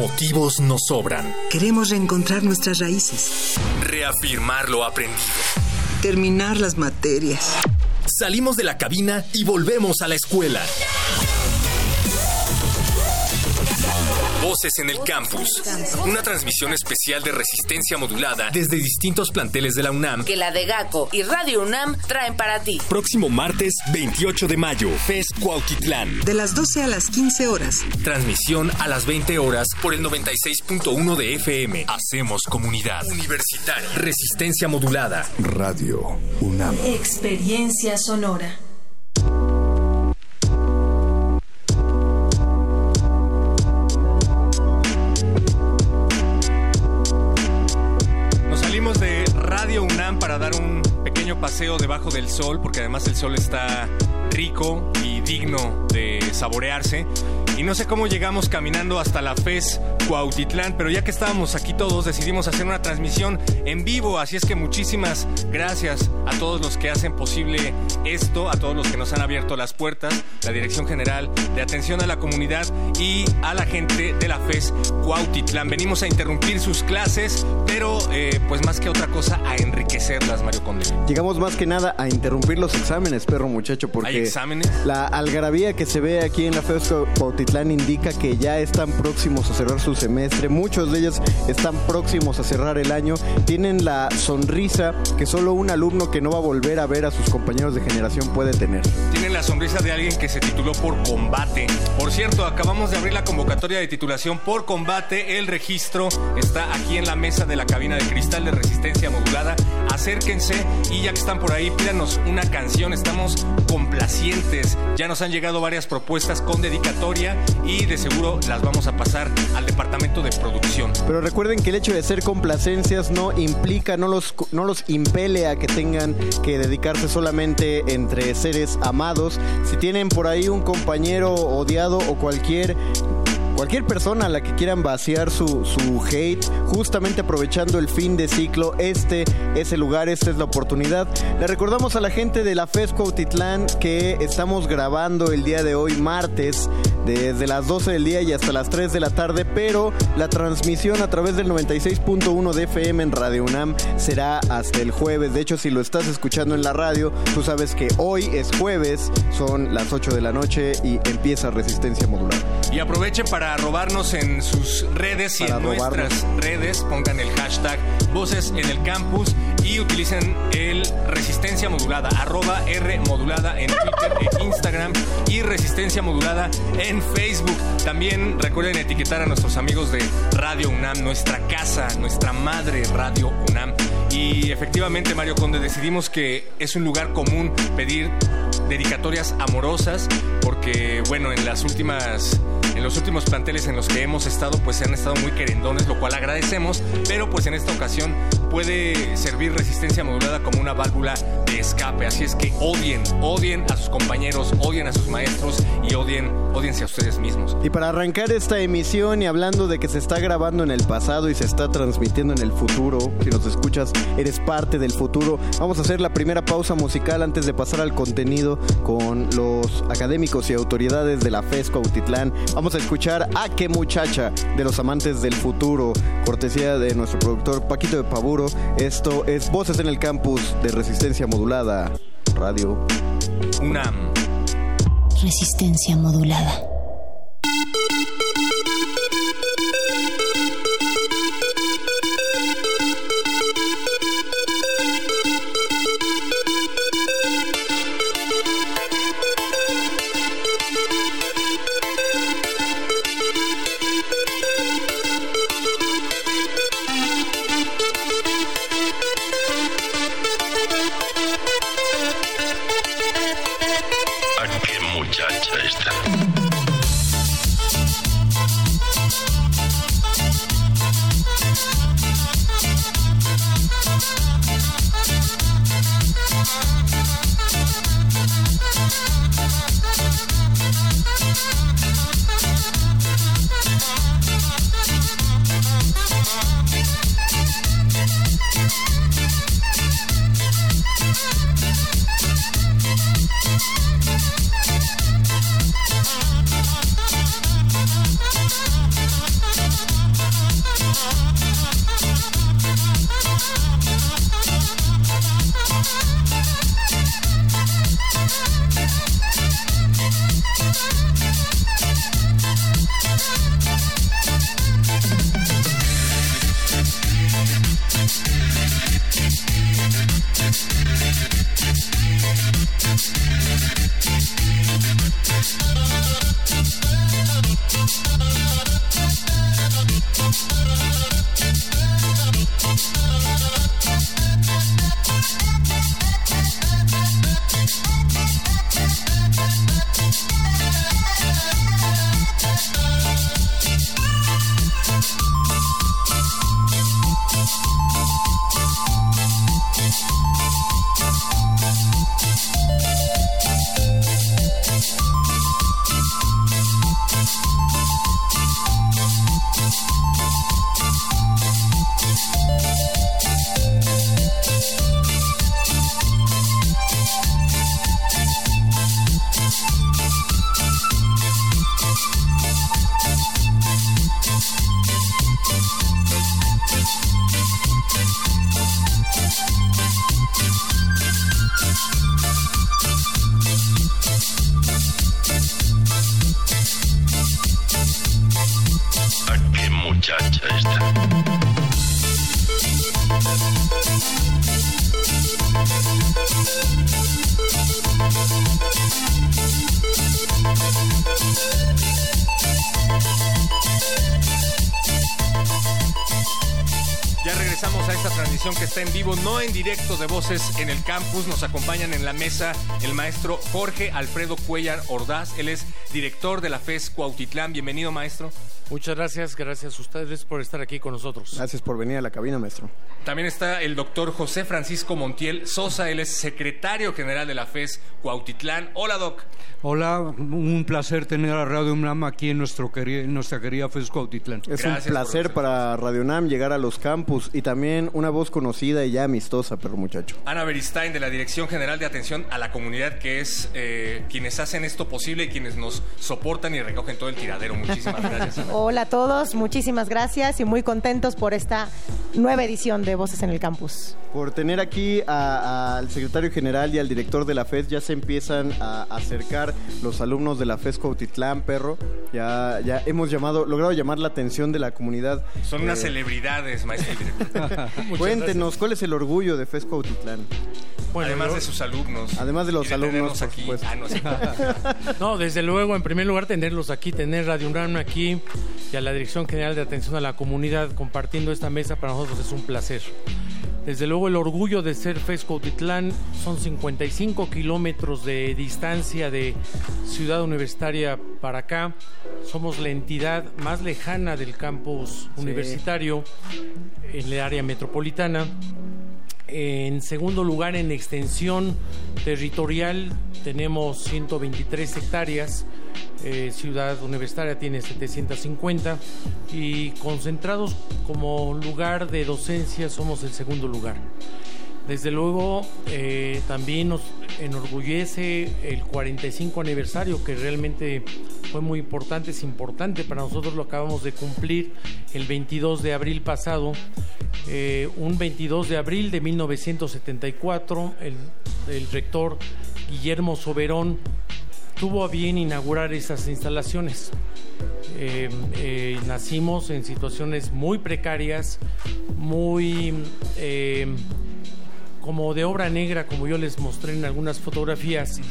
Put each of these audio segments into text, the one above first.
Motivos nos sobran. Queremos reencontrar nuestras raíces. Reafirmar lo aprendido. Terminar las materias. Salimos de la cabina y volvemos a la escuela. Voces en el Campus. Una transmisión especial de resistencia modulada desde distintos planteles de la UNAM. Que la de GACO y Radio UNAM traen para ti. Próximo martes 28 de mayo, FES Cuautitlán. De las 12 a las 15 horas. Transmisión a las 20 horas por el 96.1 de FM. Hacemos comunidad. Universitaria. Resistencia modulada. Radio UNAM. Experiencia sonora. Paseo debajo del sol, porque además el sol está rico y digno de saborearse. Y no sé cómo llegamos caminando hasta la FES Cuautitlán, pero ya que estábamos aquí todos decidimos hacer una transmisión en vivo, así es que muchísimas gracias a todos los que hacen posible esto, a todos los que nos han abierto las puertas, la Dirección General de Atención a la Comunidad y a la gente de la FES Cuautitlán. Venimos a interrumpir sus clases, pero eh, pues más que otra cosa a enriquecerlas, Mario Conde. Llegamos más que nada a interrumpir los exámenes, perro muchacho, porque ¿Hay exámenes? la algarabía que se ve aquí en la FES Cuautitlán indica que ya están próximos a cerrar su semestre, muchos de ellos están próximos a cerrar el año, tienen la sonrisa que solo un alumno que no va a volver a ver a sus compañeros de generación puede tener. Tienen la sonrisa de alguien que se tituló por combate. Por cierto, acabamos de abrir la convocatoria de titulación por combate. El registro está aquí en la mesa de la cabina de cristal de resistencia modulada. Acérquense y ya que están por ahí, pídanos una canción. Estamos complacientes. Ya nos han llegado varias propuestas con dedicatoria y de seguro las vamos a pasar al departamento de producción. Pero recuerden que el hecho de ser complacencias no implica, no los, no los impele a que tengan que dedicarse solamente entre seres amados. Si tienen por ahí un compañero odiado o cualquier Cualquier persona a la que quieran vaciar su, su, hate, justamente aprovechando el fin de ciclo, este es el lugar, esta es la oportunidad. Le recordamos a la gente de la FES Cuautitlán que estamos grabando el día de hoy, martes, desde las 12 del día y hasta las 3 de la tarde, pero la transmisión a través del 96.1 de FM en Radio UNAM será hasta el jueves. De hecho, si lo estás escuchando en la radio, tú sabes que hoy es jueves, son las 8 de la noche y empieza Resistencia Modular. Y aprovechen para robarnos en sus redes y Para en nuestras redes, pongan el hashtag Voces en el Campus y utilicen el Resistencia Modulada, arroba R Modulada en Twitter e Instagram y Resistencia Modulada en Facebook. También recuerden etiquetar a nuestros amigos de Radio UNAM, nuestra casa, nuestra madre Radio UNAM. Y efectivamente, Mario Conde, decidimos que es un lugar común pedir dedicatorias amorosas porque, bueno, en las últimas en los últimos planteles en los que hemos estado, pues se han estado muy querendones, lo cual agradecemos, pero pues en esta ocasión puede servir resistencia modulada como una válvula de escape. Así es que odien, odien a sus compañeros, odien a sus maestros y odien, odiense a ustedes mismos. Y para arrancar esta emisión y hablando de que se está grabando en el pasado y se está transmitiendo en el futuro, si nos escuchas, eres parte del futuro, vamos a hacer la primera pausa musical antes de pasar al contenido con los académicos y autoridades de la FES Cuautitlán. Vamos a escuchar a qué muchacha de los amantes del futuro, cortesía de nuestro productor Paquito de Paburo. Esto es Voces en el Campus de Resistencia Modulada, Radio UNAM. Resistencia modulada. En el campus. Nos acompañan en la mesa el maestro Jorge Alfredo Cuellar Ordaz. Él es director de la FES Cuautitlán. Bienvenido, maestro. Muchas gracias, gracias a ustedes por estar aquí con nosotros. Gracias por venir a la cabina, maestro. También está el doctor José Francisco Montiel Sosa. Él es secretario general de la FES Cuautitlán. Hola, doc. Hola, un placer tener a Radio UNAM aquí en, nuestro queri- en nuestra querida FES Cuautitlán. Es un placer para Radio UNAM llegar a los campus y también una voz conocida y ya amistosa, perro muchacho. Ana Beristain de la Dirección General de Atención a la Comunidad, que es eh, quienes hacen esto posible y quienes nos soportan y recogen todo el tiradero. Muchísimas gracias. Ana. Hola a todos, muchísimas gracias y muy contentos por esta nueva edición de Voces en el Campus. Por tener aquí al secretario general y al director de la FES, ya se empiezan a acercar los alumnos de la FES Cuautitlán, perro. Ya, ya hemos llamado, logrado llamar la atención de la comunidad. Son unas Eh, celebridades, maestro director. Cuéntenos, ¿cuál es el orgullo de FES Cuautitlán? Además de sus alumnos. Además de los Y alumnos, aquí. Ah, no, sí. No, desde luego, en primer lugar, tenerlos aquí, tener Radio UNAM aquí y a la Dirección General de Atención a la Comunidad compartiendo esta mesa para nosotros es un placer. Desde luego, el orgullo de ser FES Cuautitlán son 55 kilómetros de distancia de Ciudad Universitaria para acá. Somos la entidad más lejana del campus universitario en el área metropolitana. En segundo lugar, en extensión territorial tenemos 123 hectáreas, eh, Ciudad Universitaria tiene 750 y concentrados como lugar de docencia somos el segundo lugar. Desde luego, eh, también nos enorgullece el 45 aniversario, que realmente fue muy importante, es importante para nosotros, lo acabamos de cumplir el 22 de abril pasado. Eh, un 22 de abril de 1974, el, el rector Guillermo Soberón tuvo a bien inaugurar esas instalaciones. Eh, eh, nacimos en situaciones muy precarias, muy eh, como de obra negra, como yo les mostré en algunas fotografías.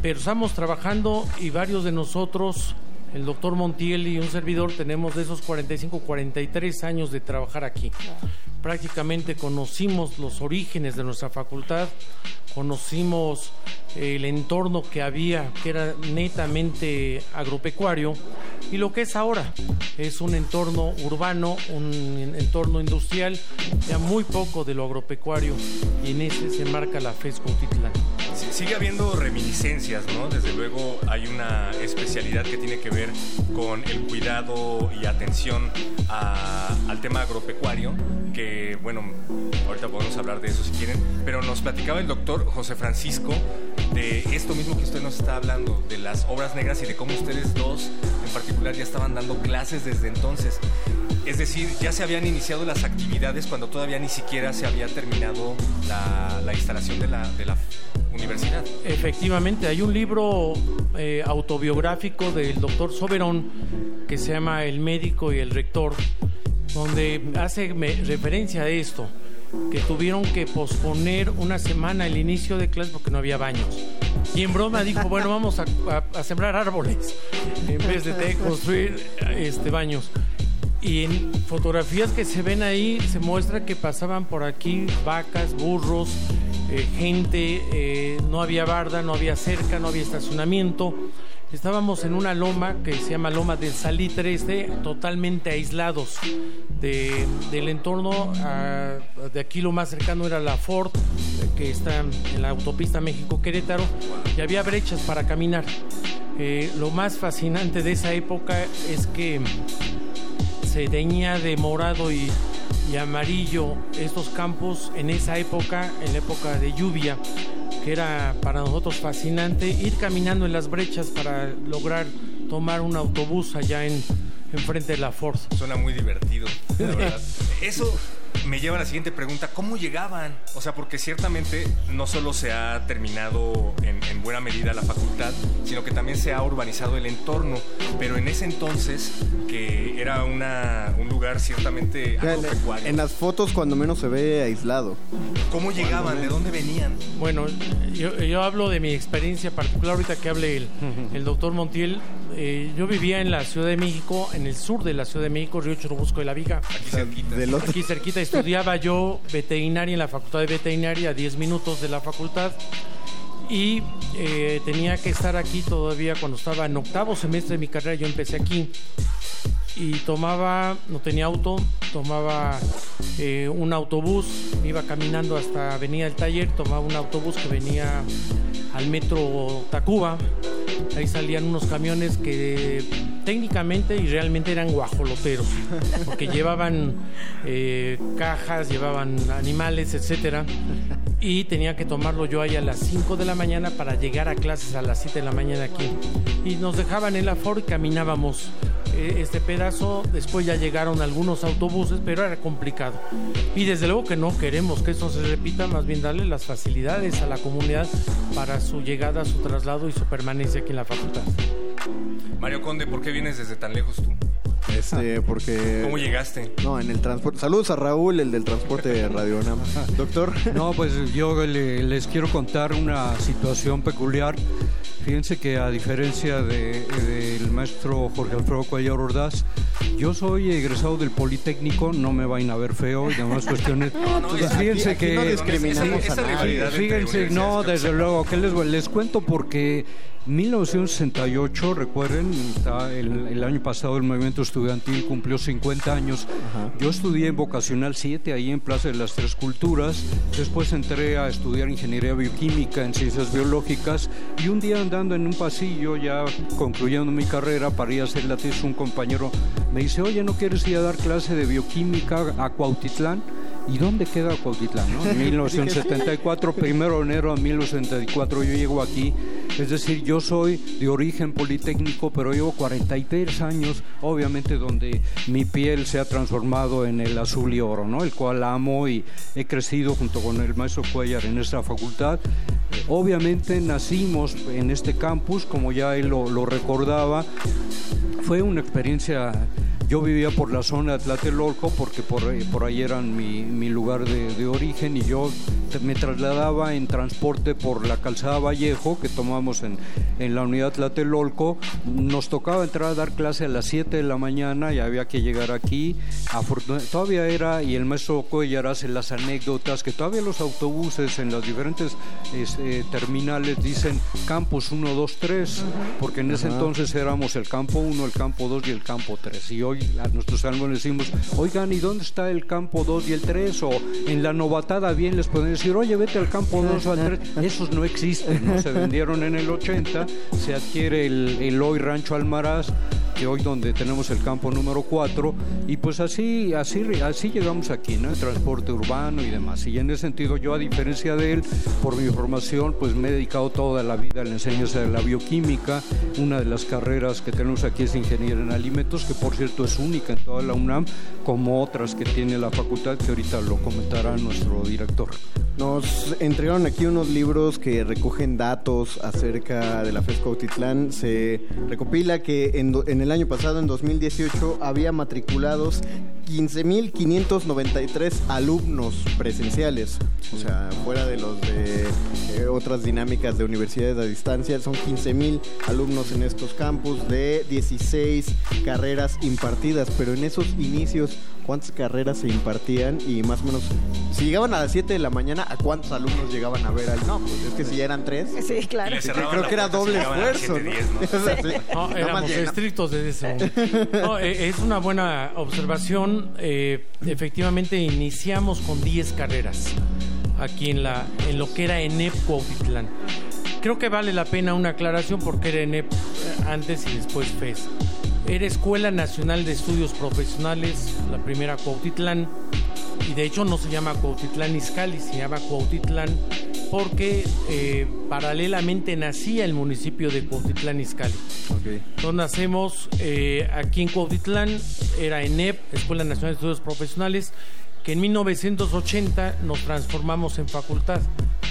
Pero estamos trabajando y varios de nosotros, el doctor Montiel y un servidor, tenemos de esos 45, 43 años de trabajar aquí. Prácticamente conocimos los orígenes de nuestra facultad, conocimos el entorno que había, que era netamente agropecuario, y lo que es ahora es un entorno urbano, un entorno industrial, ya muy poco de lo agropecuario, y en ese se marca la FES Cuautitlán. Sigue habiendo reminiscencias, ¿no? Desde luego hay una especialidad que tiene que ver con el cuidado y atención a- al tema agropecuario, que bueno, ahorita podemos hablar de eso si quieren, pero nos platicaba el doctor José Francisco de esto mismo que usted nos está hablando, de las obras negras y de cómo ustedes dos en particular ya estaban dando clases desde entonces. Es decir, ya se habían iniciado las actividades cuando todavía ni siquiera se había terminado la, la instalación de la, de la universidad. Efectivamente, hay un libro eh, autobiográfico del doctor Soberón que se llama El médico y el rector, donde hace referencia a esto, que tuvieron que posponer una semana el inicio de clases porque no había baños. Y en broma dijo, bueno, vamos a, a- sembrar árboles en vez de, de construir este, baños. Y en fotografías que se ven ahí se muestra que pasaban por aquí vacas, burros, eh, gente, eh, no había barda, no había cerca, no había estacionamiento. Estábamos en una loma que se llama Loma del Salitre, este, totalmente aislados de- del entorno. ah, de aquí lo más cercano era la Ford, que está en la autopista México-Querétaro, y había brechas para caminar. Eh, lo más fascinante de esa época es que se teñía de morado y, y amarillo estos campos en esa época, en la época de lluvia, que era para nosotros fascinante ir caminando en las brechas para lograr tomar un autobús allá en enfrente de la Ford. Suena muy divertido, la verdad. Eso, me lleva a la siguiente pregunta, ¿cómo llegaban? O sea, porque ciertamente no solo se ha terminado en, en buena medida la facultad, sino que también se ha urbanizado el entorno, pero en ese entonces, que era una, un lugar ciertamente agropecuario, En las fotos cuando menos se ve aislado. ¿cómo llegaban? ¿De dónde venían? Bueno, yo, yo hablo de mi experiencia particular ahorita que hable el, el doctor Montiel. Eh, yo vivía en la Ciudad de México, en el sur de la Ciudad de México, Río Churubusco de la Viga. Aquí cerquita. Del otro- Aquí cerquita estudiaba yo veterinaria en la Facultad de Veterinaria, a 10 minutos de la facultad. Y eh, tenía que estar aquí todavía cuando estaba en octavo semestre de mi carrera, yo empecé aquí. Y tomaba, no tenía auto, tomaba eh, un autobús, iba caminando hasta Avenida del Taller, tomaba un autobús que venía al metro Tacuba. Ahí salían unos camiones que técnicamente y realmente eran guajoloteros, porque llevaban eh, cajas, llevaban animales, etcétera. Y tenía que tomarlo yo ahí a las 5 de la mañana para llegar a clases a las 7 de la mañana aquí. Y nos dejaban en la Ford y caminábamos eh, este pedazo. Después ya llegaron algunos autobuses, pero era complicado. Y desde luego que no queremos que eso se repita, más bien darle las facilidades a la comunidad para su llegada, su traslado y su permanencia aquí en la facultad. Mario Conde, ¿por qué vienes desde tan lejos tú? Este, porque... ¿Cómo llegaste? No, en el transporte. Saludos a Raúl, el del transporte de Radio Nam. Doctor. No, pues yo le- les quiero contar una situación peculiar. Fíjense que a diferencia de- del maestro Jorge Alfredo Cuellar Ordaz, yo soy egresado del Politécnico, no me vayan a ver feo y demás cuestiones. Pues aquí- fíjense aquí que... no discriminamos Esa- esa a nadie. Fíjense, no, desde luego, que les, les cuento porque 1968, recuerden, el, el año pasado el movimiento estudiantil cumplió 50 años. Yo estudié en Vocacional 7, ahí en Plaza de las Tres Culturas. Después entré a estudiar Ingeniería Bioquímica en Ciencias Biológicas. Y un día andando en un pasillo, ya concluyendo mi carrera para ir a hacer la tesis, un compañero me dice, oye, ¿no quieres ir a dar clase de bioquímica a Cuautitlán? ¿Y dónde queda Cuautitlán? no? En 1974, primero de enero de 1974, yo llego aquí. Es decir, yo soy de origen politécnico, pero llevo 43 años, obviamente, donde mi piel se ha transformado en el azul y oro, ¿no? El cual amo y he crecido junto con el maestro Cuellar en esta facultad. Obviamente nacimos en este campus, como ya él lo, lo recordaba. Fue una experiencia yo vivía por la zona de Tlatelolco porque por, ahí- por ahí era mi, mi lugar de, de origen y yo me trasladaba en transporte por la calzada Vallejo que tomamos en, en la unidad Tlatelolco. Nos tocaba entrar a dar clase a las 7 de la mañana y había que llegar aquí. Todavía era, y el maestro Cuellar hace las anécdotas, que todavía los autobuses en las diferentes es, eh, terminales dicen campus 1, 2, 3, porque en ese Ajá. entonces éramos el campo 1, el campo 2 y el campo 3. Y hoy a nuestros alumnos decimos, oigan, ¿y dónde está el campo 2 y el 3? O en la novatada bien les pueden decir, oye, vete al campo 2 o 3. Esos no existen, ¿no? Se vendieron en el 80, se adquiere el, el hoy Rancho Almaraz, que hoy donde tenemos el campo número 4, y pues así, así, así llegamos aquí, ¿no? El transporte urbano y demás. Y en ese sentido yo, a diferencia de él, por mi formación, pues me he dedicado toda la vida a la enseñanza de la bioquímica. Una de las carreras que tenemos aquí es ingeniería en alimentos, que por cierto es única en toda la UNAM, como otras que tiene la facultad, que ahorita lo comentará nuestro director. Nos entregaron aquí unos libros que recogen datos acerca de la FES Cuautitlán. Se recopila que en, do- en el año pasado, en 2018, había matriculados 15.593 alumnos presenciales. O sea, fuera de los de eh, otras dinámicas de universidades a distancia, son 15.000 alumnos en estos campus de 16 carreras impartidas. Pero en esos inicios, ¿cuántas carreras se impartían? Y más o menos, si llegaban a las 7 de la mañana, ¿a cuántos alumnos llegaban a ver al no? Pues es que si ya eran tres. Sí, claro. Sí, creo que era doble esfuerzo. ¿no? Éramos estrictos desde ese momento. No, eh, es una buena observación. Eh, efectivamente, iniciamos con 10 carreras aquí en, la, en lo que era ENEP Cuautitlán. Creo que vale la pena una aclaración porque era ENEP eh, antes y después FES. Era Escuela Nacional de Estudios Profesionales, la primera Cuautitlán, y de hecho no se llama Cuautitlán Izcalli, se llama Cuautitlán porque eh, paralelamente nacía el municipio de Cuautitlán Izcalli. Entonces nacemos eh, aquí en Cuautitlán, era ENEP, Escuela Nacional de Estudios Profesionales, que en 1980 nos transformamos en facultad.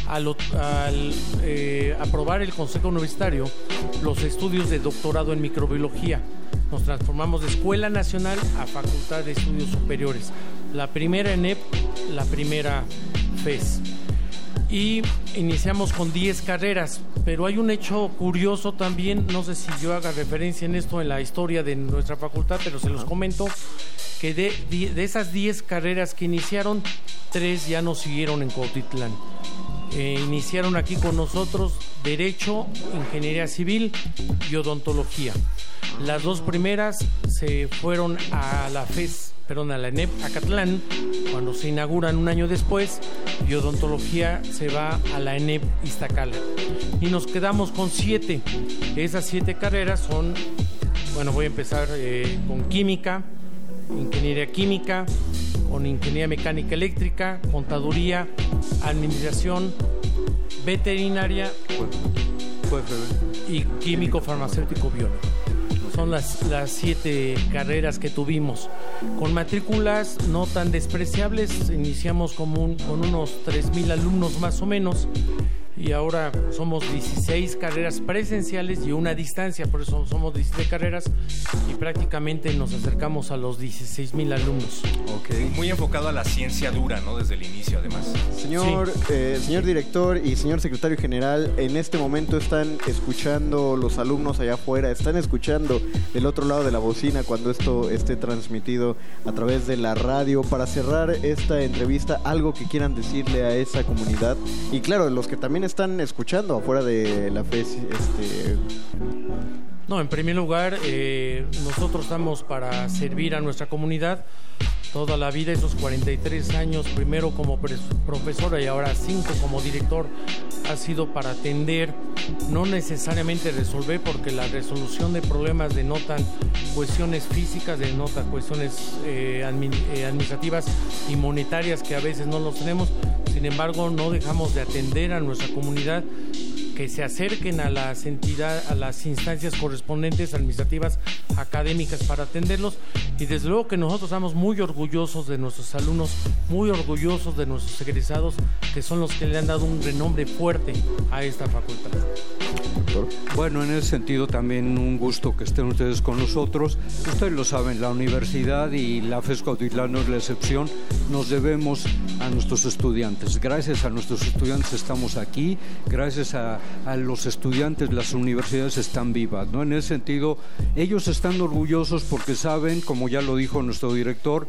Al, eh, aprobar el Consejo Universitario los estudios de doctorado en microbiología, nos transformamos de Escuela Nacional a Facultad de Estudios Superiores. La primera ENEP, la primera FES y iniciamos con 10 carreras, pero hay un hecho curioso también, no sé si yo haga referencia en esto en la historia de nuestra facultad, pero se los comento, que de, de esas 10 carreras que iniciaron, tres ya no siguieron en Cuautitlán. Eh, iniciaron aquí con nosotros Derecho, Ingeniería Civil y Odontología. Las dos primeras se fueron a la FES, perdón, a la ENEP Acatlán, cuando se inauguran un año después, y Odontología se va a la ENEP Iztacala. Y nos quedamos con siete. Esas siete carreras son, bueno, voy a empezar eh, con Química, Ingeniería Química, con Ingeniería Mecánica Eléctrica, Contaduría, Administración, Veterinaria y Químico Farmacéutico Biólogo. Son las, las siete carreras que tuvimos. Con matrículas no tan despreciables, iniciamos como un, con unos 3.000 alumnos más o menos y ahora somos 16 carreras presenciales y una distancia, por eso somos 16 carreras y prácticamente nos acercamos a los 16 mil alumnos. Okay. Muy enfocado a la ciencia dura, ¿no? Desde el inicio, además. Señor, sí. eh, señor director y señor secretario general, en este momento están escuchando los alumnos allá afuera, están escuchando del otro lado de la bocina cuando esto esté transmitido a través de la radio. Para cerrar esta entrevista, algo que quieran decirle a esa comunidad y claro, los que también están escuchando afuera de la FES? Este... No, en primer lugar, eh, nosotros estamos para servir a nuestra comunidad toda la vida, esos 43 años, primero como profesora y ahora 5 como director, ha sido para atender, no necesariamente resolver, porque la resolución de problemas denotan cuestiones físicas, denota cuestiones eh, eh, administrativas y monetarias que a veces no los tenemos, sin embargo no dejamos de atender a nuestra comunidad que se acerquen a las entidades, a las instancias correspondientes administrativas académicas para atenderlos y desde luego que nosotros estamos muy orgullosos de nuestros alumnos, muy orgullosos de nuestros egresados que son los que le han dado un renombre fuerte a esta facultad. Bueno, en ese sentido también un gusto que estén ustedes con nosotros. Ustedes lo saben, la universidad y la FES Cuautitlán no es la excepción. Nos debemos a nuestros estudiantes. Gracias a nuestros estudiantes estamos aquí. Gracias a, a los estudiantes las universidades están vivas. ¿no? En ese sentido, ellos están orgullosos porque saben, como ya lo dijo nuestro director,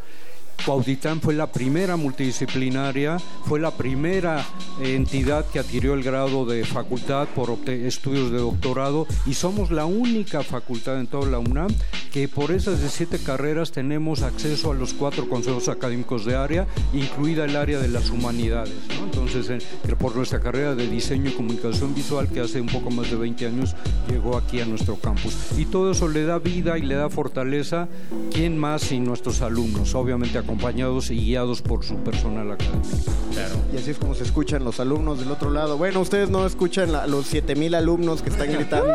Cuautitlán fue la primera multidisciplinaria, fue la primera entidad que adquirió el grado de facultad por estudios de doctorado y somos la única facultad en toda la UNAM que por esas 17 carreras tenemos acceso a los cuatro consejos académicos de área, incluida el área de las humanidades. Entonces, por nuestra carrera de diseño y comunicación visual, que hace un poco más de 20 años llegó aquí a nuestro campus. Y todo eso le da vida y le da fortaleza, ¿quién más sin nuestros alumnos? Obviamente acompañados y guiados por su personal académico. Claro. Y así es como se escuchan los alumnos del otro lado. Bueno, ustedes no escuchan la, los 7000 alumnos que están gritando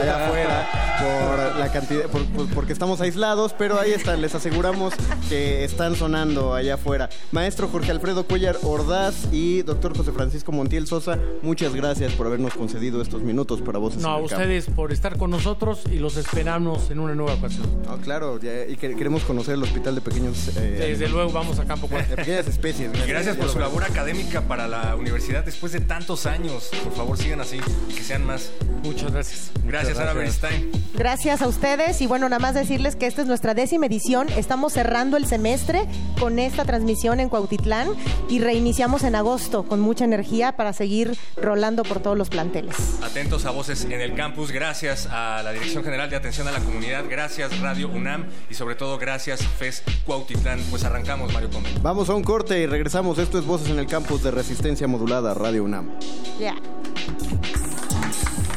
allá afuera por la cantidad, por, por, porque estamos aislados, pero ahí están, les aseguramos que están sonando allá afuera. Maestro Jorge Alfredo Cuellar Ordaz y doctor José Francisco Montiel Sosa, muchas gracias por habernos concedido estos minutos para Voces No, a ustedes campo. por estar con nosotros y los esperamos en una nueva ocasión. No, claro, ya, y que, queremos conocer el Hospital de Pequeños... Eh, Desde luego vamos a Campo De pequeñas especies. Gracias, gracias por su labor académica para la universidad después de tantos años. Por favor, sigan así y que sean más. Muchas gracias. Gracias, Ana Bernstein. Gracias a ustedes y bueno, nada más decirles que esta es nuestra décima edición. Estamos cerrando el semestre con esta transmisión en Cuautitlán y reiniciamos en agosto con mucha energía para seguir rolando por todos los planteles. Atentos a voces en el campus. Gracias a la Dirección General de Atención a la Comunidad. Gracias Radio UNAM y sobre todo gracias FES Cuautitlán. Pues arrancamos, Mario Comé. Vamos a un corte y regresamos. Esto es Voces en el campus de Resistencia Modulada Radio UNAM. Ya. Yeah.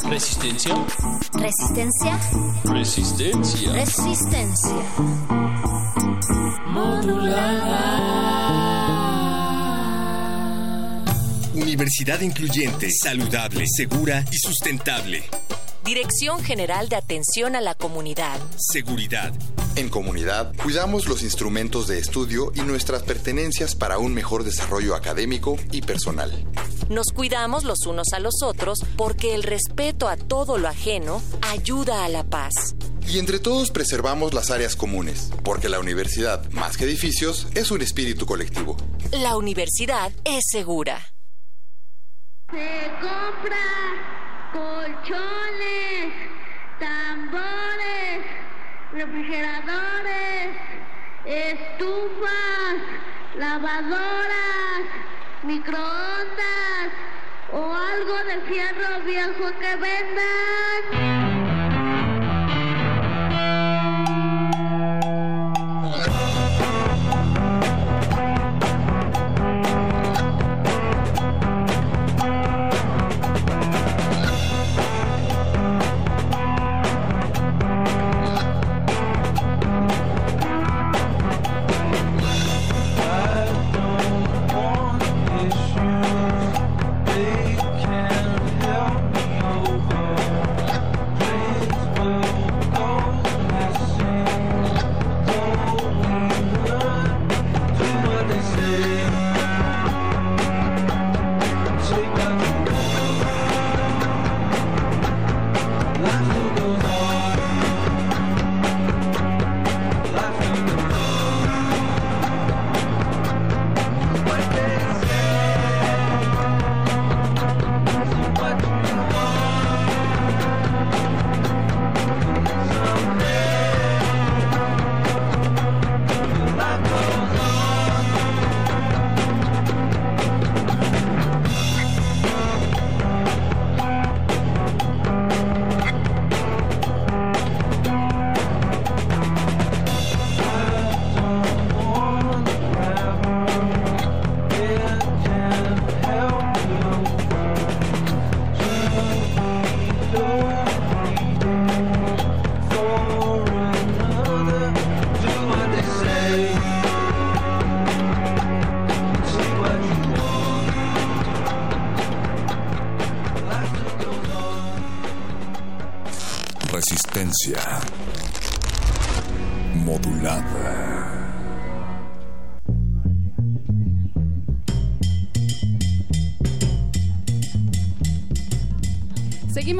Resistencia. Resistencia. Resistencia. Resistencia. Modulada. Universidad incluyente, saludable, segura y sustentable. Dirección General de Atención a la Comunidad. Seguridad. En comunidad, cuidamos los instrumentos de estudio y nuestras pertenencias para un mejor desarrollo académico y personal. Nos cuidamos los unos a los otros porque el respeto a todo lo ajeno ayuda a la paz. Y entre todos preservamos las áreas comunes, porque la universidad, más que edificios, es un espíritu colectivo. La universidad es segura. Se compra colchones, tambores, refrigeradores, estufas, lavadoras, microondas o algo de fierro viejo que vendan.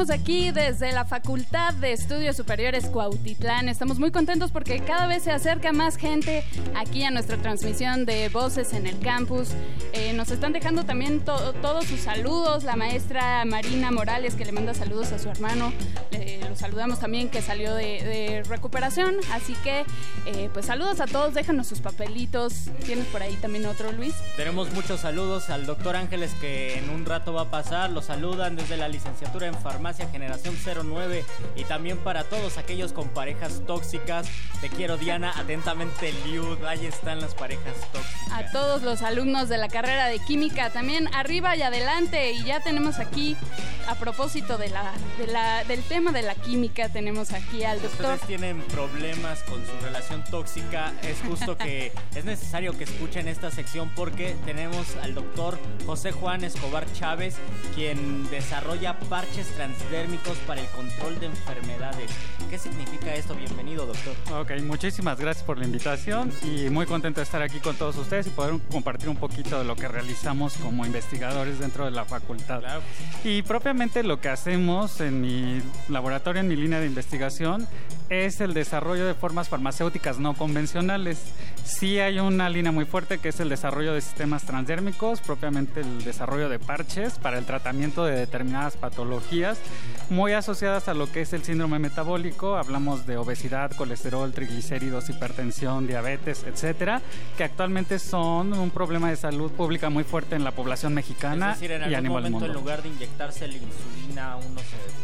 Seguimos aquí desde la Facultad de Estudios Superiores Cuautitlán. Estamos muy contentos porque cada vez se acerca más gente aquí a nuestra transmisión de Voces en el Campus. Eh, nos están dejando también todos sus saludos. La maestra Marina Morales que le manda saludos a su hermano. Eh, lo saludamos también que salió de, recuperación. Así que eh, pues saludos a todos. Déjanos sus papelitos. ¿Tienes por ahí también otro, Luis? Tenemos muchos saludos al doctor Ángeles que en un rato va a pasar. Lo saludan desde la licenciatura en Farmacia Generación 09 y también para todos aquellos con parejas tóxicas. Te quiero Diana, atentamente Liud, ahí están las parejas tóxicas. A todos los alumnos de la carrera de química, también arriba y adelante y ya tenemos aquí a propósito de la, de la del tema de la química tenemos aquí al doctor. Ustedes tienen problemas con su relación tóxica, es justo que es necesario que escuchen esta sección porque tenemos al doctor José Juan Escobar Chávez, quien desarrolla parches transdérmicos para el control de enfermedades. ¿Qué significa esto? Bienvenido, doctor. Ok, muchísimas gracias por la invitación y muy contento de estar aquí con todos ustedes y poder compartir un poquito de lo que realizamos como investigadores dentro de la facultad. Y propiamente lo que hacemos en mi laboratorio, en mi línea de investigación, es el desarrollo de formas farmacéuticas no convencionales. Sí hay una línea muy fuerte que es el desarrollo de sistemas transdérmicos, propiamente el desarrollo de parches para el tratamiento de determinadas patologías muy asociadas a lo que es el síndrome metabólico. Hablamos de obesidad, colesterol, triglicéridos, hipertensión, diabetes, etcétera, que actualmente son un problema de salud pública muy fuerte en la población mexicana es decir, en y a algún nivel momento mundo. en lugar de inyectarse la insulina uno se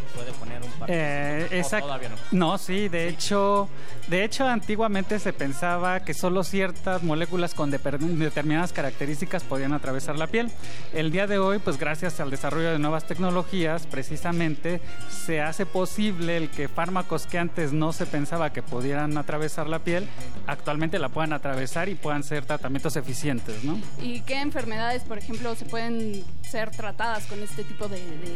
Eh, ¿O exacto. todavía no. No, sí, de hecho, de hecho antiguamente se pensaba que solo ciertas moléculas con determinadas características podían atravesar la piel. El día de hoy, pues gracias al desarrollo de nuevas tecnologías, precisamente se hace posible el que fármacos que antes no se pensaba que pudieran atravesar la piel, actualmente la puedan atravesar y puedan ser tratamientos eficientes, ¿no? ¿Y qué enfermedades, por ejemplo, se pueden ser tratadas con este tipo de, de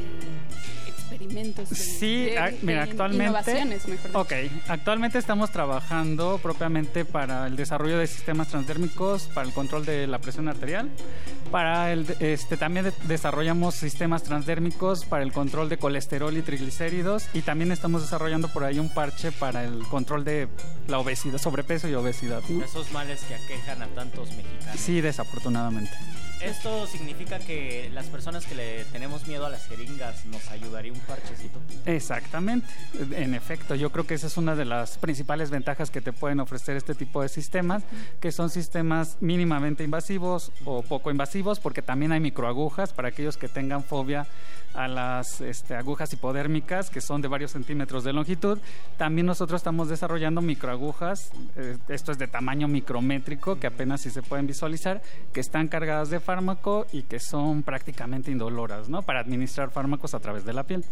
experimentos? de- Sí, Sí, De- de mira, actualmente. innovaciones, mejor dicho. Ok, actualmente estamos trabajando propiamente para el desarrollo de sistemas transdérmicos, para el control de la presión arterial. Para el, este, también de- desarrollamos sistemas transdérmicos para el control de colesterol y triglicéridos. Y también estamos desarrollando por ahí un parche para el control de la obesidad, sobrepeso y obesidad. ¿no? Esos males que aquejan a tantos mexicanos. Sí, desafortunadamente. Esto significa que las personas que le tenemos miedo a las jeringas nos ayudaría un parchecito. Exactamente, en efecto, yo creo que esa es una de las principales ventajas que te pueden ofrecer este tipo de sistemas, que son sistemas mínimamente invasivos o poco invasivos, porque también hay microagujas para aquellos que tengan fobia a las este, agujas hipodérmicas, que son de varios centímetros de longitud. También nosotros estamos desarrollando microagujas, eh, esto es de tamaño micrométrico, que apenas si se pueden visualizar, que están cargadas de fármaco y que son prácticamente indoloras, ¿no? Para administrar fármacos a través de la piel.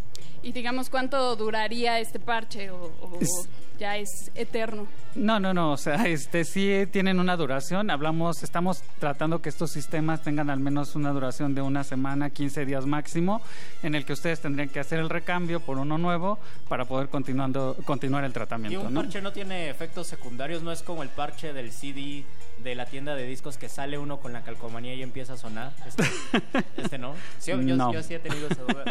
Y digamos, ¿cuánto duraría este parche o, o Es- ya es eterno? No, no, no, o sea, este sí tienen una duración. Hablamos, estamos tratando que estos sistemas tengan al menos una duración de una semana, 15 días máximo, en el que ustedes tendrían que hacer el recambio por uno nuevo para poder continuando continuar el Y tratamiento, un ¿no? parche no tiene efectos secundarios, no es como el parche del CD de la tienda de discos que sale uno con la calcomanía y empieza a sonar. Este, este no. Sí, yo, No. yo sí he tenido esa duda.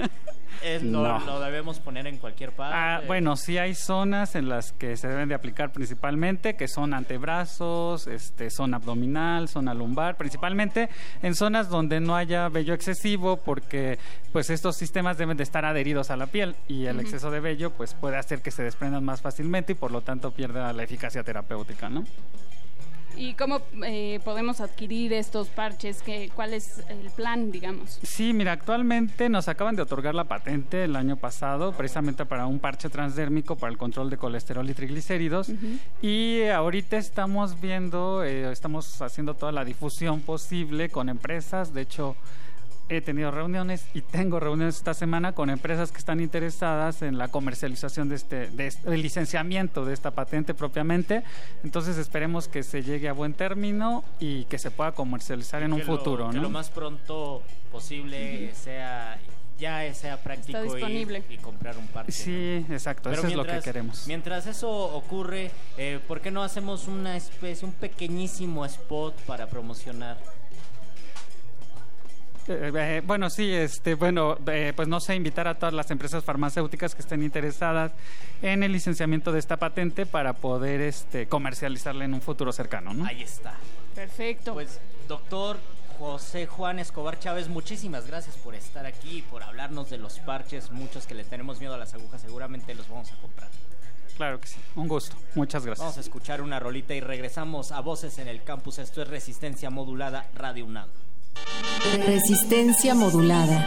Es- lo, No. lo debemos poner en cualquier parte. Ah, bueno, sí hay zonas en las que se deben de aplicar principalmente, que son antebrazos, este, zona abdominal, zona lumbar, principalmente en zonas donde no haya vello excesivo, porque pues estos sistemas deben de estar adheridos a la piel y el exceso de vello pues puede hacer que se desprendan más fácilmente y por lo tanto pierda la eficacia terapéutica, ¿no? ¿Y cómo eh, podemos adquirir estos parches? ¿Qué, ¿Cuál es el plan, digamos? Sí, mira, actualmente nos acaban de otorgar la patente el año pasado, precisamente para un parche transdérmico para el control de colesterol y triglicéridos. Y ahorita estamos viendo, eh, estamos haciendo toda la difusión posible con empresas. De hecho, he tenido reuniones y tengo reuniones esta semana con empresas que están interesadas en la comercialización de este, de este- del licenciamiento de esta patente propiamente. Entonces esperemos que se llegue a buen término y que se pueda comercializar en un lo- futuro, que ¿no? lo más pronto posible sea ya sea práctico y- disponible. Y, comprar un parche. Sí, exacto, Pero eso es lo que mientras- queremos. Mientras eso ocurre, eh, ¿por qué no hacemos una especie, un pequeñísimo spot para promocionar? Eh, eh, bueno, sí, este, bueno, eh, pues no sé, invitar a todas las empresas farmacéuticas que estén interesadas en el licenciamiento de esta patente para poder este, comercializarla en un futuro cercano, ¿no? Ahí está. Perfecto. Pues, doctor José Juan Escobar Chávez, muchísimas gracias por estar aquí y por hablarnos de los parches. Muchos que le tenemos miedo a las agujas, seguramente los vamos a comprar. Claro que sí, un gusto. Muchas gracias. Vamos a escuchar una rolita y regresamos a Voces en el Campus. Esto es Resistencia Modulada Radio UNAM. Resistencia modulada.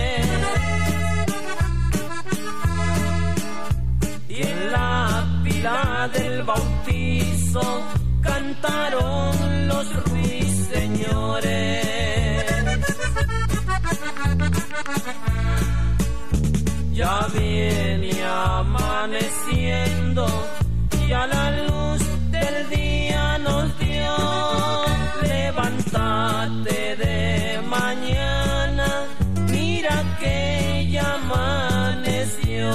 En la pila del bautizo cantaron los ruiseñores. Ya viene amaneciendo y a la luz del día nos dio. Levántate de mañana, mira que ya amaneció.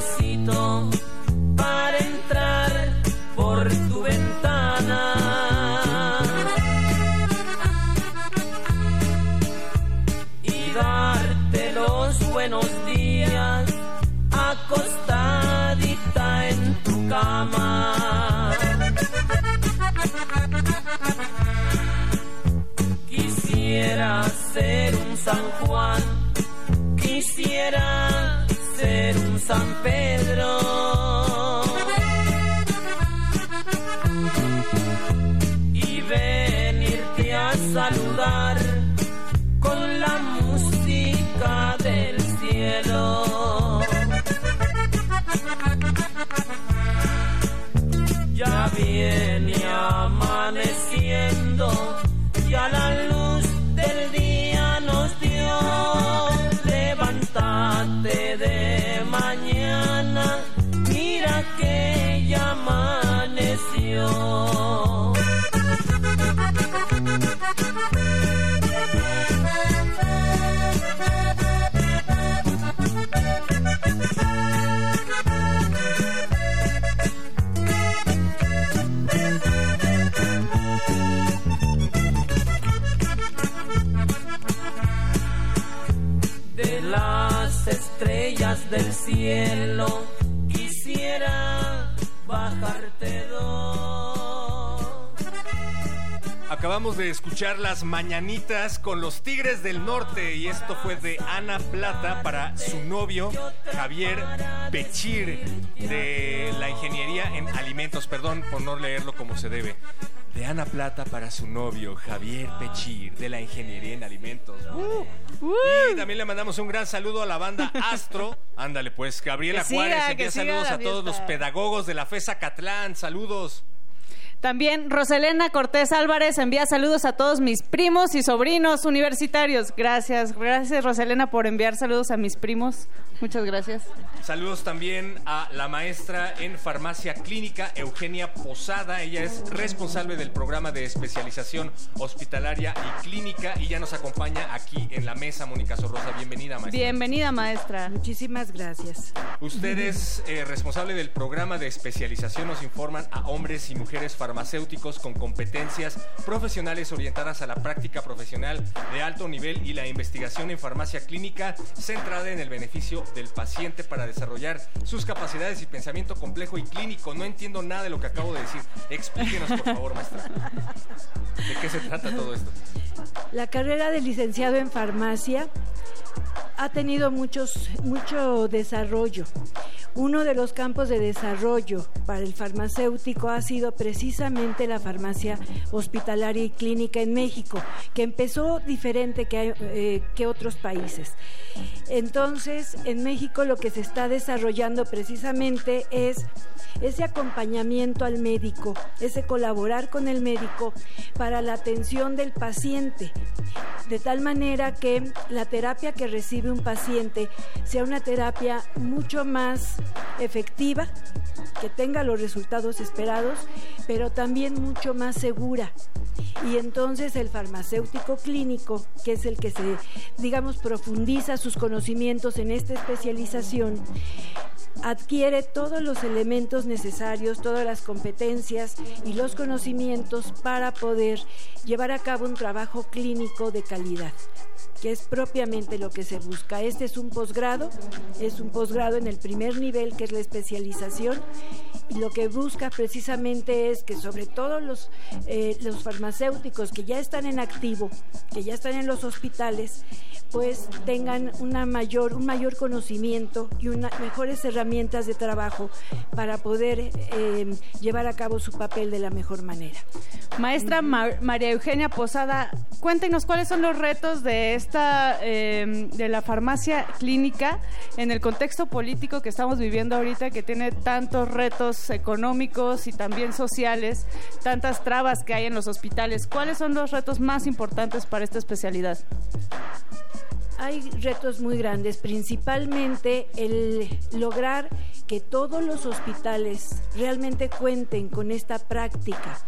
Solecito cielo quisiera bajarte. Acabamos de escuchar las mañanitas con los Tigres del Norte y esto fue de Ana Plata para su novio Javier Pechir de la Ingeniería en Alimentos. Perdón por no leerlo como se debe. De Ana Plata para su novio Javier Pechir de la Ingeniería en Alimentos. Uh. Y también le mandamos un gran saludo a la banda Astro. Ándale pues, Gabriela siga, Juárez envía saludos a todos los pedagogos de la FESA Catlán. Saludos. También Roselena Cortés Álvarez envía saludos a todos mis primos y sobrinos universitarios. Gracias, gracias Roselena por enviar saludos a mis primos. Muchas gracias. Saludos también a la maestra en farmacia clínica, Eugenia Posada. Ella es responsable del programa de especialización hospitalaria y clínica y ya nos acompaña aquí en la mesa, Mónica Sorrosa. Bienvenida, maestra. Bienvenida, maestra. Muchísimas gracias. Usted es eh, responsable del programa de especialización. Nos informan a hombres y mujeres farmacéuticos con competencias profesionales orientadas a la práctica profesional de alto nivel y la investigación en farmacia clínica centrada en el beneficio del paciente para desarrollar sus capacidades y pensamiento complejo y clínico. No entiendo nada de lo que acabo de decir. Explíquenos, por favor, maestra. ¿De qué se trata todo esto? La carrera de licenciado en farmacia ha tenido muchos, mucho desarrollo. Uno de los campos de desarrollo para el farmacéutico ha sido precisamente la farmacia hospitalaria y clínica en México, que empezó diferente que, eh, que otros países. Entonces, en México lo que se está desarrollando precisamente es ese acompañamiento al médico, ese colaborar con el médico para la atención del paciente, de tal manera que la terapia que recibe un paciente sea una terapia mucho más efectiva, que tenga los resultados esperados, pero también mucho más segura. Y entonces el farmacéutico clínico, que es el que se, digamos, profundiza sus conocimientos en esta especialización, adquiere todos los elementos necesarios, todas las competencias y los conocimientos para poder llevar a cabo un trabajo clínico de calidad que es propiamente lo que se busca. Este es un posgrado, es un posgrado en el primer nivel, que es la especialización, lo que busca precisamente es que sobre todo los, eh, los farmacéuticos que ya están en activo, que ya están en los hospitales, pues tengan una mayor, un mayor conocimiento y una, mejores herramientas de trabajo para poder eh, llevar a cabo su papel de la mejor manera. Maestra Ma- María Eugenia Posada, cuéntenos cuáles son los retos de esta eh, de la farmacia clínica en el contexto político que estamos viviendo ahorita, que tiene tantos retos económicos y también sociales, tantas trabas que hay en los hospitales. ¿Cuáles son los retos más importantes para esta especialidad? Hay retos muy grandes, principalmente el lograr que todos los hospitales realmente cuenten con esta práctica.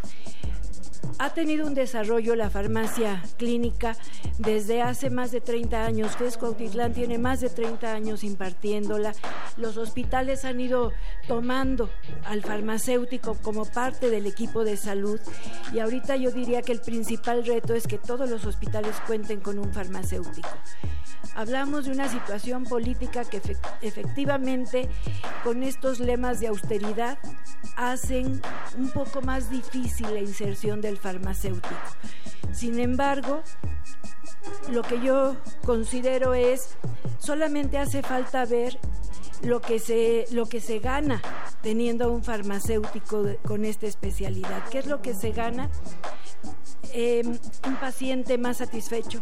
Ha tenido un desarrollo la farmacia clínica desde hace más de 30 años. Fesco Autitlán tiene más de 30 años impartiéndola. Los hospitales han ido tomando al farmacéutico como parte del equipo de salud y ahorita yo diría que el principal reto es que todos los hospitales cuenten con un farmacéutico. Hablamos de una situación política que efectivamente con estos lemas de austeridad hacen un poco más difícil la inserción del farmacéutico. Sin embargo, lo que yo considero es solamente hace falta ver lo que se lo que se gana teniendo un farmacéutico con esta especialidad. ¿Qué es lo que se gana? Em, un paciente más satisfecho,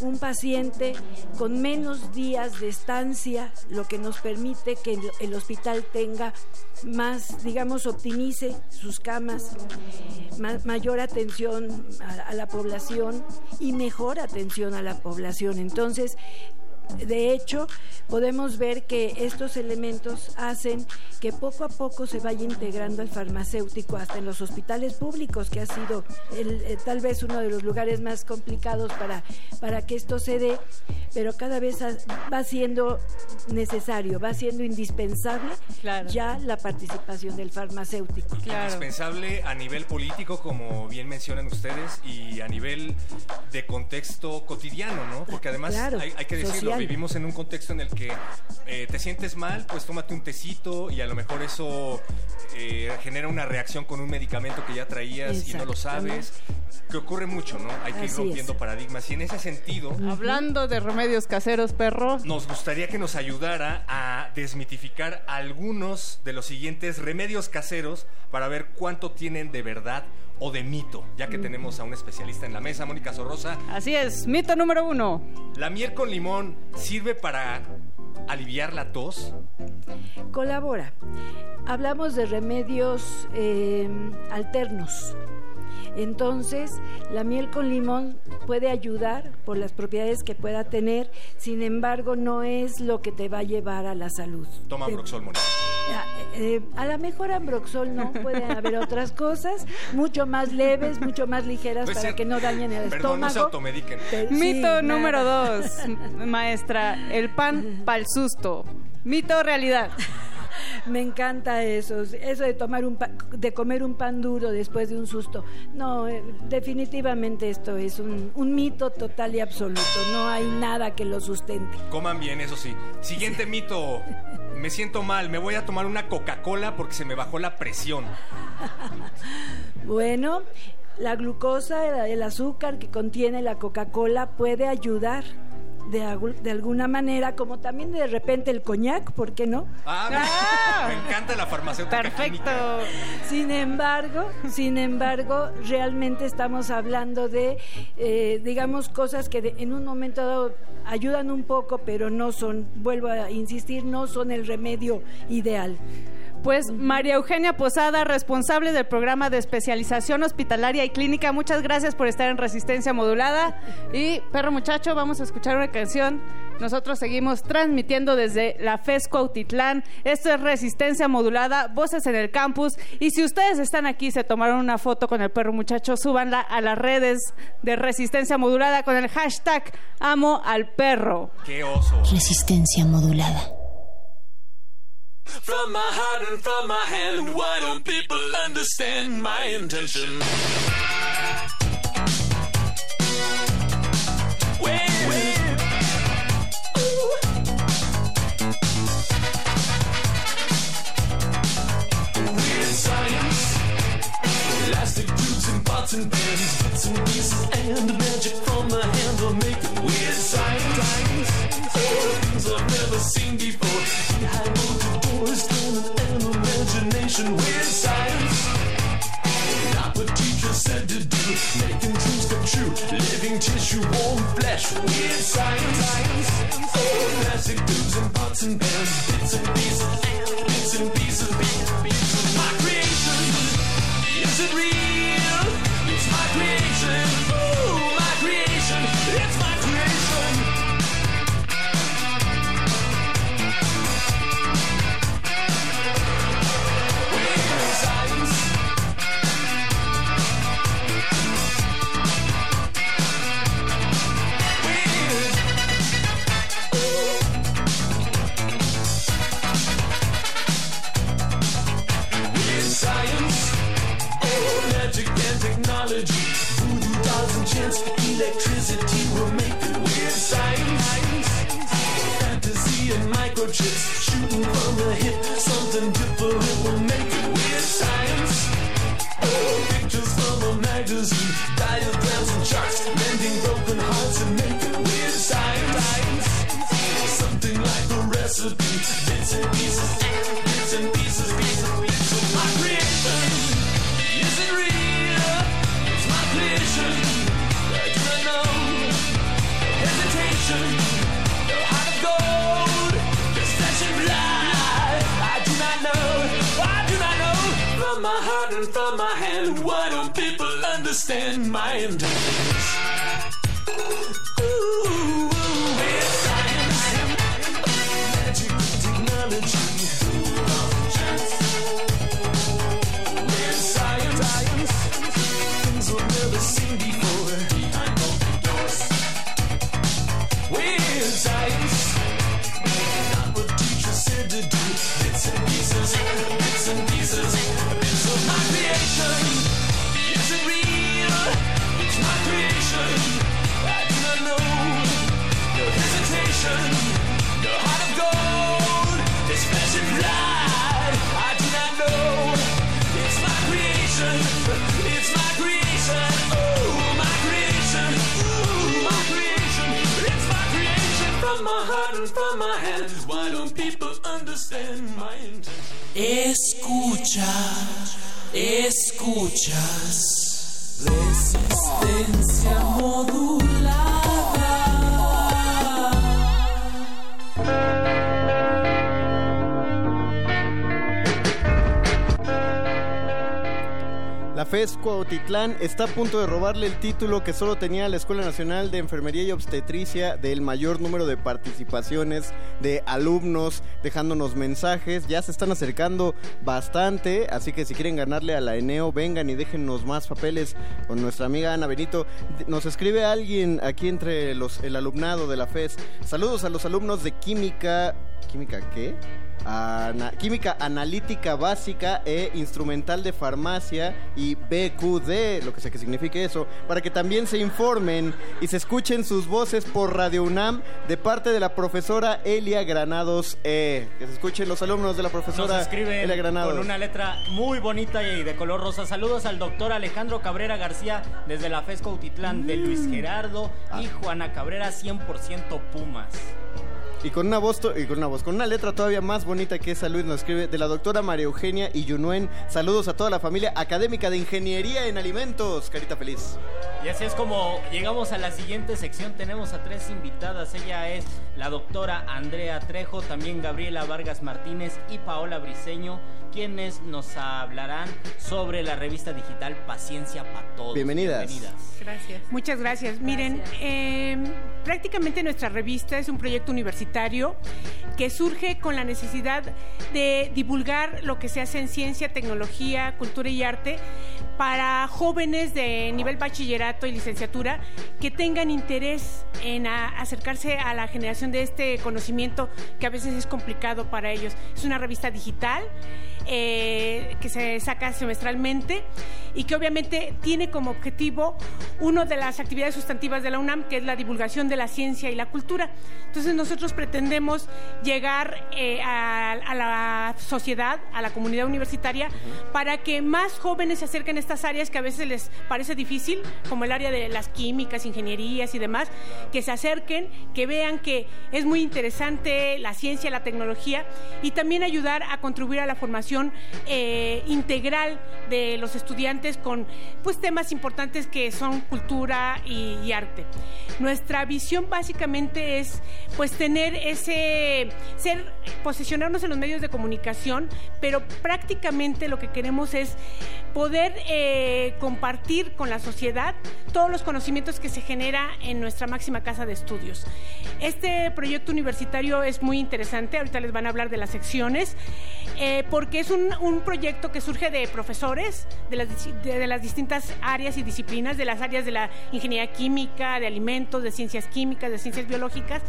un paciente con menos días de estancia, lo que nos permite que el, hospital tenga más, digamos, optimice sus camas, mayor atención a, a la población y mejor atención a la población. Entonces, de hecho, podemos ver que estos elementos hacen que poco a poco se vaya integrando el farmacéutico hasta en los hospitales públicos, que ha sido eh, tal vez uno de los lugares más complicados para, para que esto se dé, pero cada vez va siendo necesario, va siendo indispensable ya la participación del farmacéutico. Indispensable a nivel político, como bien mencionan ustedes, y a nivel de contexto cotidiano, ¿no? Porque además hay, que decirlo, vivimos en un contexto en el que eh, te sientes mal, pues tómate un tecito y a lo mejor eso eh, genera una reacción con un medicamento que ya traías y no lo sabes. Que ocurre mucho, ¿no? Hay que ir rompiendo paradigmas. Y en ese sentido. Hablando de remedios caseros, perro. Nos gustaría que nos ayudara a desmitificar algunos de los siguientes remedios caseros para ver cuánto tienen de verdad o de mito, ya que tenemos a un especialista en la mesa, Mónica Sorrosa. Así es, mito número uno. ¿La miel con limón sirve para aliviar la tos? Colabora. Hablamos de remedios eh, alternos entonces, la miel con limón puede ayudar por las propiedades que pueda tener, sin embargo, no es lo que te va a llevar a la salud. Toma Ambroxol, Mónica. Eh, eh, a lo mejor Ambroxol no, pueden haber otras cosas mucho más leves, mucho más ligeras para que no dañen el Perdón, estómago. No se automediquen. Mito número dos, maestra, el pan pa'l susto. Mito o realidad. Me encanta eso, eso de tomar un de comer un pan duro después de un susto. No, eh, definitivamente esto es un, mito total y absoluto. No hay nada que lo sustente. Coman bien, eso sí. Siguiente mito. Me siento mal, me voy a tomar una Coca-Cola porque se me bajó la presión. bueno, la glucosa, el azúcar que contiene la Coca-Cola puede ayudar de, de, alguna manera, como también de repente el coñac, ¿por qué no? Ah, me, ah. encanta la farmacéutica. Perfecto. Sin embargo, sin embargo, realmente estamos hablando de, eh, digamos, cosas que en un momento dado ayudan un poco, pero no son, vuelvo a insistir, no son el remedio ideal. Pues María Eugenia Posada, responsable del programa de especialización hospitalaria y clínica, muchas gracias por estar en Resistencia Modulada. Y perro muchacho, vamos a escuchar una canción. Nosotros seguimos transmitiendo desde la FESCO Autitlán. Esto es Resistencia Modulada, Voces en el Campus. Y si ustedes están aquí, se tomaron una foto con el perro muchacho, súbanla a las redes de Resistencia Modulada con el hashtag Amo al Perro. ¡Qué oso! Resistencia Modulada. From my heart and from my hand, why don't people understand my intention? And pans, bits and pieces, and magic from the hand will make weird science. Oh, things I've never seen before. Imagination with science. Not what teacher said to do, making dreams come true, living tissue, warm flesh with science. Oh, plastic tubes and pots and pans, bits and pieces, bits and pieces, technology, voodoo dolls and chants, electricity will make it weird science. Fantasy and microchips shooting from the hip, something different will make it weird science. Oh, pictures from a magazine, diagrams and charts, mending broken hearts and making weird science. Something like a recipe, from my hand, why don't people understand my? Intention? Escucha, escuchas. Resistencia modulada. La FES Cuautitlán está a punto de robarle el título que solo tenía la Escuela Nacional de Enfermería y Obstetricia del mayor número de participaciones de alumnos dejándonos mensajes. Ya se están acercando bastante, así que si quieren ganarle a la Eneo, vengan y déjennos más papeles con nuestra amiga Ana Benito. Nos escribe alguien aquí entre los el alumnado de la FES. Saludos a los alumnos de Química. ¿Química qué? Ana- química analítica básica e instrumental de farmacia y BQD, lo que sea que signifique eso, para que también se informen y se escuchen sus voces por Radio UNAM de parte de la profesora Elia Granados E. Que se escuchen los alumnos de la profesora Elia Granados. con una letra muy bonita y de color rosa. Saludos al doctor Alejandro Cabrera García desde la FESCO Utitlán de Luis Mm. Gerardo y Ah. Juana Cabrera 100% Pumas. Y con una voz y con una voz, con una letra todavía más bonita que esa Luis nos escribe de la doctora María Eugenia y Yunuen. Saludos a toda la familia académica de Ingeniería en Alimentos. Carita feliz. Y así es como llegamos a la siguiente sección. Tenemos a tres invitadas. Ella es la doctora Andrea Trejo, también Gabriela Vargas Martínez y Paola Briseño, quienes nos hablarán sobre la revista digital Paciencia para Todos. Bienvenidas. Gracias. Muchas gracias. Miren, eh, prácticamente nuestra revista es un proyecto universitario que surge con la necesidad de divulgar lo que se hace en ciencia, tecnología, cultura y arte para jóvenes de nivel bachillerato y licenciatura que tengan interés en acercarse a la generación de este conocimiento que a veces es complicado para ellos. Es una revista digital eh, que se saca semestralmente y que obviamente tiene como objetivo una de las actividades sustantivas de la UNAM, que es la divulgación de la ciencia y la cultura. Entonces nosotros pretendemos llegar eh, a, a la sociedad, a la comunidad universitaria, para que más jóvenes se acerquen a estas áreas que a veces les parece difícil, como el área de las químicas, ingenierías y demás, que se acerquen, que vean que es muy interesante la ciencia, la tecnología y también ayudar a contribuir a la formación eh, integral de los estudiantes con pues temas importantes que son cultura y, arte. Nuestra visión básicamente es pues tener ese ser posicionarnos en los medios de comunicación, pero prácticamente lo que queremos es poder eh, compartir con la sociedad todos los conocimientos que se genera en nuestra máxima casa de estudios. Este proyecto universitario es muy interesante, ahorita les van a hablar de las secciones eh, porque es un, un proyecto que surge de profesores de las, de, de las distintas áreas y disciplinas, de las áreas de la ingeniería química, de alimentos, de ciencias químicas, de ciencias biológicas,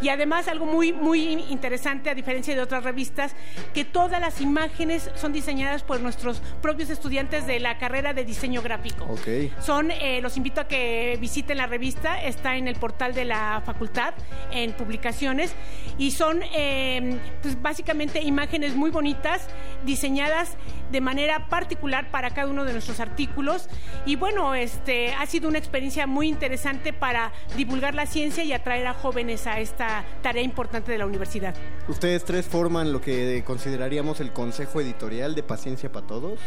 y además algo muy, muy interesante, a diferencia de otras revistas, que todas las imágenes son diseñadas por nuestros propios estudiantes de la carrera de diseño gráfico. Ok. Son, eh, los invito a que visiten la revista, está en el portal de la facultad, en publicaciones, y son eh, pues básicamente imágenes muy bonitas, diseñadas de manera particular para cada uno de nuestros artículos. Y bueno, este ha sido una experiencia muy interesante para divulgar la ciencia y atraer a jóvenes a esta tarea importante de la universidad. Ustedes tres forman lo que consideraríamos el consejo editorial de Paciencia para Todos.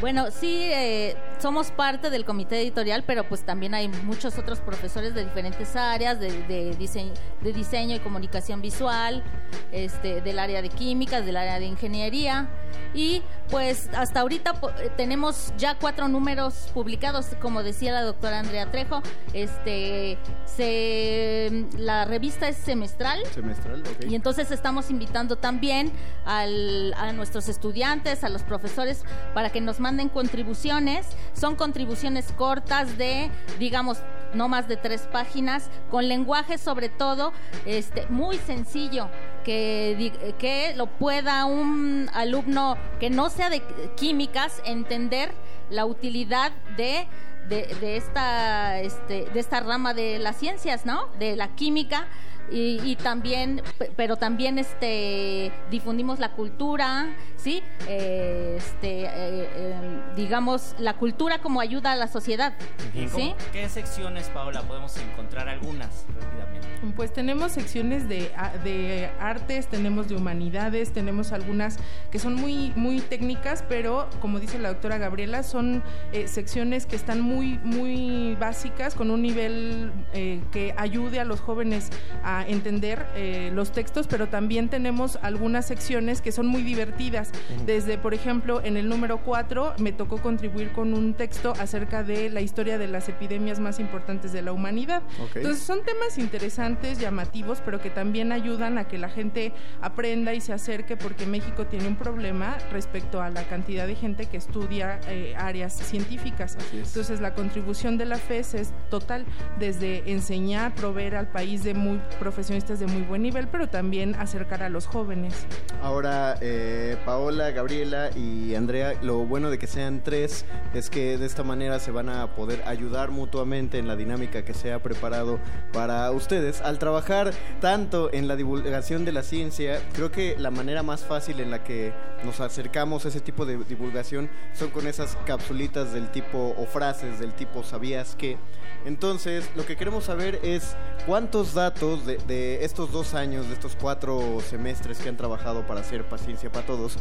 Bueno, sí, eh, somos parte del comité editorial, pero pues también hay muchos otros profesores de diferentes áreas, de, de diseño, de diseño y comunicación visual, este, del área de química, del área de ingeniería. Y pues hasta ahorita eh, tenemos ya cuatro números publicados, como decía la doctora Andrea Trejo. Este, se, la revista es semestral. Semestral, ok. Y entonces estamos invitando también al- a nuestros estudiantes, a los profesores, para que nos manden contribuciones. Son contribuciones cortas de, digamos, no más de tres páginas, con lenguaje sobre todo este, muy sencillo, que, que lo pueda un alumno que no sea de químicas entender la utilidad de de, de esta este, de esta rama de las ciencias, ¿no? De la química y, y también, pe- pero también este difundimos la cultura, sí, Eh, este, eh, eh, digamos la cultura como ayuda a la sociedad, ¿Y cómo- sí. ¿Qué secciones, Paola, podemos encontrar algunas rápidamente? Pues tenemos secciones de, a- de artes, tenemos de humanidades, tenemos algunas que son muy, muy técnicas, pero como dice la doctora Gabriela, son eh, secciones que están muy, muy básicas, con un nivel eh, que ayude a los jóvenes a entender eh, los textos, pero también tenemos algunas secciones que son muy divertidas. Desde, por ejemplo, en el número 4 me tocó contribuir con un texto acerca de la historia de las epidemias más importantes de la humanidad. Ok. Entonces, son temas interesantes, llamativos, pero que también ayudan a que la gente aprenda y se acerque porque México tiene un problema respecto a la cantidad de gente que estudia eh, áreas científicas. Entonces, la contribución de la FES es total, desde enseñar, proveer al país de muy profesionistas de muy buen nivel, pero también acercar a los jóvenes. Ahora, eh, Paola, Gabriela y Andrea, lo bueno de que sean tres es que de esta manera se van a poder ayudar mutuamente en la dinámica que se ha preparado para ustedes. Al trabajar tanto en la divulgación de la ciencia, creo que la manera más fácil en la que nos acercamos a ese tipo de divulgación son con esas capsulitas del tipo o frases del tipo ¿sabías que? Entonces, lo que queremos saber es cuántos datos de, de estos dos años, de estos cuatro semestres que han trabajado para hacer Paciencia para Todos,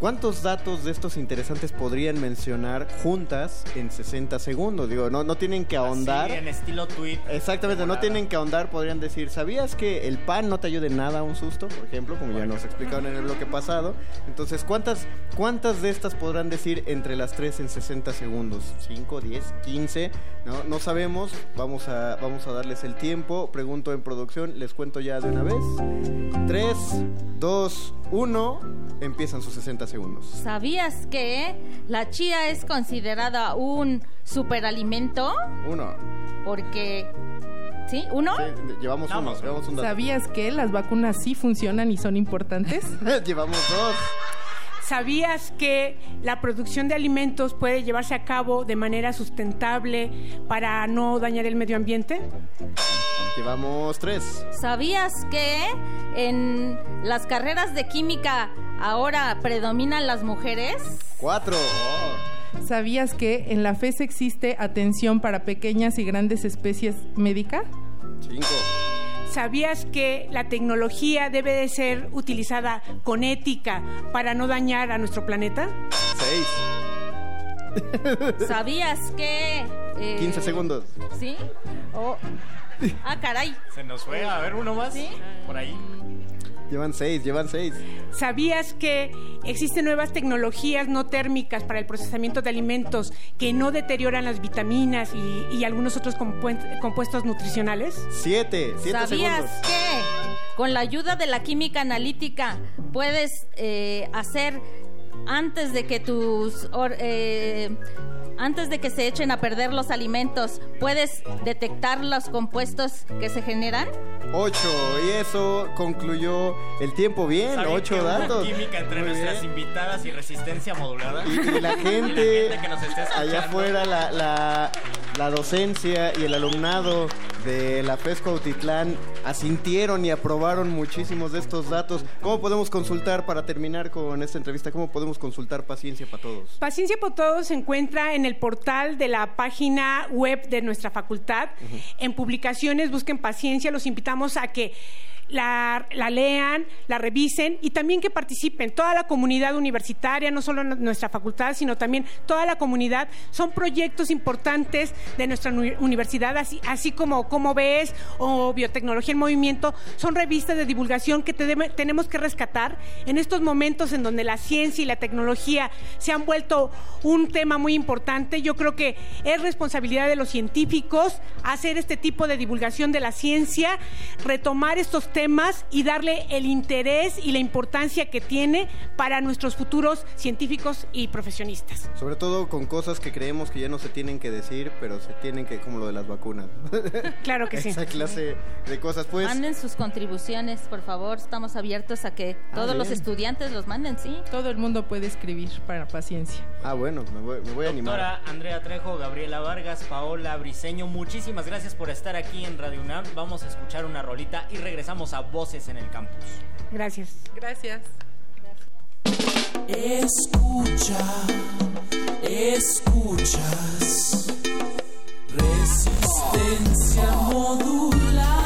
¿cuántos datos de estos interesantes podrían mencionar juntas en 60 segundos? Digo, no, no tienen que ahondar. Sí, en estilo tweet. Exactamente, no tienen que ahondar, podrían decir, ¿sabías que el pan no te ayuda en nada a un susto? Por ejemplo, como ya nos explicaron en el bloque pasado. Entonces, ¿cuántas, ¿cuántas de estas podrán decir entre las tres en 60 segundos? ¿5, 10, 15? No, no sabemos, vamos a, vamos a darles el tiempo. Pregunto en producción, les cuento ya de una vez. 3, 2, 1, empiezan sus 60 segundos. ¿Sabías que la chía es considerada un superalimento? Uno. Porque ¿Sí? ¿Uno? Llevamos uno, llevamos un dato. ¿Sabías que las vacunas sí funcionan y son importantes? llevamos dos. ¿Sabías que la producción de alimentos puede llevarse a cabo de manera sustentable para no dañar el medio ambiente? Llevamos tres. ¿Sabías que en las carreras de química ahora predominan las mujeres? Cuatro. ¿Sabías que en la FES existe atención para pequeñas y grandes especies médica? Cinco. ¿Sabías que la tecnología debe de ser utilizada con ética para no dañar a nuestro planeta? Seis. ¿Sabías que... eh, 15 segundos. ¿Sí? Oh. Ah, caray. Se nos fue, a ver uno más. Por ahí. Llevan seis, llevan seis. ¿Sabías que existen nuevas tecnologías no térmicas para el procesamiento de alimentos que no deterioran las vitaminas y, y algunos otros compuestos nutricionales? Siete, siete ¿Sabías segundos. que con la ayuda de la química analítica puedes eh, hacer antes de que tus or- eh, antes de que se echen a perder los alimentos, puedes detectar los compuestos que se generan? Ocho, y eso concluyó el tiempo bien, ¿Saben ocho datos. química entre Muy nuestras bien. invitadas y resistencia modulada? Y, y la Y gente, gente que nos está escuchando. allá afuera, la, la, la docencia y el alumnado de la FESCO Autitlán asintieron y aprobaron muchísimos de estos datos. ¿Cómo podemos consultar para terminar con esta entrevista? ¿Cómo podemos consultar Paciencia para Todos? Paciencia por Todos se encuentra en el portal de la página web de nuestra facultad. En publicaciones busquen Paciencia, los invitamos a que la, la lean, la revisen y también que participen. Toda la comunidad universitaria, no solo nuestra facultad, sino también toda la comunidad. Son proyectos importantes de nuestra uni- universidad, así, así como Como ves o Biotecnología en Movimiento. Son revistas de divulgación que tenemos que rescatar en estos momentos en donde la ciencia y la tecnología se han vuelto un tema muy importante. Yo creo que es responsabilidad de los científicos hacer este tipo de divulgación de la ciencia, retomar estos temas y darle el interés y la importancia que tiene para nuestros futuros científicos y profesionistas. Sobre todo con cosas que creemos que ya no se tienen que decir, pero se tienen que, como lo de las vacunas. Claro que sí. Esa clase de cosas. Pues Manden sus contribuciones, por favor. Estamos abiertos a que todos los estudiantes los manden, ¿sí? Todo el mundo puede escribir para paciencia. Ah, bueno, me voy, me voy a animar. Doctora Andrea Trejo, Gabriela Vargas, Paola Briseño, muchísimas gracias por estar aquí en Radio UNAM. Vamos a escuchar una rolita y regresamos a Voces en el Campus. Gracias. Gracias. Escucha, escuchas. Resistencia modulada.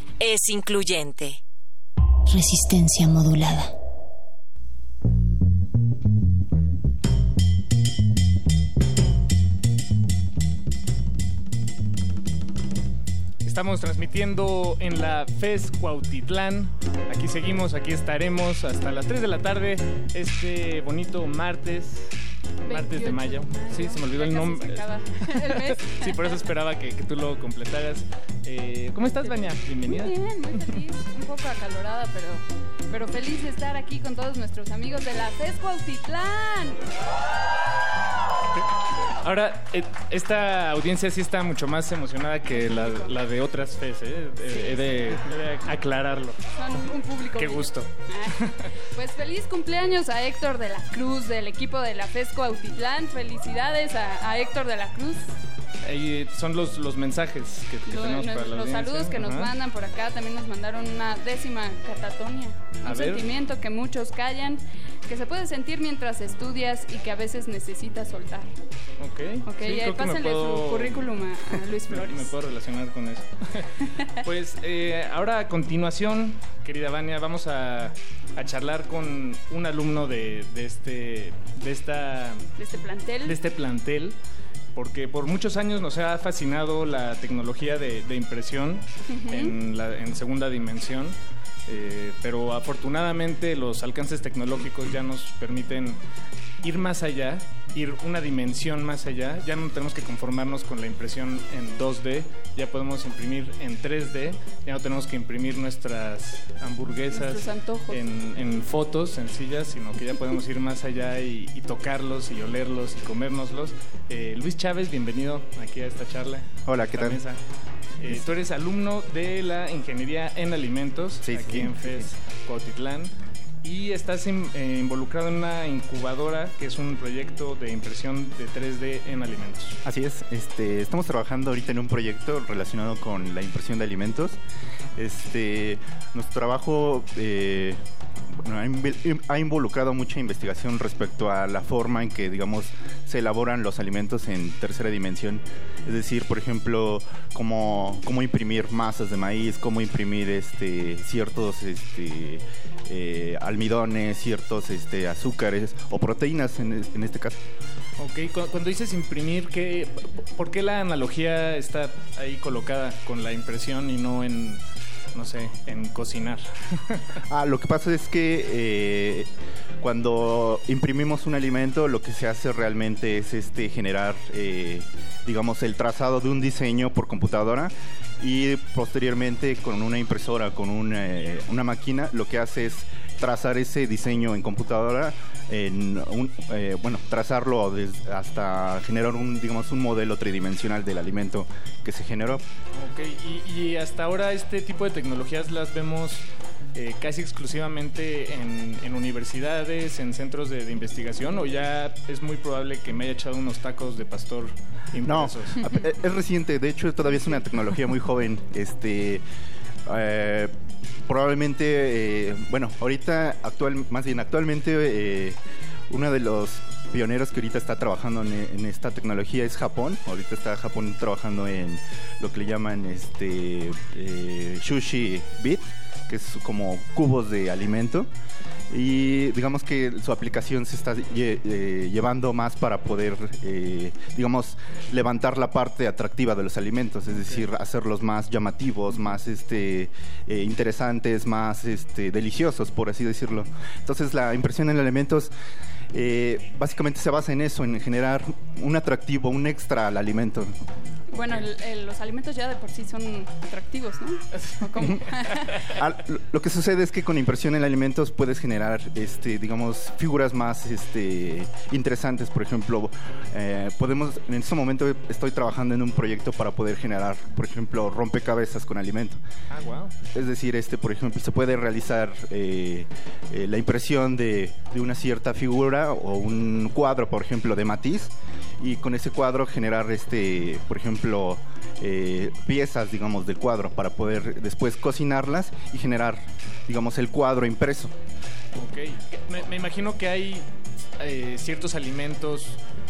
es incluyente. Resistencia modulada. Estamos transmitiendo en la FES Cuautitlán. Aquí seguimos, aquí estaremos hasta las 3 de la tarde este bonito martes. Martes de mayo. Sí, se me olvidó el nombre. sí, por eso esperaba que, que tú lo completaras. ¿Cómo estás, Vania? Bienvenida. Muy bien, muy feliz. Un poco acalorada, pero, pero feliz de estar aquí con todos nuestros amigos de la Cuautitlán. Ahora, eh, esta audiencia sí está mucho más emocionada que la, la de otras FES, ¿eh? He de, he de aclararlo. Son un público. Qué gusto. Ah, Pues feliz cumpleaños a Héctor de la Cruz del equipo de la FESCO Autitlán. Felicidades a, a Héctor de la Cruz. Ahí son los, los mensajes que, que tenemos nos- para la los audiencia. saludos que nos Ajá. mandan por acá también nos mandaron una décima catatonia. A un ver. sentimiento que muchos callan, que se puede sentir mientras estudias y que a veces necesitas soltar. Ok. Ok, Sí, y ahí me pásenle puedo- su currículum a, a Luis Me- Flores. Me puedo relacionar con eso. pues eh, ahora a continuación, querida Vania, vamos a, a charlar con un alumno de, de este de esta De este plantel. de este plantel porque por muchos años nos ha fascinado la tecnología de, de impresión en, la, en segunda dimensión, eh, pero afortunadamente los alcances tecnológicos ya nos permiten ir más allá, ir una dimensión más allá, ya no tenemos que conformarnos con la impresión en 2D, ya podemos imprimir en 3D, ya no tenemos que imprimir nuestras hamburguesas en, en fotos sencillas, sino que ya podemos ir más allá y, y tocarlos y olerlos y comérnoslos. Eh, Luis Chávez, bienvenido aquí a esta charla. Hola, ¿qué tal? mesa. Eh, tú eres alumno de la Ingeniería en Alimentos aquí sí, en FES Cuautitlán y estás eh, involucrado en una incubadora que es un proyecto de impresión de 3D en alimentos. Así es, este, estamos trabajando ahorita en un proyecto relacionado con la impresión de alimentos. Este, nuestro trabajo eh, ha, ha involucrado mucha investigación respecto a la forma en que, digamos, se elaboran los alimentos en tercera dimensión. Es decir, por ejemplo, cómo, cómo imprimir masas de maíz, cómo imprimir este, ciertos este, eh, almidones, ciertos este, azúcares o proteínas en, en este caso. Ok, cu- cuando dices imprimir, ¿qué, ¿por qué la analogía está ahí colocada con la impresión y no en, no sé, en cocinar? Ah, lo que pasa es que eh, cuando imprimimos un alimento, lo que se hace realmente es este generar, eh, digamos, el trazado de un diseño por computadora y posteriormente con una impresora, con un, eh, una máquina, lo que hace es trazar ese diseño en computadora, en un, eh, bueno, trazarlo hasta generar un, digamos, un modelo tridimensional del alimento que se generó. Ok, y, y hasta ahora este tipo de tecnologías las vemos eh, casi exclusivamente en, en universidades, en centros de, de investigación, o ya es muy probable que me haya echado unos tacos de pastor No, impresos. e, es reciente, de hecho todavía es una tecnología muy joven. Este, eh, probablemente, eh, bueno, ahorita, actual, más bien actualmente, eh, uno de los pioneros que ahorita está trabajando en, esta tecnología es Japón. Ahorita está Japón trabajando en lo que le llaman este eh, sushi bit, que es como cubos de alimento. Y digamos que su aplicación se está lle- eh, llevando más para poder, eh, digamos, levantar la parte atractiva de los alimentos, es decir, hacerlos más llamativos, más este, eh, interesantes, más este, deliciosos, por así decirlo. Entonces la impresión en alimentos eh, básicamente se basa en eso, en generar un atractivo, un extra al alimento. Bueno, el- el- los alimentos ya de por sí son atractivos, ¿no? Ah, lo- Lo que sucede es que con impresión en alimentos puedes generar, este, digamos, figuras más este, interesantes. Por ejemplo, eh, podemos, en este momento estoy trabajando en un proyecto para poder generar, por ejemplo, rompecabezas con alimento. Ah, wow. Es decir, este, por ejemplo, se puede realizar eh, eh, la impresión de, de una cierta figura o un cuadro, por ejemplo, de matiz, y con ese cuadro generar, este, por ejemplo, eh, piezas, digamos, del cuadro para poder después cocinarlas y generar, digamos, el cuadro impreso. Ok. Me, me imagino que hay eh, ciertos alimentos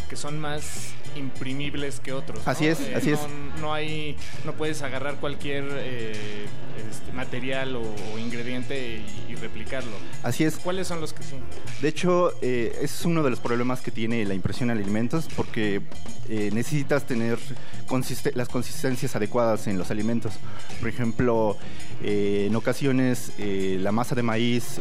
que son más imprimibles que otros. ¿no? Así es, Eh, así no, es. No hay, no puedes agarrar cualquier eh, este, material o, o ingrediente y, y replicarlo. Así es. ¿Cuáles son los que sí? De hecho, eh, es uno de los problemas que tiene la impresión en alimentos porque necesitas tener las consistencias adecuadas en los alimentos. Por ejemplo, en ocasiones la masa de maíz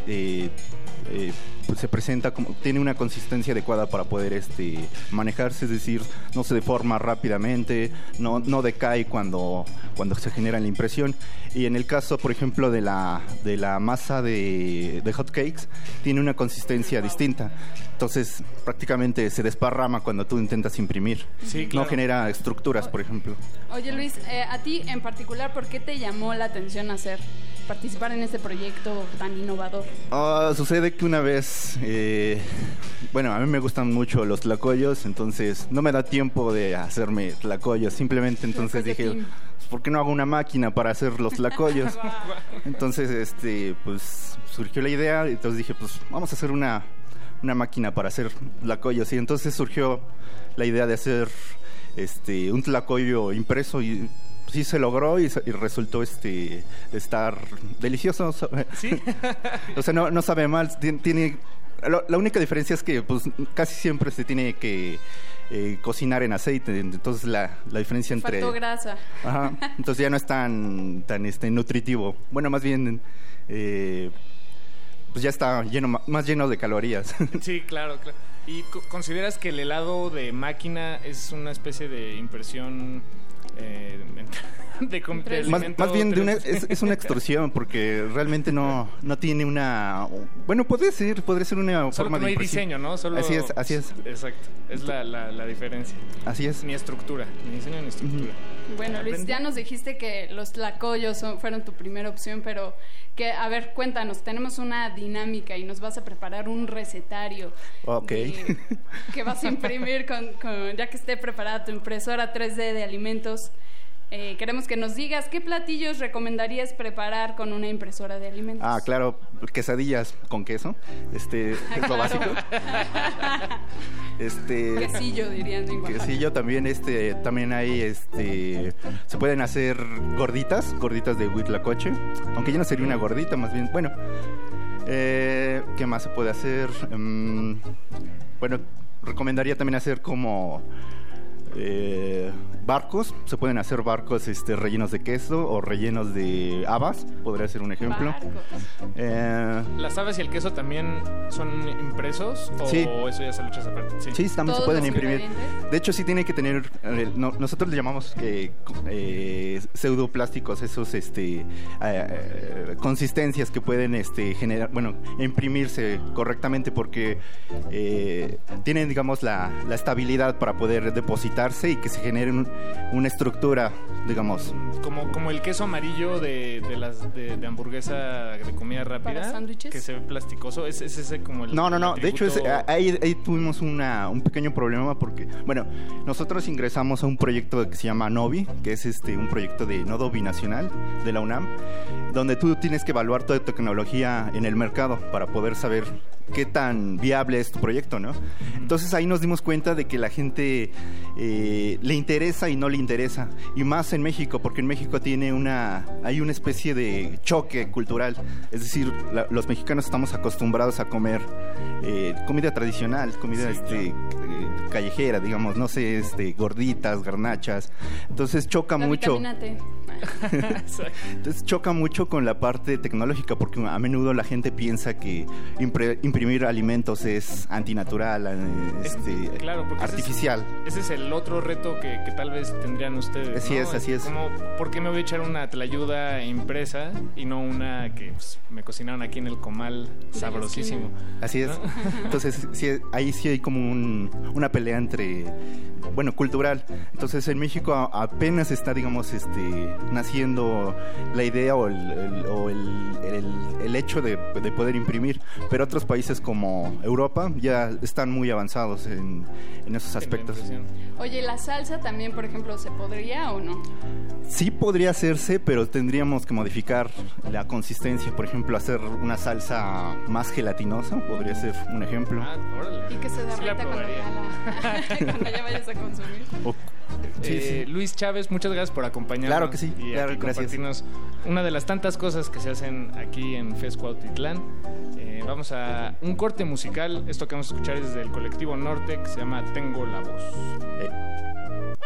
eh, pues se presenta como tiene una consistencia adecuada para poder este, manejarse, es decir, no se deforma rápidamente, no, no decae cuando, cuando se genera la impresión. Y en el caso, por ejemplo, de la, de la masa de, de hot cakes, tiene una consistencia distinta. Entonces, prácticamente se desparrama cuando tú intentas imprimir. Sí, No claro. genera estructuras, por ejemplo. Oye Luis, eh, a ti en particular, ¿por qué te llamó la atención hacer, participar en este proyecto tan innovador? Ah, sucede que una vez, eh, bueno, a mí me gustan mucho los tlacoyos, entonces no me da tiempo de hacerme tlacoyos. Simplemente entonces dije. "Pues, ¿por qué no hago una máquina para hacer los tlacoyos? entonces, este, pues surgió la idea, y entonces dije, pues vamos a hacer una, una máquina para hacer tlacoyos. Y entonces surgió la idea de hacer este, un tlacoyo impreso y sí se logró y, resultó este estar delicioso. Sí. o sea, no, no sabe mal. tien- Tiene, lo- la única diferencia es que pues casi siempre se tiene que eh, cocinar en aceite. Entonces la, la diferencia entre... Faltó grasa. Ajá. Entonces ya no es tan, tan este, nutritivo. Bueno, más bien, eh, pues ya está lleno, más lleno de calorías. Sí, claro, claro. ¿Y co- consideras que el helado de máquina es una especie de impresión eh, de, de más, más bien de una- es, es una extorsión porque realmente no, no tiene una... Bueno, puede ser, podría ser una Solo forma que no de hay impresión. diseño, ¿no? Solo, Así es, así es. Exacto. Es la, la, la diferencia. Así es. Ni estructura. Ni diseño ni estructura. Bueno, Luis, ya nos dijiste que los tlacoyos son- fueron tu primera opción, pero que, a ver, cuéntanos, tenemos una dinámica y nos vas a preparar un recetario Ok. de- que vas a imprimir con, con- ya que esté preparada tu impresora 3D de alimentos. Eh, queremos que nos digas qué platillos recomendarías preparar con una impresora de alimentos. Ah, claro, quesadillas con queso. Este, es lo Claro. básico. Este, Quesillo, dirían en quesillo también, este, también hay, este, se pueden hacer gorditas, gorditas de huitlacoche, aunque ya no sería una gordita, más bien, bueno, eh, ¿qué más se puede hacer? Mm, bueno, recomendaría también hacer como eh, barcos, se pueden hacer barcos, este, rellenos de queso o rellenos de habas, podría ser un ejemplo. Eh, ¿Las aves y el queso también son impresos? ¿O Sí. eso ya se lo echas aparte? Sí, también se pueden imprimir. De hecho, sí tiene que tener, eh, no- nosotros le llamamos eh, co- eh, pseudoplásticos, esos este, eh, consistencias que pueden este, generar, bueno, imprimirse correctamente porque eh, tienen, digamos, la, la estabilidad para poder y que se genere un- una estructura, digamos. Como, como el queso amarillo de, de las de, de hamburguesa de comida rápida. sándwiches? Que se ve plasticoso. Es, es ese como el. No, no, el no. De hecho, es- ahí, ahí tuvimos una, un pequeño problema porque, bueno, nosotros ingresamos a un proyecto que se llama Novi, que es este un proyecto de nodo binacional de la UNAM, donde tú tienes que evaluar toda tecnología en el mercado para poder saber qué tan viable es tu proyecto, ¿no? Entonces ahí nos dimos cuenta de que la gente eh, le interesa y no le interesa, y más en México, porque en México tiene una, hay una especie de choque cultural, es decir, la- los mexicanos estamos acostumbrados a comer eh, comida tradicional, comida este, eh, callejera, digamos, no sé, este, gorditas, garnachas, entonces choca La mucho. vitamina T. Entonces choca mucho con la parte tecnológica porque a menudo la gente piensa que imprimir alimentos es antinatural, eh, este, Claro, porque ese es- artificial. Ese es, el otro reto que, que tal vez tendrían ustedes. Así ¿no? es, así es. Como, ¿Por qué me voy a echar una tlayuda impresa y no una que pues, me cocinaron aquí en el comal sabrosísimo? Así es. ¿No? Entonces, sí, ahí sí hay como un- una pelea entre, bueno, cultural. Entonces, en México apenas está, digamos, este, naciendo la idea o el, el- o el- el- el hecho de, de poder imprimir, pero otros países como Europa ya están muy avanzados en, en esos aspectos. Oye, ¿la salsa también, por ejemplo, se podría o no? Sí podría hacerse, pero tendríamos que modificar la consistencia. Por ejemplo, hacer una salsa más gelatinosa, podría ser un ejemplo. Y que se derrita cuando, ya la- cuando ya vayas a consumir. O- sí, Eh, sí. Luis Chávez, muchas gracias por acompañarnos. Claro que sí, Y claro, aquí gracias. compartirnos una de las tantas cosas que se hacen aquí en FES Cuautitlán. Eh, vamos a un corte musical. Esto que vamos a escuchar es del colectivo Norte que se llama Tengo la voz. Motivos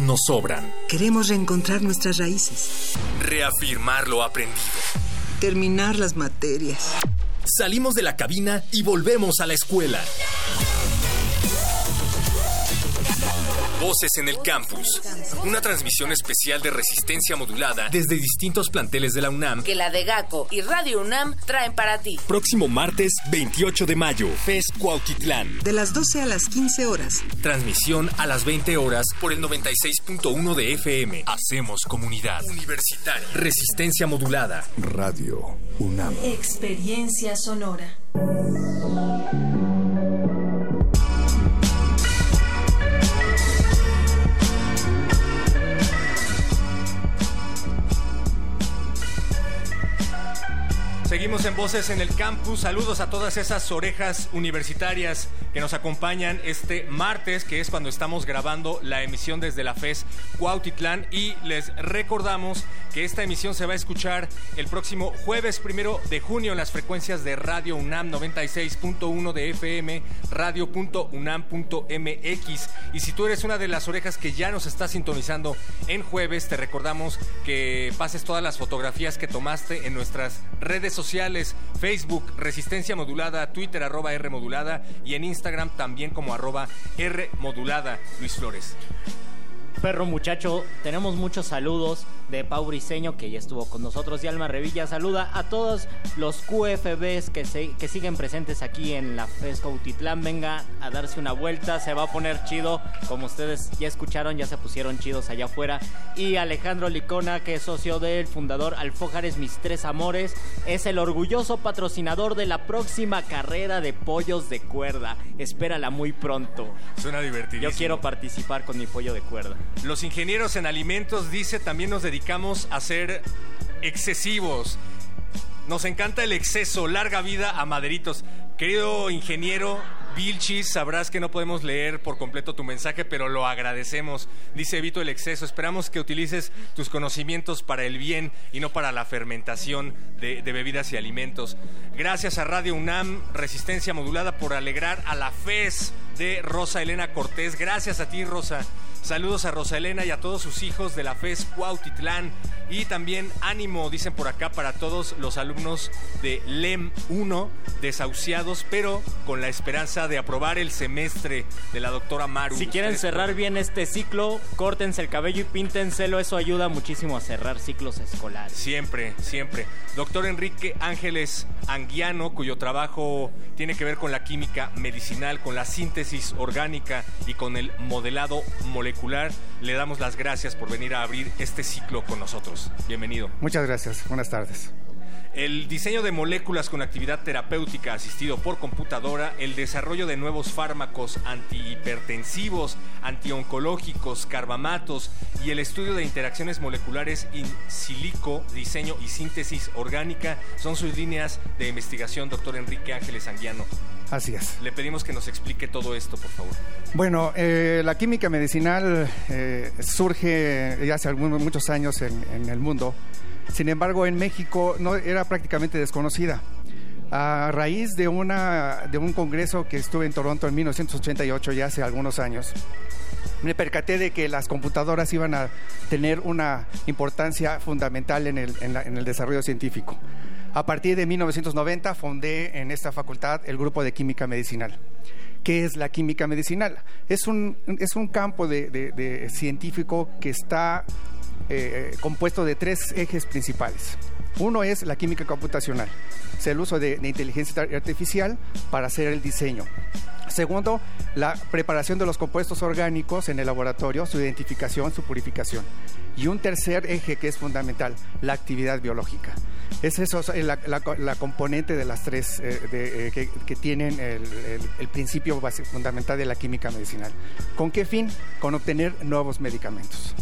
nos sobran. Queremos reencontrar nuestras raíces. Reafirmar lo aprendido. terminar las materias. Salimos de la cabina y volvemos a la escuela. Voces en el campus. Una transmisión especial de resistencia modulada desde distintos planteles de la UNAM. Que la de GACO y Radio UNAM traen para ti. Próximo martes 28 de mayo, FES Cuautitlán. De las 12 a las 15 horas. Transmisión a las 20 horas por el 96.1 de FM. Hacemos comunidad. Universitaria. Resistencia modulada. Radio UNAM. Experiencia sonora. Seguimos en Voces en el Campus. Saludos a todas esas orejas universitarias que nos acompañan este martes, que es cuando estamos grabando la emisión desde la FES Cuautitlán. Y les recordamos que esta emisión se va a escuchar el próximo jueves primero de junio en las frecuencias de Radio UNAM 96.1 de FM, radio.unam.mx. Y si tú eres una de las orejas que ya nos está sintonizando en jueves, te recordamos que pases todas las fotografías que tomaste en nuestras redes sociales, Facebook, Resistencia Modulada, Twitter, arroba R Modulada y en Instagram también como arroba R Modulada, Luis Flores. Perro muchacho, tenemos muchos saludos de Pau Briseño, que ya estuvo con nosotros, y Alma Revilla saluda a todos los QFBs que, se, que siguen presentes aquí en la Fesco Utitlán. Venga a darse una vuelta, se va a poner chido, como ustedes ya escucharon, ya se pusieron chidos allá afuera. Y Alejandro Licona, que es socio del fundador Alfojares Mis Tres Amores, es el orgulloso patrocinador de la próxima carrera de pollos de cuerda. Espérala muy pronto. Suena divertidísimo. Yo quiero participar con mi pollo de cuerda. Los ingenieros en alimentos, dice, también nos dedicamos a ser excesivos. Nos encanta el exceso, larga vida a maderitos. Querido ingeniero Vilchis, sabrás que no podemos leer por completo tu mensaje, pero lo agradecemos. Dice evito el exceso. Esperamos que utilices tus conocimientos para el bien y no para la fermentación de, de bebidas y alimentos. Gracias a Radio UNAM, Resistencia Modulada, por alegrar a la FES de Rosa Elena Cortés. Gracias a ti, Rosa. Saludos a Rosa Elena y a todos sus hijos de la FES Cuautitlán. Y también ánimo, dicen por acá, para todos los alumnos de LEM 1, desahuciados, pero con la esperanza de aprobar el semestre de la doctora Maru. Si quieren cerrar bien este ciclo, córtense el cabello y píntenselo. Eso ayuda muchísimo a cerrar ciclos escolares. Siempre, siempre. Doctor Enrique Ángeles Anguiano, cuyo trabajo tiene que ver con la química medicinal, con la síntesis orgánica y con el modelado molecular, le damos las gracias por venir a abrir este ciclo con nosotros. Bienvenido. Muchas gracias. Buenas tardes. El diseño de moléculas con actividad terapéutica asistido por computadora, el desarrollo de nuevos fármacos antihipertensivos, antioncológicos, carbamatos y el estudio de interacciones moleculares in silico, diseño y síntesis orgánica son sus líneas de investigación, doctor Enrique Ángeles Anguiano. Así es. Le pedimos que nos explique todo esto, por favor. Bueno, eh, la química medicinal eh, surge ya hace algún- muchos años en, en el mundo. Sin embargo, en México no era prácticamente desconocida. A raíz de, una, de un congreso que estuve en Toronto en 1988, ya hace algunos años, me percaté de que las computadoras iban a tener una importancia fundamental en el, en la- en el desarrollo científico. A partir de 1990 fundé en esta facultad el grupo de química medicinal. ¿Qué es la química medicinal? Es un, es un campo de, de- de científico que está eh, compuesto de tres ejes principales. Uno es la química computacional, es el uso de, de inteligencia artificial para hacer el diseño. Segundo, la preparación de los compuestos orgánicos en el laboratorio, su identificación, su purificación. Y un tercer eje que es fundamental, la actividad biológica. Es eso, es la, componente de las tres eh, eh, que, tienen el, el- el principio base- fundamental de la química medicinal. ¿Con qué fin? Con obtener nuevos medicamentos.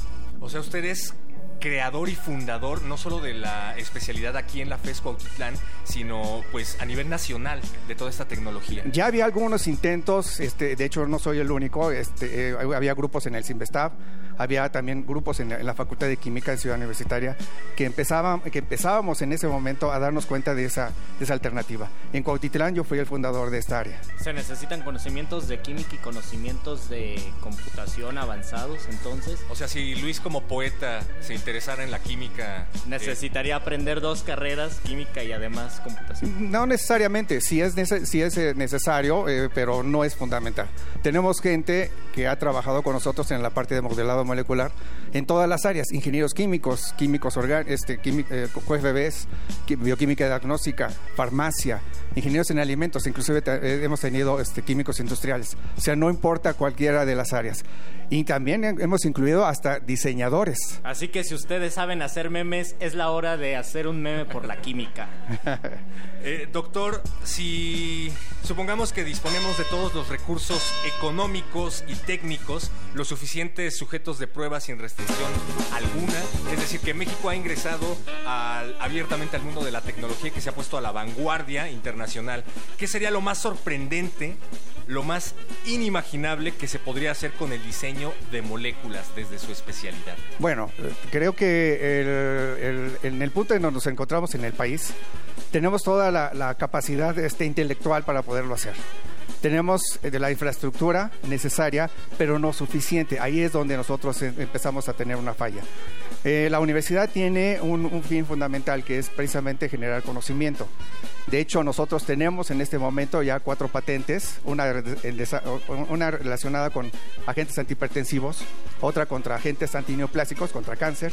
O sea, usted es creador y fundador no solo de la especialidad aquí en la FES Cuautitlán, sino pues a nivel nacional de toda esta tecnología. Ya había algunos intentos, este, de hecho no soy el único, este, eh, había grupos en el Simvestab, había también grupos en la, en la Facultad de Química en Ciudad Universitaria que, empezaban, que empezábamos en ese momento a darnos cuenta de esa, de esa alternativa. En Cuautitlán yo fui el fundador de esta área. Se necesitan conocimientos de química y conocimientos de computación avanzados, entonces. O sea, si Luis como poeta se interesara en la química... eh, Necesitaría aprender dos carreras, química y además computación. No necesariamente, sí es, nece- sí es eh, necesario, eh, pero no es fundamental. Tenemos gente que ha trabajado con nosotros en la parte de modelado molecular en todas las áreas, ingenieros químicos, químicos orgánicos, este, quími- eh, QFBs, bioquímica diagnóstica, farmacia, ingenieros en alimentos, inclusive eh, hemos tenido este, químicos industriales. O sea, no importa cualquiera de las áreas. Y también he- hemos incluido hasta diseñadores. Así que si ustedes saben hacer memes, es la hora de hacer un meme por la química. Eh, doctor, si supongamos que disponemos de todos los recursos económicos y técnicos, los suficientes sujetos de prueba sin restricción alguna, es decir, que México ha ingresado abiertamente al mundo de la tecnología que se ha puesto a la vanguardia internacional, ¿qué sería lo más sorprendente, lo más inimaginable que se podría hacer con el diseño de moléculas desde su especialidad? Bueno, eh, creo que en el punto en donde nos encontramos en el país, tenemos toda la, la capacidad este, intelectual para poderlo hacer. Tenemos eh, de la infraestructura necesaria, pero no suficiente. Ahí es donde nosotros em- empezamos a tener una falla. Eh, la universidad tiene un, fin fundamental que es precisamente generar conocimiento. De hecho, nosotros tenemos en este momento ya cuatro patentes, una, una relacionada con agentes antihipertensivos, otra contra agentes antineoplásicos, contra cáncer,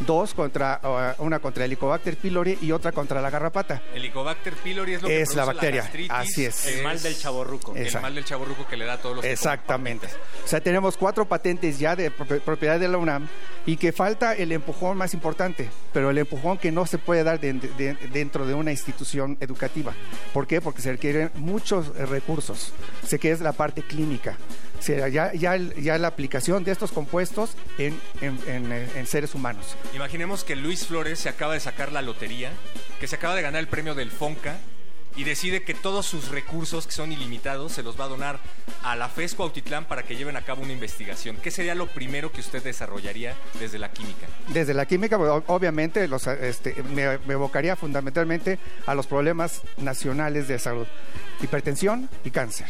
dos contra, uh, una contra Helicobacter pylori y otra contra la garrapata. Helicobacter pylori es lo que Es la bacteria, gastritis, así es. El mal del chaborruco. El mal del chaborruco que le da a todos los Exactamente. O sea, tenemos cuatro patentes ya de propi- propiedad de la UNAM y que falta el empujón más importante, pero el empujón que no se puede dar de- de- dentro de una institución educativa. ¿Por qué? Porque se requieren muchos eh, recursos. Sé que es la parte clínica. Ya, ya, ya la aplicación de estos compuestos en, en- en, en seres humanos. Imaginemos que Luis Flores se acaba de sacar la lotería, que se acaba de ganar el premio del FONCA y decide que todos sus recursos, que son ilimitados, se los va a donar a la FES Cuautitlán para que lleven a cabo una investigación. ¿Qué sería lo primero que usted desarrollaría desde la química? Desde la química, bueno, obviamente, los, este, me, me evocaría fundamentalmente a los problemas nacionales de salud, hipertensión y cáncer.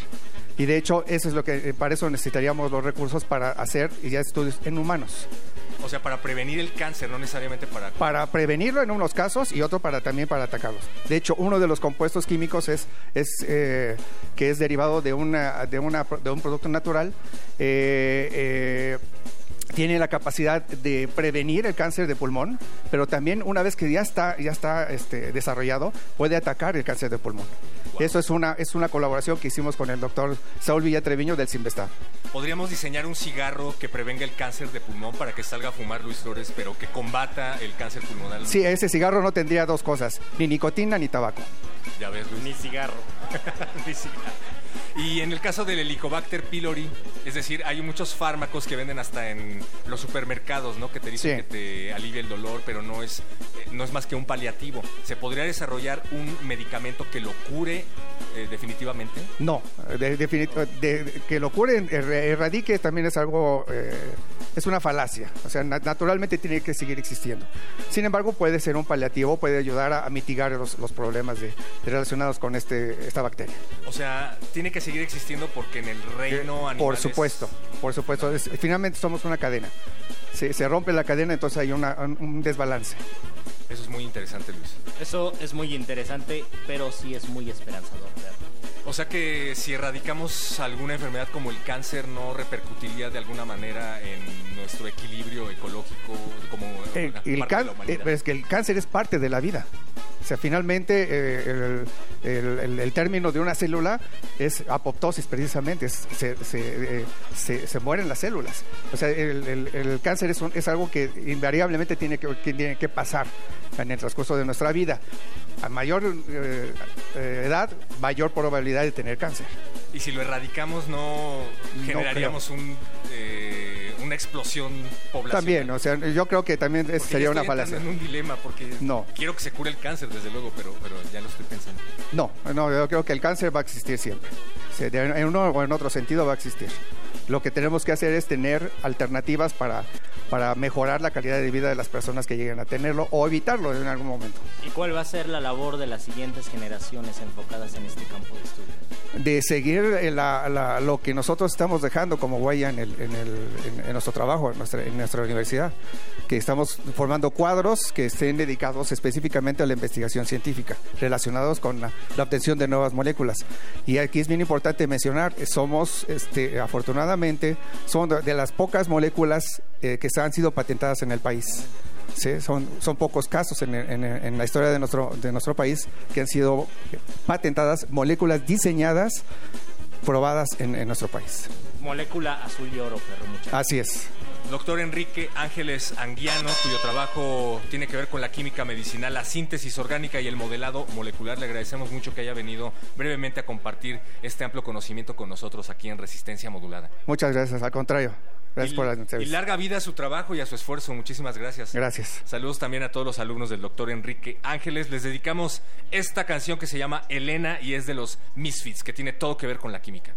Y de hecho, eso es lo que, eh, para eso necesitaríamos los recursos para hacer ya estudios en humanos. O sea, para prevenir el cáncer, no necesariamente para... Para prevenirlo en unos casos y otro para también para atacarlos. De hecho, uno de los compuestos químicos es, es eh, que es derivado de, una, de, una, de un producto natural. eh, eh, tiene la capacidad de prevenir el cáncer de pulmón, pero también una vez que ya está, ya está este, desarrollado, puede atacar el cáncer de pulmón. Eso es una, es una colaboración que hicimos con el doctor Saúl Villatreviño del Simvestar. ¿Podríamos diseñar un cigarro que prevenga el cáncer de pulmón para que salga a fumar Luis Flores, pero que combata el cáncer pulmonar? Sí, ese cigarro no tendría dos cosas, ni nicotina ni tabaco. Ya ves, Luis. Ni cigarro. Ni cigarro. Y en el caso del Helicobacter pylori, es decir, hay muchos fármacos que venden hasta en los supermercados, ¿no? Que te dicen Sí. que te alivia el dolor, pero no es, eh, no es más que un paliativo. ¿Se podría desarrollar un medicamento que lo cure eh, definitivamente? No, de, definit- de- de- que lo erre- erradique también es algo, eh, es una falacia. O sea, na- naturalmente tiene que seguir existiendo. Sin embargo, puede ser un paliativo, puede ayudar a, a mitigar los, los problemas de, relacionados con este, esta bacteria. O sea, tiene que seguir existiendo porque en el reino animal. Por supuesto, por supuesto. Es- finalmente somos una cadena. Se, se rompe la cadena, entonces hay una- un, desbalance. Eso es muy interesante, Luis. Eso es muy interesante, pero sí es muy esperanzador. verlo. O sea que si erradicamos alguna enfermedad como el cáncer, no repercutiría de alguna manera en nuestro equilibrio ecológico como El, una el parte de la humanidad. eh, es que el cáncer es parte de la vida. O sea, finalmente eh, el, el- el- el término de una célula es apoptosis precisamente, es- se, se, eh, se- se mueren las células. O sea, el, el- el cáncer es, un- es algo que invariablemente tiene que, que tiene que pasar en el transcurso de nuestra vida. A mayor eh, edad, mayor probabilidad de tener cáncer. Y si lo erradicamos, no generaríamos un, una explosión poblacional. También, o sea, yo creo que también es- sería una falacia. en un dilema porque No. quiero que se cure el cáncer, desde luego, pero, pero ya lo estoy pensando. No, no, yo creo que el cáncer va a existir siempre. En uno o en otro sentido va a existir. Lo que tenemos que hacer es tener alternativas para, para mejorar la calidad de vida de las personas que lleguen a tenerlo o evitarlo en algún momento. ¿Y cuál va a ser la labor de las siguientes generaciones enfocadas en este campo de estudio? de seguir eh, la- la- lo que nosotros estamos dejando como huella en, el- en el- en- en nuestro trabajo, en nuestra, en nuestra universidad, que estamos formando cuadros que estén dedicados específicamente a la investigación científica, relacionados con la, la obtención de nuevas moléculas. Y aquí es bien importante mencionar, eh, somos, este, afortunadamente, son de, las pocas moléculas eh, que han sido patentadas en el país. Sí, son, son pocos casos en, en- en la historia de nuestro, de nuestro país que han sido patentadas moléculas diseñadas, probadas en, en nuestro país. Molécula azul y oro, perro muchacho. Así es. Doctor Enrique Ángeles Anguiano, cuyo trabajo tiene que ver con la química medicinal, la síntesis orgánica y el modelado molecular. Le agradecemos mucho que haya venido brevemente a compartir este amplio conocimiento con nosotros aquí en Resistencia Modulada. Muchas gracias, al contrario. Gracias y, por la y larga vida a su trabajo y a su esfuerzo. Muchísimas gracias. Gracias. Saludos también a todos los alumnos del doctor Enrique Ángeles. Les dedicamos esta canción que se llama Elena y es de los Misfits, que tiene todo que ver con la química.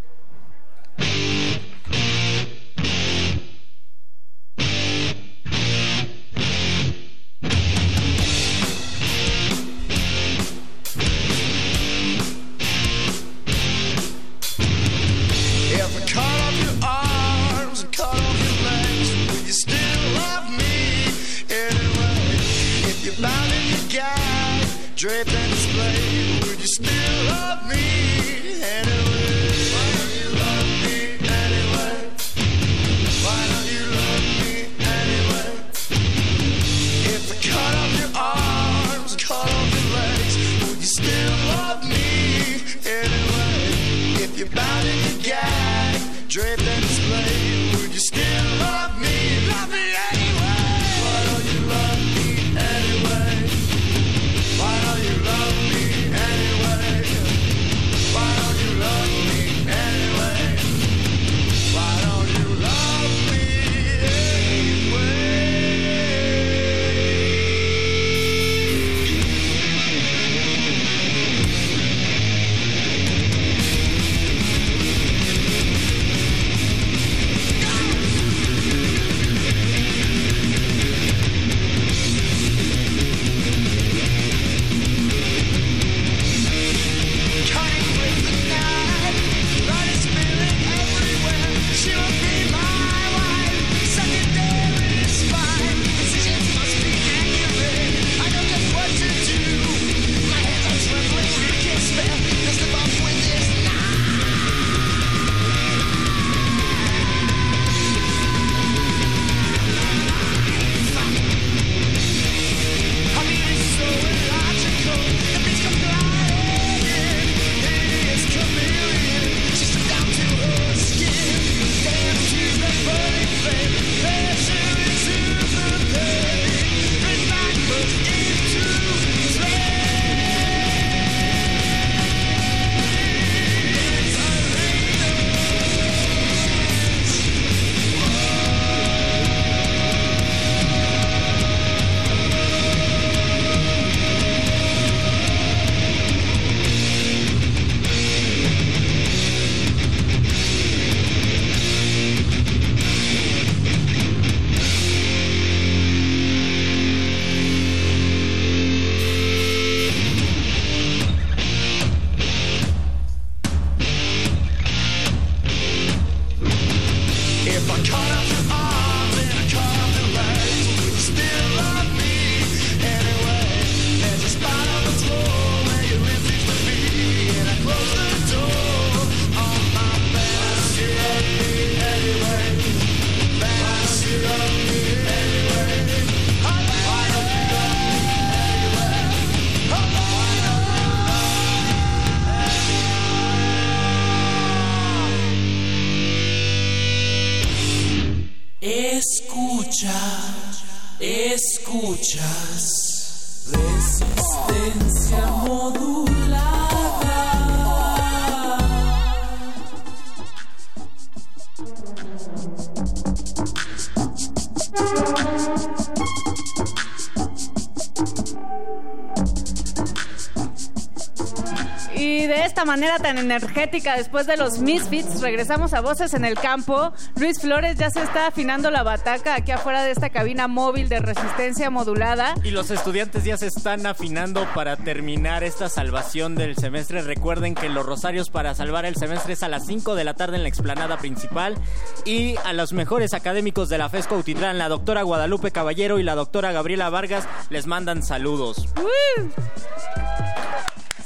Gag, draped and displayed, would you still love me anyway? Why don't you love me anyway? Why don't you love me anyway? If I cut off your arms, cut off your legs, would you still love me anyway? If you're bound in your gag, draped and displayed, would you still love me? Love me anyway? Escuchas. Manera tan energética después de los Misfits, regresamos a Voces en el Campo. Luis Flores ya se está afinando la bataca aquí afuera de esta cabina móvil de resistencia modulada. Y los estudiantes ya se están afinando para terminar esta salvación del semestre. Recuerden que los rosarios para salvar el semestre es a las 5 de la tarde en la explanada principal. Y a los mejores académicos de la FESCO Utitlán, la doctora Guadalupe Caballero y la doctora Gabriela Vargas, les mandan saludos.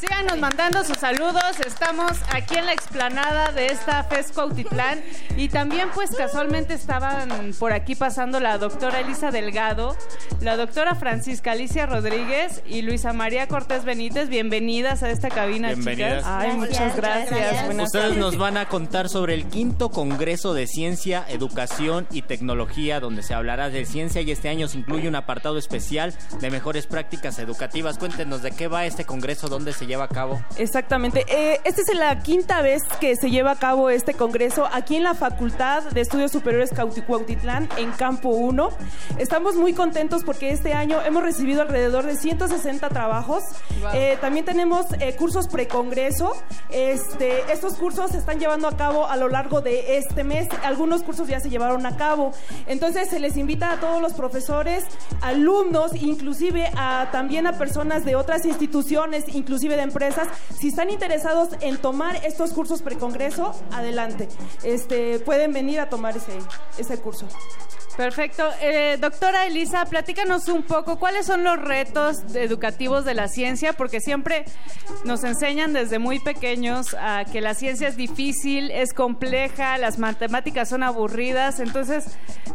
Síganos mandando sus saludos. Estamos aquí en la explanada de esta FESCO Autitlán. Y también, pues, casualmente estaban por aquí pasando la doctora Elisa Delgado, la doctora Francisca Alicia Rodríguez y Luisa María Cortés Benítez. Bienvenidas a esta cabina, Bienvenidas. chicas. Ay, muchas gracias. Buenas Ustedes tardes. nos van a contar sobre el quinto Congreso de Ciencia, Educación y Tecnología, donde se hablará de ciencia y este año se incluye un apartado especial de mejores prácticas educativas. Cuéntenos de qué va este Congreso, dónde se lleva a cabo. Exactamente. Eh, esta es la quinta vez que se lleva a cabo este congreso aquí en la Facultad de Estudios Superiores Cauti- Cuautitlán, en Campo 1. Estamos muy contentos porque este año hemos recibido alrededor de 160 trabajos. Wow. Eh, también tenemos eh, cursos precongreso. Este, estos cursos se están llevando a cabo a lo largo de este mes. Algunos cursos ya se llevaron a cabo. Entonces se les invita a todos los profesores, alumnos, inclusive a, también a personas de otras instituciones, inclusive de empresas. Si están interesados en tomar estos cursos precongreso, adelante. Este, pueden venir a tomar ese, ese curso. Perfecto. Eh, doctora Elisa, platícanos un poco cuáles son los retos educativos de la ciencia, porque siempre nos enseñan desde muy pequeños a que la ciencia es difícil, es compleja, las matemáticas son aburridas. Entonces,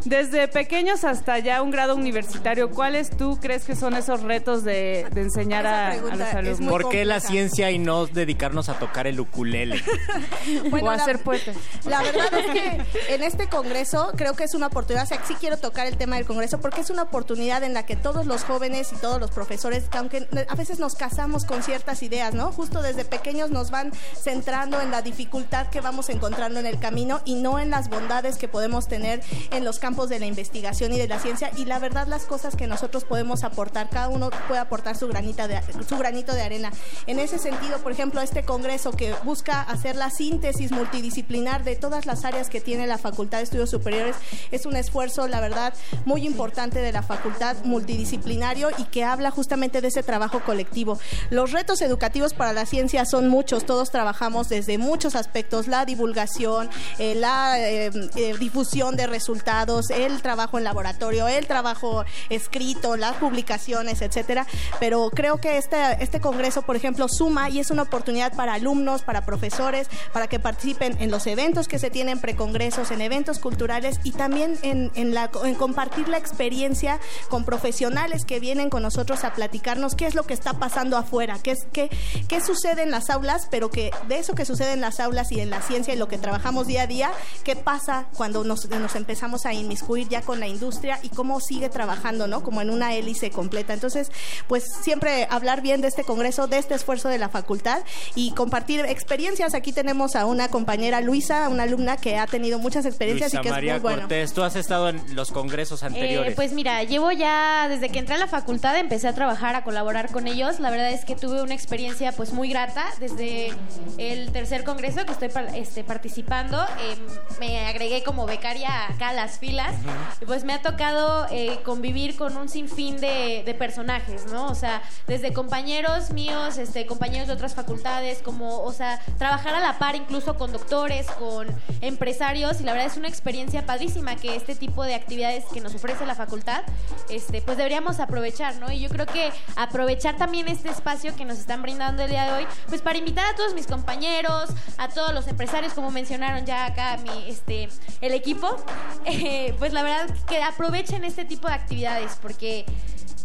desde pequeños hasta ya un grado universitario, ¿cuáles tú crees que son esos retos de, de enseñar a, a los alumnos? ¿Por qué la ciencia y no dedicarnos a tocar el ukulele? o a la- ser poeta. La verdad es que en este congreso creo que es una oportunidad, o sea, sí quiero tocar el tema del congreso porque es una oportunidad en la que todos los jóvenes y todos los profesores, que aunque a veces nos casamos con ciertas ideas, ¿no? Justo desde pequeños nos van centrando en la dificultad que vamos encontrando en el camino y no en las bondades que podemos tener en los campos de la investigación y de la ciencia y la verdad las cosas que nosotros podemos aportar, cada uno puede aportar su granita de su granito de arena. En ese sentido, por ejemplo, este congreso que busca hacer la síntesis multidisciplinar de todas las áreas que tiene la Facultad de Estudios Superiores es un esfuerzo, la verdad, muy importante de la facultad multidisciplinario y que habla justamente de ese trabajo colectivo. Los retos educativos para la ciencia son muchos, todos trabajamos desde muchos aspectos, la divulgación, eh, la eh, eh, difusión de resultados, el trabajo en laboratorio, el trabajo escrito, las publicaciones, etcétera. Pero creo que este, este congreso, por ejemplo, suma y es una oportunidad para alumnos, para profesores, para que participen en los eventos que se tienen precongresos, en eventos culturales y también en, en la, en compartir la experiencia con profesionales que vienen con nosotros a platicarnos qué es lo que está pasando afuera, qué, es, qué, qué sucede en las aulas, pero que de eso que sucede en las aulas y en la ciencia y lo que trabajamos día a día, qué pasa cuando nos, nos empezamos a inmiscuir ya con la industria y cómo sigue trabajando, ¿no? Como en una hélice completa. Entonces, pues siempre hablar bien de este congreso, de este esfuerzo de la facultad y compartir experiencias. Aquí tenemos a una compañera Luisa, una alumna que ha tenido muchas experiencias Luisa y que María es muy bueno. Cortés, tú has estado en los congresos anteriores. Eh, pues mira, llevo ya desde que entré a la facultad, empecé a trabajar, a colaborar con ellos. La verdad es que tuve una experiencia pues muy grata desde el tercer congreso que estoy par- este, participando. eh, me agregué como becaria acá a las filas y pues me ha tocado eh, convivir con un sinfín de, de personajes, ¿no? O sea, desde compañeros míos, este, compañeros de otras facultades, como, o sea, trabajar a la par incluso con doctores, con empresarios y la verdad es una experiencia padrísima que este tipo de actividades que nos ofrece la facultad, este, pues deberíamos aprovechar, ¿no? Y yo creo que aprovechar también este espacio que nos están brindando el día de hoy, pues para invitar a todos mis compañeros, a todos los empresarios, como mencionaron ya acá mi, este, el equipo, eh, pues la verdad que aprovechen este tipo de actividades porque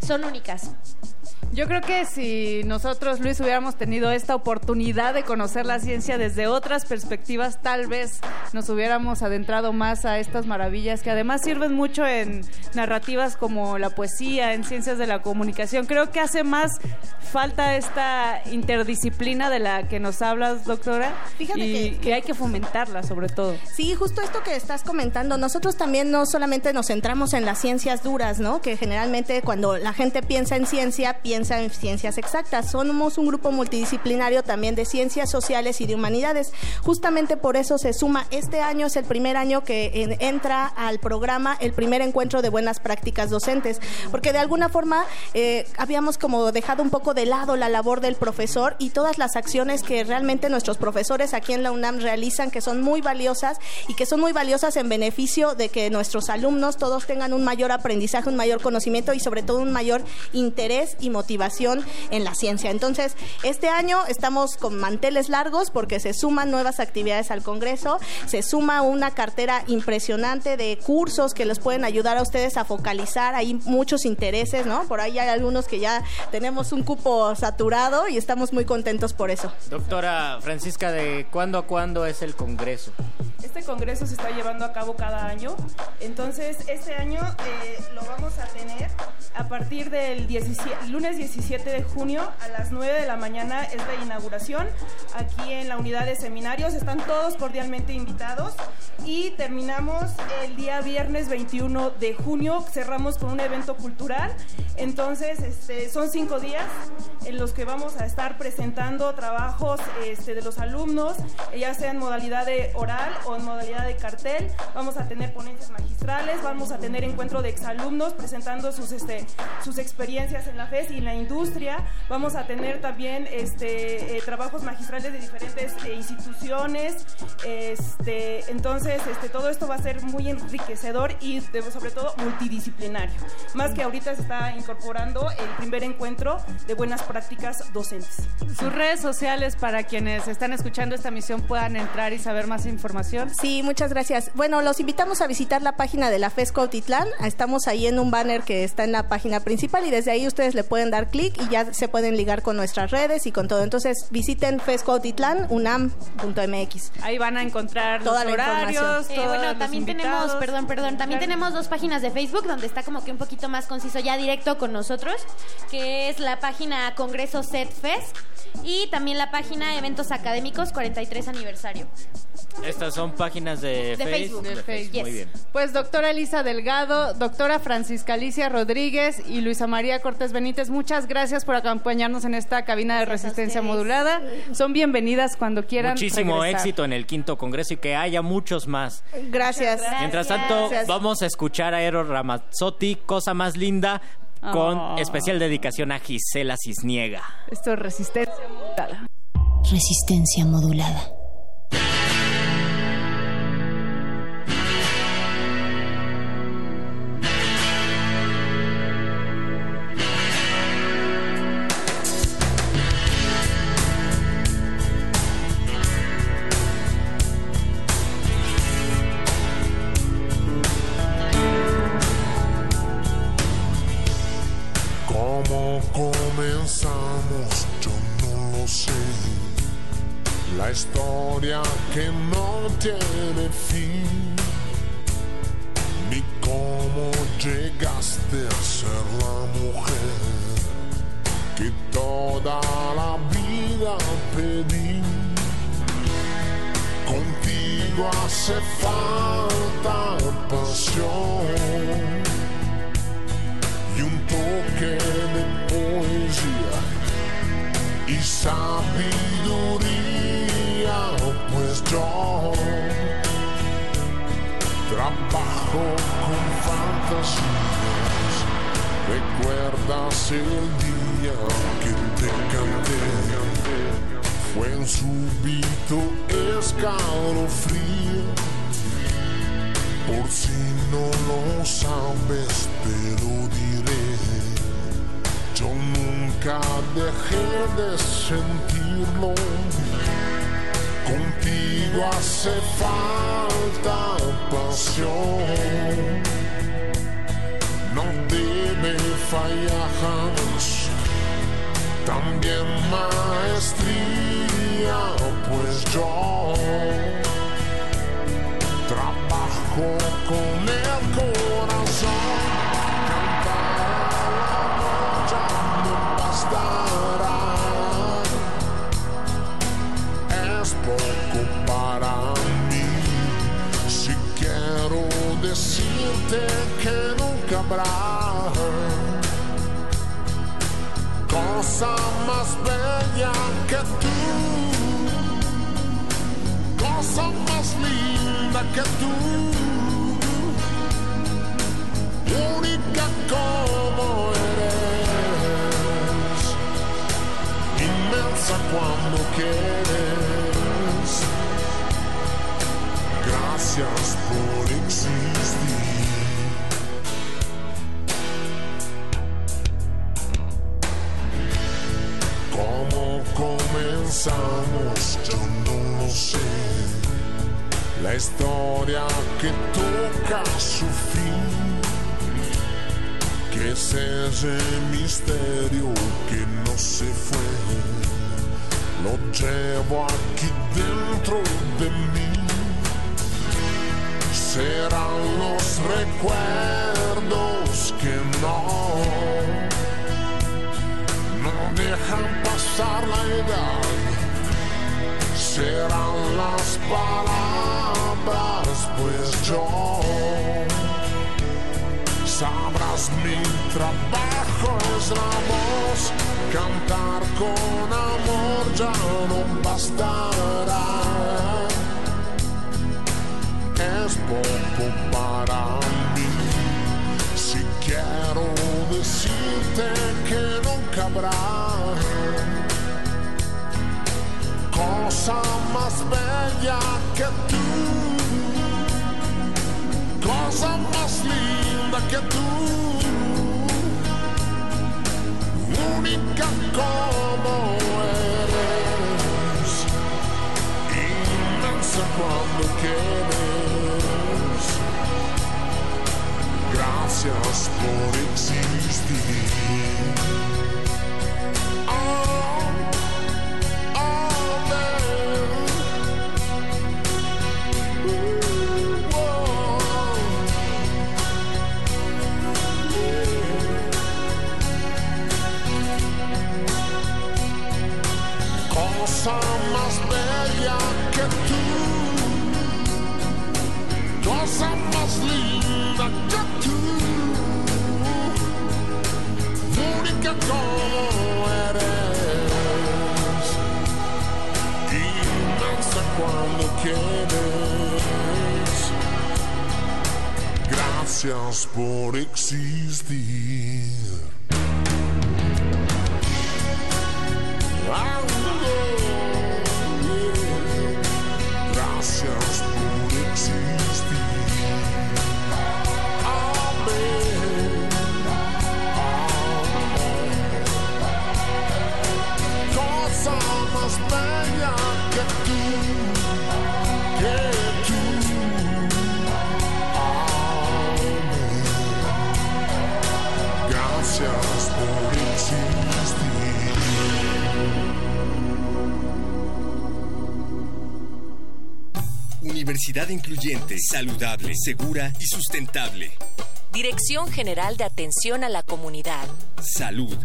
son únicas. Yo creo que si nosotros, Luis, hubiéramos tenido esta oportunidad de conocer la ciencia desde otras perspectivas, tal vez nos hubiéramos adentrado más a estas maravillas que además sirven mucho en narrativas como la poesía, en ciencias de la comunicación. Creo que hace más falta esta interdisciplina de la que nos hablas, doctora, Fíjate y, que- y hay que fomentarla sobre todo. Sí, justo esto que estás comentando, nosotros también no solamente nos centramos en las ciencias duras, ¿no? Que generalmente cuando la gente piensa en ciencia, piensa en ciencias exactas. Somos un grupo multidisciplinario también de ciencias sociales y de humanidades. Justamente por eso se suma. Este año es el primer año que en- entra al programa el primer encuentro de buenas prácticas docentes, porque de alguna forma eh, habíamos como dejado un poco de lado la labor del profesor y todas las acciones que realmente nuestros profesores aquí en la UNAM realizan, que son muy valiosas y que son muy valiosas en beneficio de que nuestros alumnos todos tengan un mayor aprendizaje, un mayor conocimiento y sobre todo un mayor interés y motivación en la ciencia. Entonces, este año estamos con manteles largos porque se suman nuevas actividades al Congreso, se suma una cartera impresionante de cursos que les pueden ayudar a ustedes a focalizar, hay muchos intereses, ¿no? Por ahí hay algunos que ya tenemos un cupo saturado y estamos muy contentos por eso. Doctora Francisca, ¿de cuándo a cuándo es el Congreso? Este congreso se está llevando a cabo cada año, entonces este año eh, lo vamos a tener a partir del 17 lunes 17 de junio a las 9 de la mañana es la inauguración aquí en la unidad de seminarios, están todos cordialmente invitados y terminamos el día viernes 21 de junio, cerramos con un evento cultural, entonces este, son cinco días en los que vamos a estar presentando trabajos este, de los alumnos, ya sea en modalidad de oral o en modalidad de cartel. Vamos a tener ponencias magistrales, vamos a tener encuentro de exalumnos presentando sus, este, sus experiencias en la FES y en la industria. Vamos a tener también este, eh, trabajos magistrales de diferentes eh, instituciones. Este, entonces, este, todo esto va a ser muy enriquecedor y de- sobre todo multidisciplinario. Más que ahorita se está incorporando el primer encuentro de buenas prácticas docentes. Sus redes sociales para quienes están escuchando esta misión puedan entrar y saber más información. Sí, muchas gracias. Bueno, los invitamos a visitar la página de la FESCO Autitlán. Estamos ahí en un banner que está en la página principal y desde ahí ustedes le pueden dar clic y ya se pueden ligar con nuestras redes y con todo. Entonces visiten FESCO Autitlán, unam.mx. Ahí van a encontrar Toda los la horarios. Eh, bueno, los también tenemos, perdón, perdón, también Claro. tenemos dos páginas de Facebook donde está como que un poquito más conciso ya directo con nosotros, que es la página Congreso Set Fest y también la página Eventos Académicos 43 aniversario. Estas son páginas de, De Face- Facebook. de De Face, Facebook. Muy bien. Pues doctora Elisa Delgado, doctora Francisca Alicia Rodríguez y Luisa María Cortés Benítez, muchas gracias por acompañarnos en esta cabina de resistencia modulada. Son bienvenidas cuando quieran. Muchísimo regresar. éxito en el quinto congreso y que haya muchos más. Gracias. Mientras tanto, vamos a escuchar a Eros Ramazzotti, Cosa Más Linda, con Oh. especial dedicación a Gisela Cisniega. Esto es resistencia modulada. Resistencia modulada. Como eres, inmensa cuando quieres. Gracias por existir. ¿Cómo comenzamos? Yo no lo sé. La historia que toca su fin. Ese misterio que no se fue. Lo llevo aquí dentro de mí. Serán los recuerdos que no no dejan pasar la edad. Serán las palabras, pues yo sabrás mi trabajo es la voz. Cantar con amor ya no bastará. Es poco para mí. Si quiero decirte que nunca habrá cosa más bella que tú, cosa más linda que tú, única como eres, inmensa cuando quieres. Gracias por existir. Como eres, inmensa cuando quieres. Gracias por existir. Saludable, segura y sustentable. Dirección General de Atención a la Comunidad. Salud.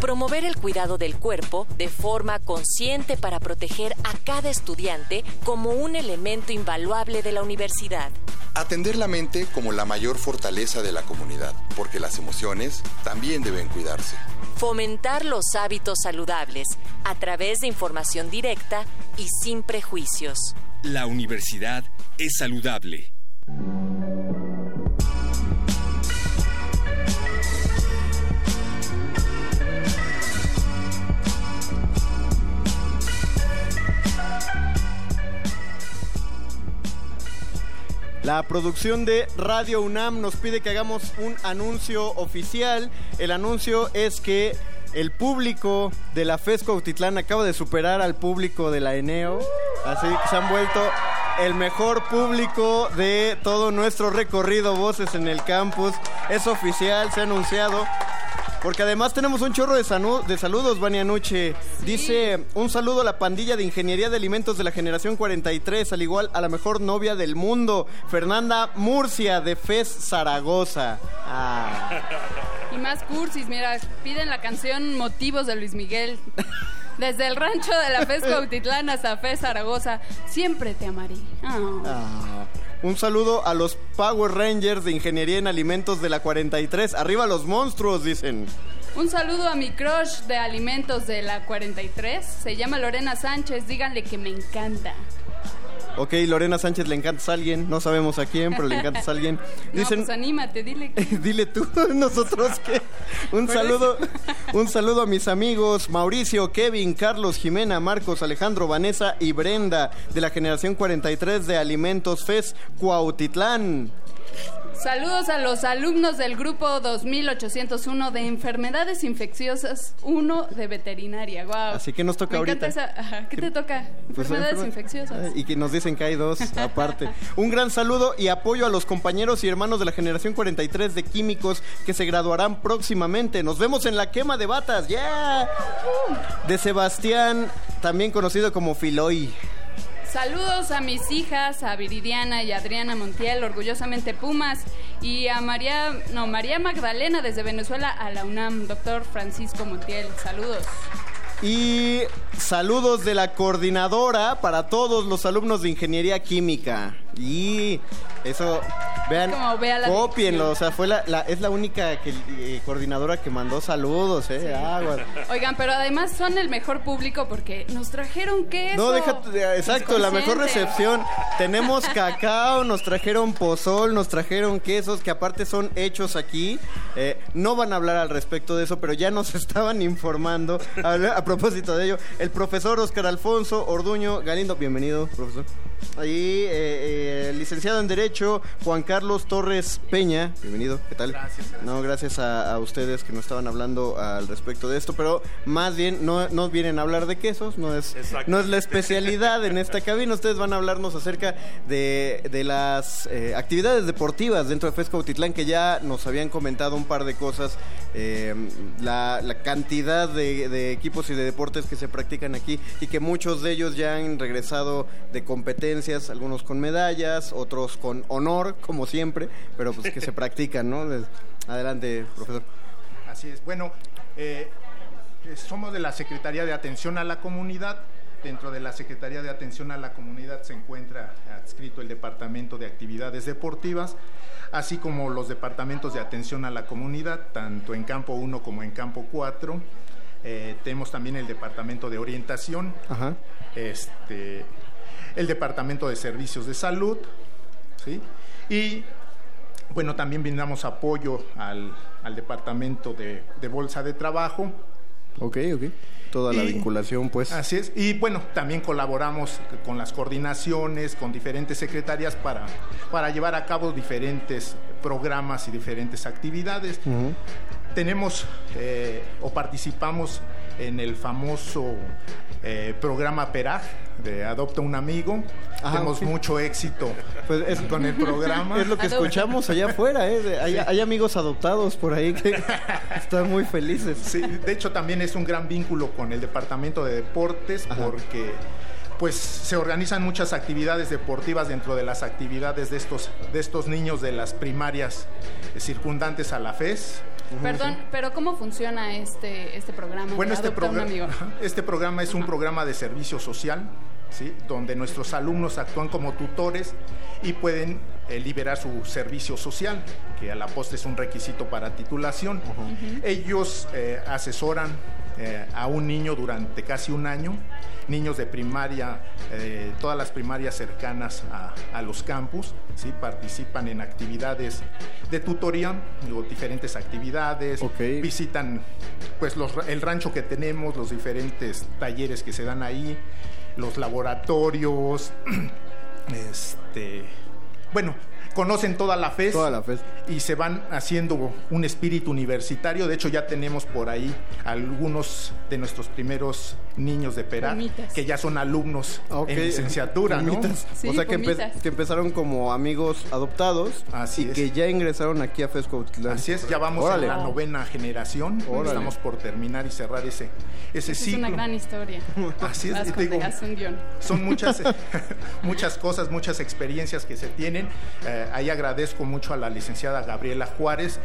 Promover el cuidado del cuerpo de forma consciente para proteger a cada estudiante como un elemento invaluable de la universidad. Atender la mente como la mayor fortaleza de la comunidad, porque las emociones también deben cuidarse. Fomentar los hábitos saludables a través de información directa y sin prejuicios. La universidad es saludable. La producción de Radio UNAM nos pide que hagamos un anuncio oficial. El anuncio es que el público de la FESCO Autitlán acaba de superar al público de la ENEO. Así que se han vuelto el mejor público de todo nuestro recorrido Voces en el Campus. Es oficial, se ha anunciado. Porque además tenemos un chorro de, saludos, Vania Nuche. Dice, un saludo a la pandilla de Ingeniería de Alimentos de la Generación 43, al igual a la mejor novia del mundo, Fernanda Murcia de FES Zaragoza. Ah. Y más cursis, mira, piden la canción Motivos de Luis Miguel. Desde el rancho de la FES Cautitlán hasta FES Zaragoza, siempre te amaré. Ah. Ah. Un saludo a los Power Rangers de Ingeniería en Alimentos de la 43. Arriba los monstruos, dicen. Un saludo a mi crush de alimentos de la 43. Se llama Lorena Sánchez. Díganle que me encanta. Ok, Lorena Sánchez le encantas a alguien, no sabemos a quién, pero le encantas a alguien. No, Dicen, pues anímate, dile que... dile tú, nosotros que. Un saludo, un saludo a mis amigos Mauricio, Kevin, Carlos, Jimena, Marcos, Alejandro, Vanessa y Brenda de la generación 43 de Alimentos FES Cuautitlán. Saludos a los alumnos del grupo 2801 de Enfermedades Infecciosas 1 de Veterinaria. Wow. Así que nos toca Me ahorita. encanta esa- ajá, ¿Qué te toca? Pues, Enfermedades enferma- infecciosas. Y que nos dicen que hay dos aparte. Un gran saludo y apoyo a los compañeros y hermanos de la generación 43 de químicos que se graduarán próximamente. Nos vemos en la quema de batas, ¡ya! De Sebastián, también conocido como Filoy. Saludos a mis hijas, a Viridiana y Adriana Montiel, orgullosamente Pumas, y a María, no, María Magdalena desde Venezuela a la UNAM, doctor Francisco Montiel. Saludos. Y saludos de la coordinadora para todos los alumnos de Ingeniería Química. Y eso, vean, copienlo. O sea, fue la, la- es la única que, eh, coordinadora que mandó saludos, ¿eh? Aguas. Oigan, pero además son el mejor público porque nos trajeron queso. No, déjate, de- exacto, la mejor recepción. Tenemos cacao, nos trajeron pozol, nos trajeron quesos que aparte son hechos aquí. Eh, no van a hablar al respecto de eso, pero ya nos estaban informando a, a propósito de ello. El profesor Oscar Alfonso Orduño Galindo, bienvenido, profesor. Ahí, eh, eh, licenciado en Derecho, Juan Carlos Torres Peña, bienvenido, ¿qué tal? Gracias. No, gracias a, a ustedes que nos estaban hablando al respecto de esto, pero más bien no, no vienen a hablar de quesos, no es, no es la especialidad en esta cabina. Ustedes van a hablarnos acerca de, de las eh, actividades deportivas dentro de Fesco Autitlán, que ya nos habían comentado un par de cosas, eh, la, la cantidad de, de equipos y de deportes que se practican aquí y que muchos de ellos ya han regresado de competencias, algunos con medallas, otros con honor, como siempre, pero pues que se practican, ¿no? Adelante, profesor. Así es. Bueno, eh, eh, somos de la Secretaría de Atención a la Comunidad. Dentro de la Secretaría de Atención a la Comunidad se encuentra adscrito el Departamento de Actividades Deportivas, así como los departamentos de atención a la comunidad, tanto en campo 1 como en campo 4. Eh, tenemos también el Departamento de Orientación, Ajá. este, el Departamento de Servicios de Salud, ¿sí? Y bueno, también brindamos apoyo al, al Departamento de, de Bolsa de Trabajo. Ok, ok. Toda la vinculación, pues. Así es. Y bueno, también colaboramos con las coordinaciones, con diferentes secretarias para, para llevar a cabo diferentes programas y diferentes actividades. Tenemos eh, o participamos en el famoso eh, programa PERAG de Adopta un Amigo. Ah, Tenemos mucho éxito Pues es- con el programa. Es lo que escuchamos allá afuera, ¿eh? De- Hay, hay amigos adoptados por ahí que están muy felices. Sí, de hecho también es un gran vínculo con el departamento de deportes porque pues se organizan muchas actividades deportivas dentro de las actividades de estos de estos niños de las primarias circundantes a la FES. Perdón, pero ¿cómo funciona este, este programa? Bueno, este, amigo? este programa es un programa de servicio social, ¿sí? donde nuestros alumnos actúan como tutores y pueden eh, liberar su servicio social, que a la postre es un requisito para titulación. Ellos eh, asesoran eh, a un niño durante casi un año, niños de primaria, eh, todas las primarias cercanas a, a los campus, ¿sí? participan en actividades de tutoría, digo, diferentes actividades, visitan pues los, el rancho que tenemos, los diferentes talleres que se dan ahí, los laboratorios, este, bueno, conocen toda la FES, Toda la FES. y se van haciendo un espíritu universitario. De hecho, ya tenemos por ahí algunos de nuestros primeros niños de Pera Pumitas. que ya son alumnos Ok. en licenciatura, ¿no? O sea, que, empe- que empezaron como amigos adoptados y que ya ingresaron aquí a Fesco. Así es, ya vamos Órale. en la novena generación. Órale. Estamos por terminar y cerrar ese, ese Es ciclo. una gran historia. Así es, te digo, un guion. son muchas, muchas cosas, muchas experiencias que se tienen. Eh, ahí agradezco mucho a la licenciada Gabriela Juárez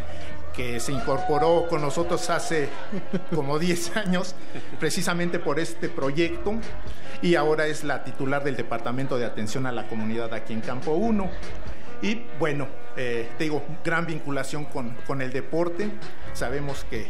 que se incorporó con nosotros hace como 10 años precisamente por este proyecto y ahora es la titular del Departamento de Atención a la Comunidad aquí en Campo 1. Y bueno, eh, te digo, gran vinculación con, con el deporte. Sabemos que,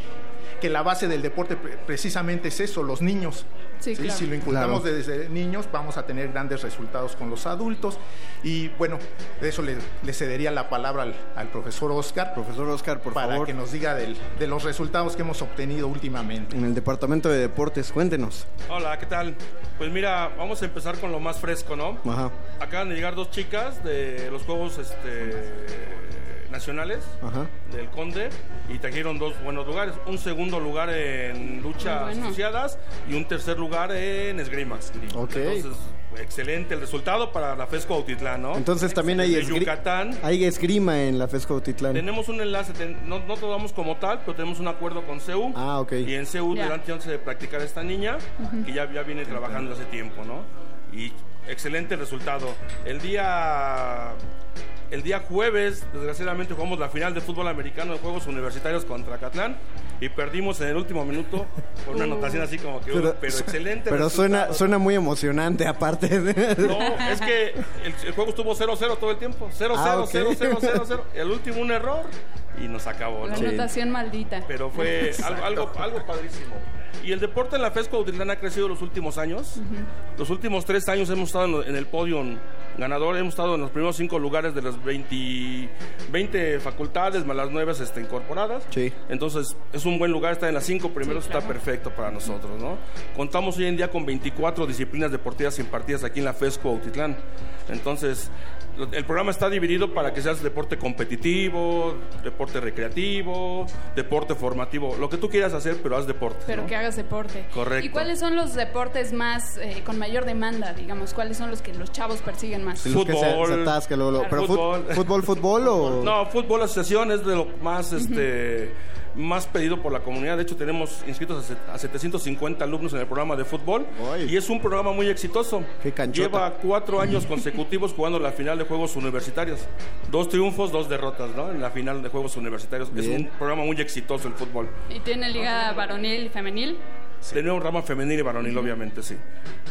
que la base del deporte pre- precisamente es eso, los niños. Sí, claro. Si lo inculcamos Claro. desde niños, vamos a tener grandes resultados con los adultos. Y bueno, de eso le, le cedería la palabra al, al profesor Oscar. Profesor Oscar, por para favor. que nos diga del- de los resultados que hemos obtenido últimamente. En el departamento de deportes, cuéntenos. Hola, ¿qué tal? Pues mira, vamos a empezar con lo más fresco, ¿no? Ajá. Acaban de llegar dos chicas de los Juegos este, Nacionales Ajá. del Conde y trajeron dos buenos lugares. Un segundo lugar en luchas bueno. asociadas y un tercer lugar en esgrima. Ok. Entonces, excelente el resultado para la FESCO Autitlán, ¿no? Entonces también hay, De esgri- Yucatán. hay esgrima en la FESCO Autitlán. Tenemos un enlace, ten- no, no tomamos como tal, pero tenemos un acuerdo con CEU. Ah, ok. Y en CEU Ya. le dan chance de practicar a esta niña, Ujú. que ya, ya viene trabajando hace tiempo, ¿no? Y excelente resultado. El día, el día jueves, desgraciadamente, jugamos la final de fútbol americano de Juegos Universitarios contra Catlán y perdimos en el último minuto por una Uh. anotación así como que, uh, pero, excelente Pero suena, resultado. suena muy emocionante, aparte. de- No, es que el, el juego estuvo 0-0 todo el tiempo. 0-0, Ah, ok. 0-0, 0-0. El último un error y nos acabó. La ¿no? anotación maldita. Pero fue algo, algo, algo padrísimo. Y el deporte en la FESCO Autitlán ha crecido los últimos años. Los últimos tres años hemos estado en el podio ganador, hemos estado en los primeros cinco lugares de las 20, 20 facultades, más las nueve este, incorporadas. Sí. Entonces es un buen lugar, estar en las cinco primeros está perfecto para nosotros. ¿no? Contamos hoy en día con 24 disciplinas deportivas impartidas aquí en la FESCO Autitlán. Entonces el programa está dividido para que seas deporte competitivo, deporte recreativo, deporte formativo, lo que tú quieras hacer, pero haz deporte. Pero ¿no? que hagas deporte. Correcto. ¿Y cuáles son los deportes más eh, con mayor demanda, digamos? ¿Cuáles son los que los chavos persiguen más? Los que se- Fútbol. se atasca luego, luego. Pero Fútbol. fútbol, fútbol o... No, fútbol asociación es de lo más este más pedido por la comunidad. De hecho, tenemos inscritos a set- a 750 alumnos en el programa de fútbol y es un programa muy exitoso. Lleva cuatro años consecutivos jugando la final de Juegos Universitarios. Dos triunfos, dos derrotas, ¿no? En la final de Juegos Universitarios. Es un programa muy exitoso el fútbol. ¿Y tiene liga varonil y femenil? Tenemos rama femenil y varonil, obviamente, sí.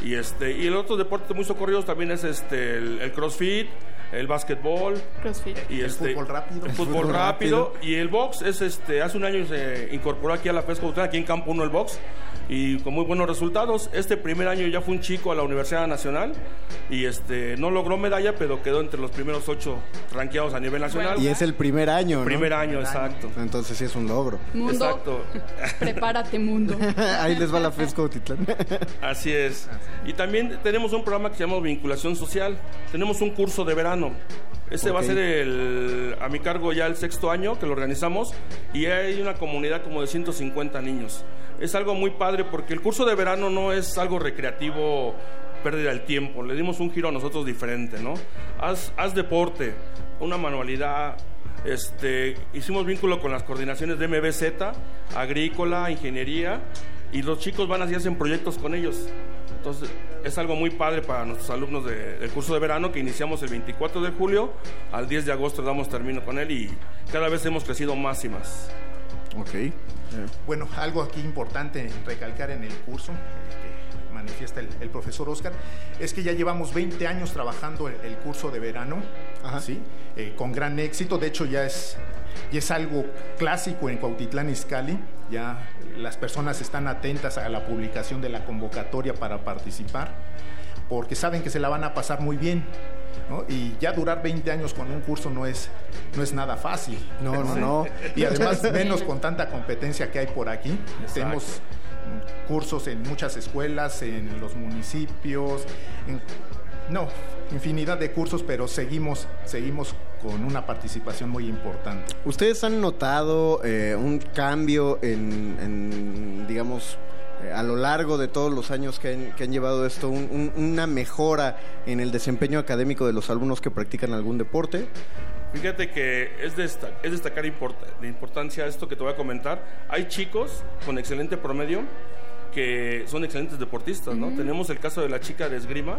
Y este y el otro deporte muy socorridos también es este el, el CrossFit, el básquetbol, CrossFit. y El este fútbol rápido. el fútbol, Fútbol rápido, y el box es este hace un año se incorporó aquí a la pesca aquí en Campo 1 el box y con muy buenos resultados. Este primer año ya fue un chico a la Universidad Nacional y este no logró medalla, pero quedó entre los primeros ocho rankeados a nivel nacional. Y es el primer año, ¿no? Primer año, exacto. Entonces sí es un logro. Mundo. Exacto. Prepárate, mundo. Ahí les va la FESCO Autitlán. Así es. Y también tenemos un programa que se llama Vinculación Social. Tenemos un curso de verano. Este va a ser el, a mi cargo ya el sexto año que lo organizamos y hay una comunidad como de 150 niños. Es algo muy padre porque el curso de verano no es algo recreativo, pérdida del tiempo. Le dimos un giro a nosotros diferente, ¿no? Haz, haz deporte, una manualidad. Este, hicimos vínculo con las coordinaciones de MBZ, agrícola, ingeniería y los chicos van así hacen proyectos con ellos. Entonces, es algo muy padre para nuestros alumnos de- del curso de verano que iniciamos el 24 de julio, al 10 de agosto damos término con él y cada vez hemos crecido más y más. Ok. Bueno, algo aquí importante recalcar en el curso eh, que manifiesta el, el profesor Oscar es que ya llevamos 20 años trabajando el, el curso de verano, ¿sí? Eh, con gran éxito. De hecho, ya es, ya es algo clásico en Cuautitlán Izcalli. Ya las personas están atentas a la publicación de la convocatoria para participar porque saben que se la van a pasar muy bien. ¿no? Y ya durar 20 años con un curso no es, no es nada fácil. No, no, no. Y además, menos con tanta competencia que hay por aquí. Tenemos cursos en muchas escuelas, en los municipios, en- no, infinidad de cursos, pero seguimos, seguimos con una participación muy importante. ¿Ustedes han notado eh, un cambio en, en, digamos, eh, a lo largo de todos los años que han, que han llevado esto, un- un- una mejora en el desempeño académico de los alumnos que practican algún deporte? Fíjate que es, desta- es destacar import- de importancia esto que te voy a comentar. Hay chicos con excelente promedio que son excelentes deportistas, ¿no? Tenemos el caso de la chica de esgrima,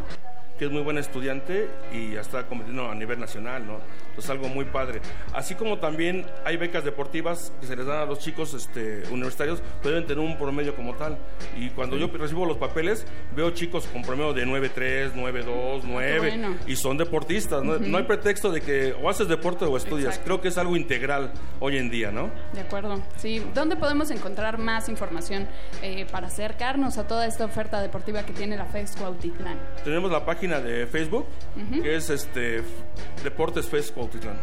que es muy buena estudiante y ya está compitiendo a nivel nacional, ¿no? Entonces algo muy padre. Así como también hay becas deportivas que se les dan a los chicos este, universitarios, pero deben tener un promedio como tal. Y cuando yo recibo los papeles, veo chicos con promedio de 9.3, 9.2, 9, bueno. y son deportistas. ¿no? No hay pretexto de que o haces deporte o estudias. Creo que es algo integral hoy en día, ¿no? De acuerdo, sí. ¿Dónde podemos encontrar más información eh, para acercarnos a toda esta oferta deportiva que tiene la FES Cuautitlán? Tenemos la página de Facebook, que es este Deportes Fest Cuautitlán.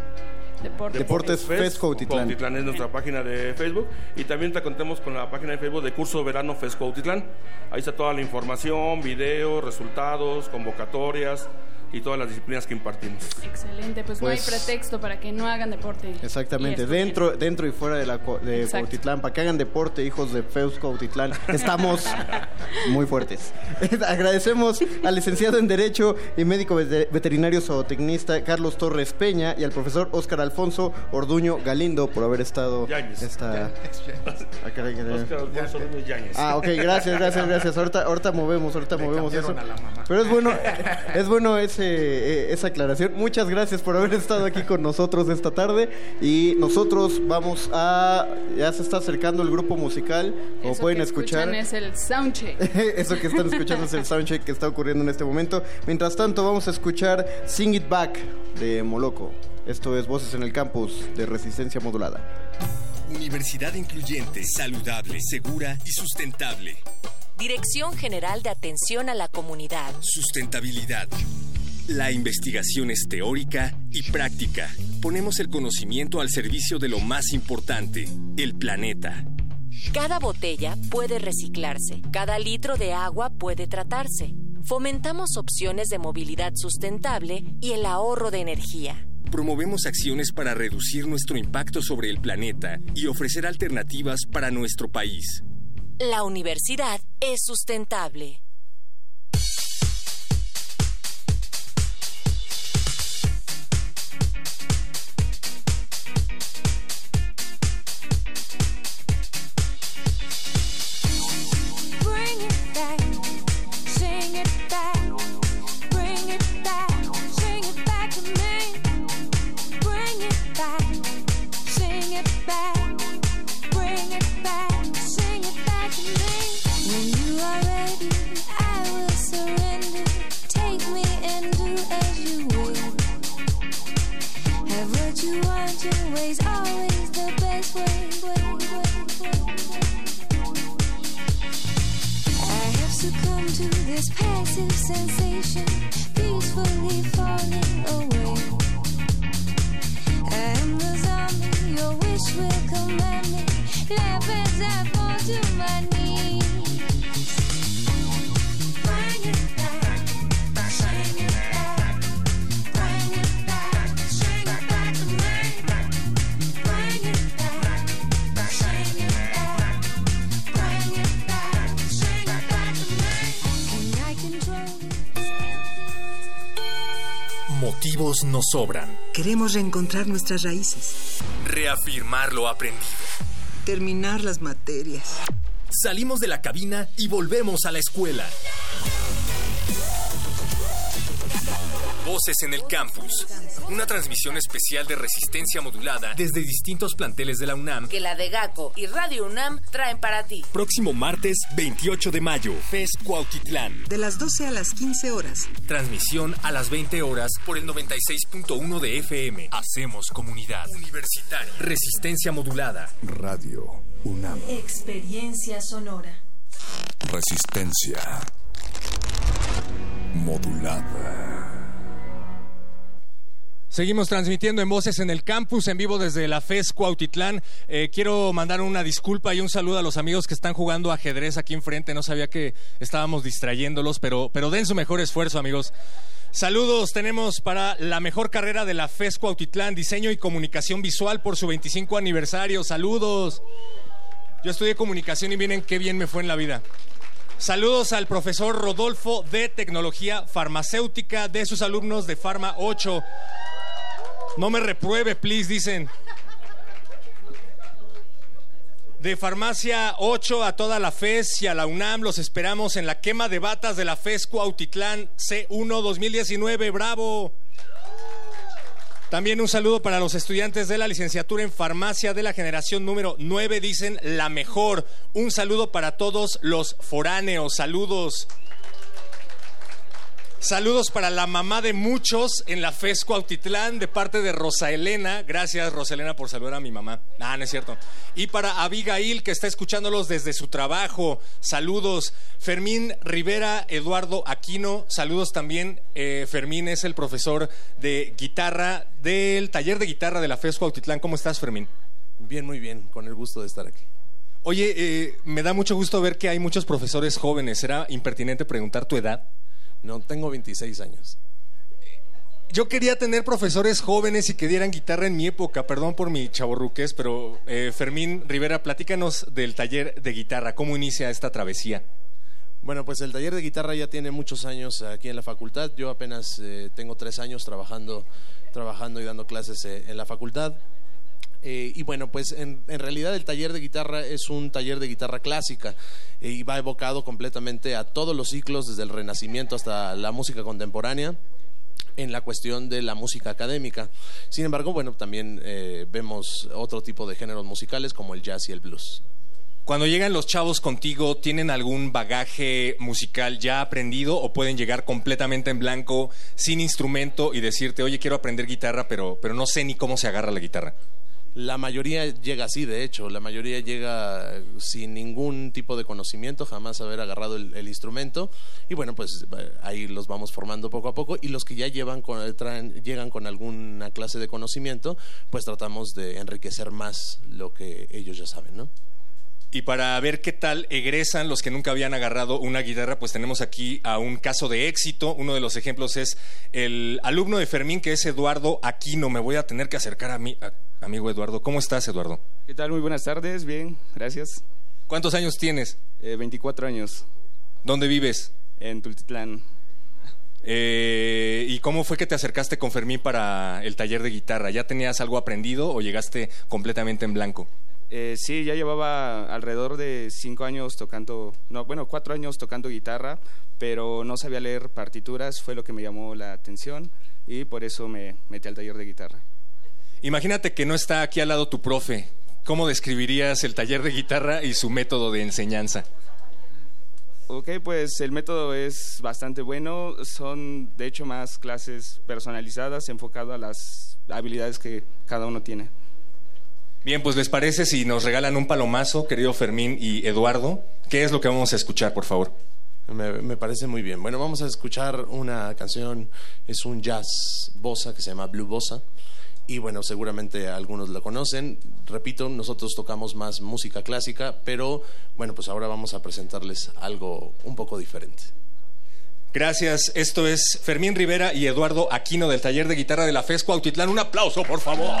Deportes, Deportes Fest Cuautitlán. es nuestra página de Facebook. Y también te contemos con la página de Facebook de Curso Verano Fest Cuautitlán. Ahí está toda la información, videos, resultados, convocatorias y todas las disciplinas que impartimos. Excelente, pues, no hay Pues- pretexto para que no hagan deporte. Exactamente, dentro, dentro y fuera de, la, co- de Exacto. Cuautitlán, para que hagan deporte, hijos de Feus Cuautitlán, estamos muy fuertes. Agradecemos al licenciado en Derecho y médico vete- veterinario zootecnista Carlos Torres Peña y al profesor Óscar Alfonso Orduño Galindo por haber estado esta... Ah. Óscar Alfonso Orduño Yáñez. Ah, ok, gracias, gracias, gracias. Ahorita, ahorita movemos, ahorita movemos eso. cambiaron a la mamá. Pero es bueno, es bueno ese, eh, esa aclaración. Muchas gracias por haber estado aquí con nosotros esta tarde. Y nosotros vamos a. Ya se está acercando el grupo musical, como Eso pueden que escuchar. es el soundcheck. Eso que están escuchando es el soundcheck que está ocurriendo en este momento. Mientras tanto, vamos a escuchar Sing It Back de Moloco. Esto es Voces en el Campus de Resistencia Modulada. Universidad incluyente, saludable, segura y sustentable. Dirección General de Atención a la Comunidad. Sustentabilidad. La investigación es teórica y práctica. Ponemos el conocimiento al servicio de lo más importante, el planeta. Cada botella puede reciclarse, cada litro de agua puede tratarse. Fomentamos opciones de movilidad sustentable y el ahorro de energía. Promovemos acciones para reducir nuestro impacto sobre el planeta y ofrecer alternativas para nuestro país. La universidad es sustentable. Reencontrar nuestras raíces, Reafirmar lo aprendido. terminar las materias. Salimos de la cabina y volvemos a la escuela. Voces en el campus. Una transmisión especial de resistencia modulada desde distintos planteles de la UNAM. que la de GACO y Radio UNAM traen para ti. Próximo martes 28 de mayo, FES Cuautitlán. De las 12 a las 15 horas. Transmisión a las 20 horas por el 96.1 de FM. Hacemos comunidad. Universitaria. Resistencia modulada. Radio UNAM. Experiencia sonora. Resistencia modulada. Seguimos transmitiendo en Voces en el Campus, en vivo desde la FES Cuautitlán. Eh, quiero mandar una disculpa y un saludo a los amigos que están jugando ajedrez aquí enfrente. No sabía que estábamos distrayéndolos, pero, pero den su mejor esfuerzo, amigos. Saludos, tenemos para la mejor carrera de la FES Cuautitlán, diseño y comunicación visual por su 25 aniversario. Saludos. Yo estudié comunicación y miren qué bien me fue en la vida. Saludos al profesor Rodolfo de Tecnología Farmacéutica de sus alumnos de Farma 8. No me repruebe, please, dicen. De Farmacia 8 a toda la FES y a la UNAM los esperamos en la quema de batas de la FES Cuautitlán C1 2019. ¡Bravo! También un saludo para los estudiantes de la licenciatura en farmacia de la generación número 9, dicen la mejor. Un saludo para todos los foráneos. Saludos. Saludos para la mamá de muchos en la FESCO Autitlán de parte de Rosa Elena. Gracias, Rosa Elena, por saludar a mi mamá. Ah, no es cierto. Y para Abigail, que está escuchándolos desde su trabajo. Saludos. Fermín Rivera, Eduardo Aquino. Saludos también. Eh, Fermín es el profesor de guitarra del taller de guitarra de la FESCO Autitlán. ¿Cómo estás, Fermín? Bien, muy bien. Con el gusto de estar aquí. Oye, eh, me da mucho gusto ver que hay muchos profesores jóvenes. ¿Será impertinente preguntar tu edad? No, tengo 26 años. Yo quería tener profesores jóvenes y que dieran guitarra en mi época, perdón por mi chaborruques, pero eh, Fermín Rivera, platícanos del taller de guitarra, ¿cómo inicia esta travesía? Bueno, pues el taller de guitarra ya tiene muchos años aquí en la facultad. Yo apenas eh, tengo tres años trabajando, trabajando y dando clases eh, en la facultad. Eh, y bueno, pues en, realidad el taller de guitarra es un taller de guitarra clásica eh, y va evocado completamente a todos los ciclos, desde el Renacimiento hasta la música contemporánea en la cuestión de la música académica. Sin embargo, bueno, también eh, vemos otro tipo de géneros musicales como el jazz y el blues. Cuando llegan los chavos contigo, ¿tienen algún bagaje musical ya aprendido o pueden llegar completamente en blanco, sin instrumento y decirte, oye, quiero aprender guitarra, pero, pero no sé ni cómo se agarra la guitarra? La mayoría llega así, de hecho, la mayoría llega sin ningún tipo de conocimiento, jamás haber agarrado el, instrumento y bueno, pues ahí los vamos formando poco a poco y los que ya llevan con, traen, llegan con alguna clase de conocimiento, pues tratamos de enriquecer más lo que ellos ya saben, ¿no? Y para ver qué tal egresan los que nunca habían agarrado una guitarra, pues tenemos aquí a un caso de éxito. Uno de los ejemplos es el alumno de Fermín, que es Eduardo Aquino. Me voy a tener que acercar a a, amigo Eduardo. ¿Cómo estás, Eduardo? ¿Qué tal? Muy buenas tardes. Bien, gracias. ¿Cuántos años tienes? Eh, 24 años. ¿Dónde vives? En Tultitlán. Eh, ¿Y cómo fue que te acercaste con Fermín para el taller de guitarra? ¿Ya tenías algo aprendido o llegaste completamente en blanco? Eh, sí, ya llevaba alrededor de cinco años tocando, no, bueno, cuatro años tocando guitarra, pero no sabía leer partituras, fue lo que me llamó la atención y por eso me metí al taller de guitarra. Imagínate que no está aquí al lado tu profe. ¿Cómo describirías el taller de guitarra y su método de enseñanza? Ok, pues el método es bastante bueno. Son, de hecho, más clases personalizadas, enfocado a las habilidades que cada uno tiene. Bien, pues les parece si nos regalan un palomazo, querido Fermín y Eduardo. ¿Qué es lo que vamos a escuchar, por favor? Me, me, parece muy bien. Bueno, vamos a escuchar una canción, es un jazz bossa que se llama Blue Bossa. Y bueno, seguramente algunos la conocen. Repito, nosotros tocamos más música clásica, pero bueno, pues ahora vamos a presentarles algo un poco diferente. Gracias. Esto es Fermín Rivera y Eduardo Aquino del taller de guitarra de la FESCO Autitlán. Un aplauso, por favor.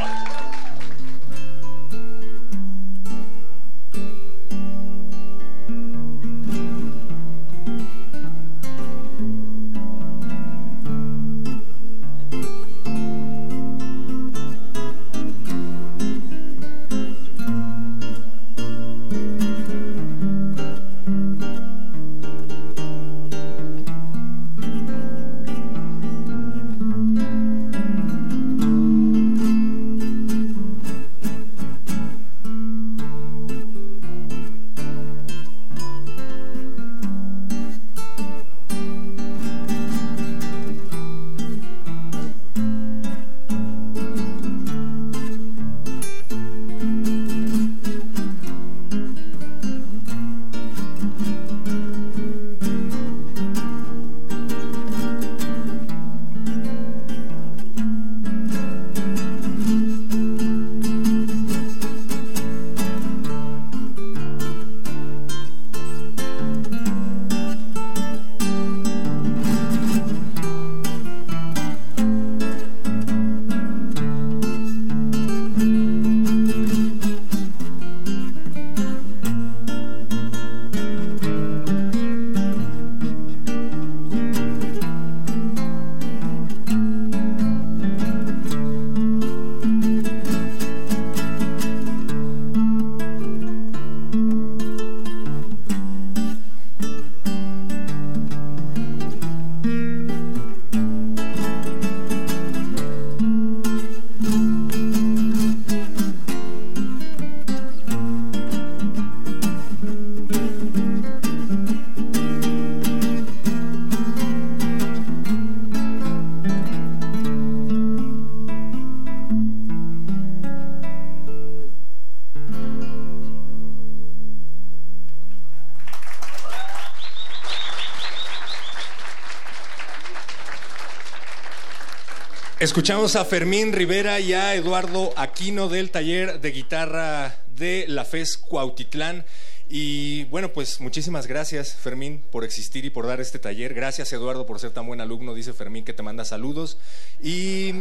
Escuchamos a Fermín Rivera y a Eduardo Aquino del taller de guitarra de la FES Cuautitlán. Y bueno, pues muchísimas gracias Fermín por existir y por dar este taller. Gracias Eduardo por ser tan buen alumno, dice Fermín que te manda saludos. Y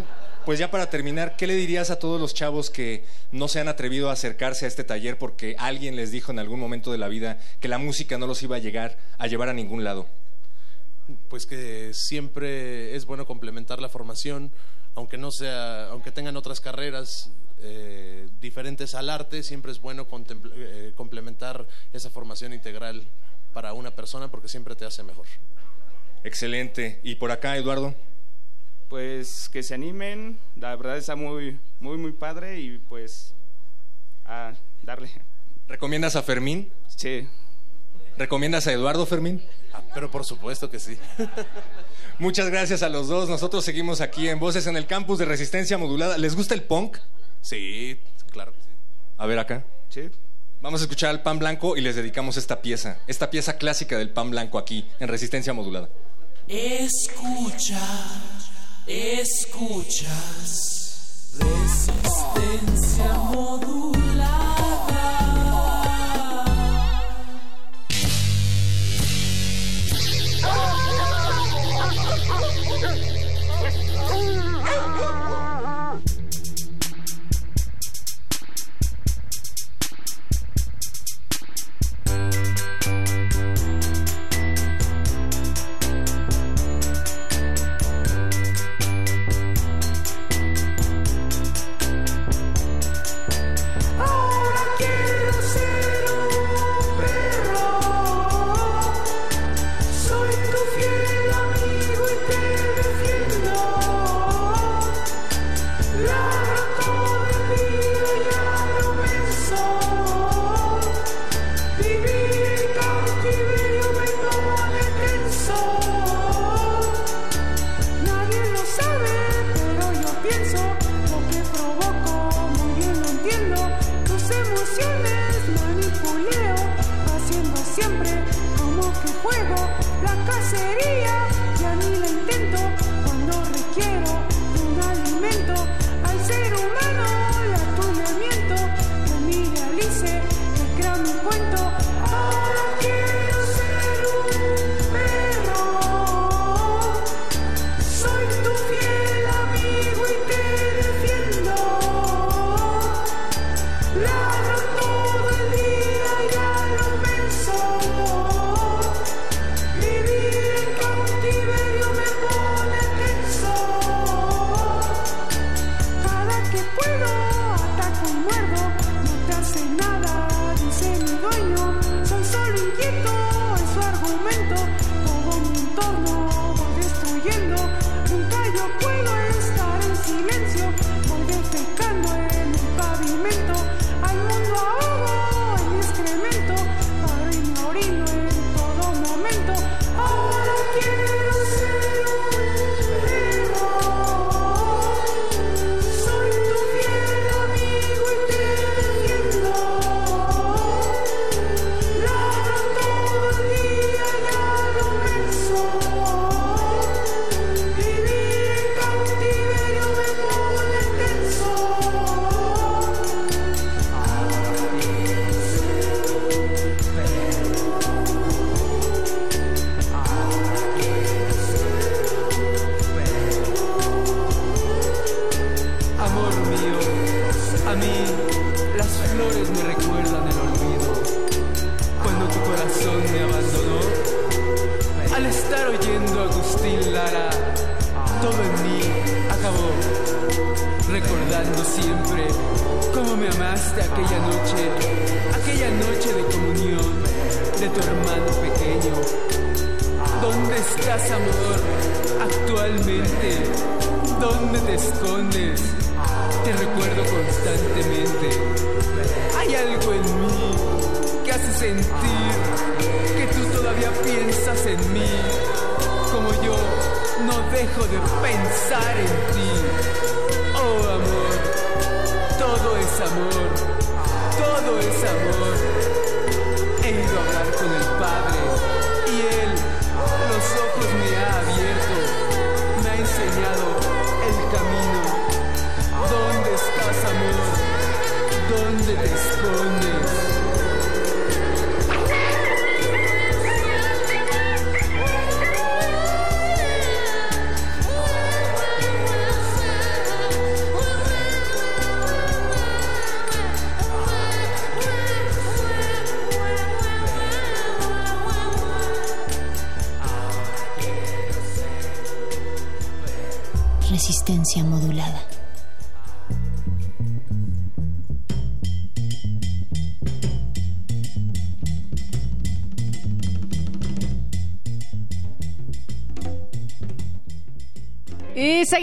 pues ya para terminar, ¿qué le dirías a todos los chavos que no se han atrevido a acercarse a este taller porque alguien les dijo en algún momento de la vida que la música no los iba a llegar a llevar a ningún lado? Pues que siempre es bueno complementar la formación, aunque no sea, aunque tengan otras carreras eh, diferentes al arte, siempre es bueno contempl- eh, complementar esa formación integral para una persona porque siempre te hace mejor. Excelente. ¿Y por acá, Eduardo? Pues que se animen, la verdad está muy, muy, muy padre y pues a darle. ¿Recomiendas a Fermín? Sí. ¿Recomiendas a Eduardo Fermín? Ah, pero por supuesto que sí. Muchas gracias a los dos. Nosotros seguimos aquí en Voces en el Campus de Resistencia Modulada. ¿Les gusta el punk? Sí, claro que sí. A ver acá. Sí. Vamos a escuchar al Pan Blanco y les dedicamos esta pieza, esta pieza clásica del Pan Blanco aquí en Resistencia Modulada. Escucha, escuchas. Resistencia modulada.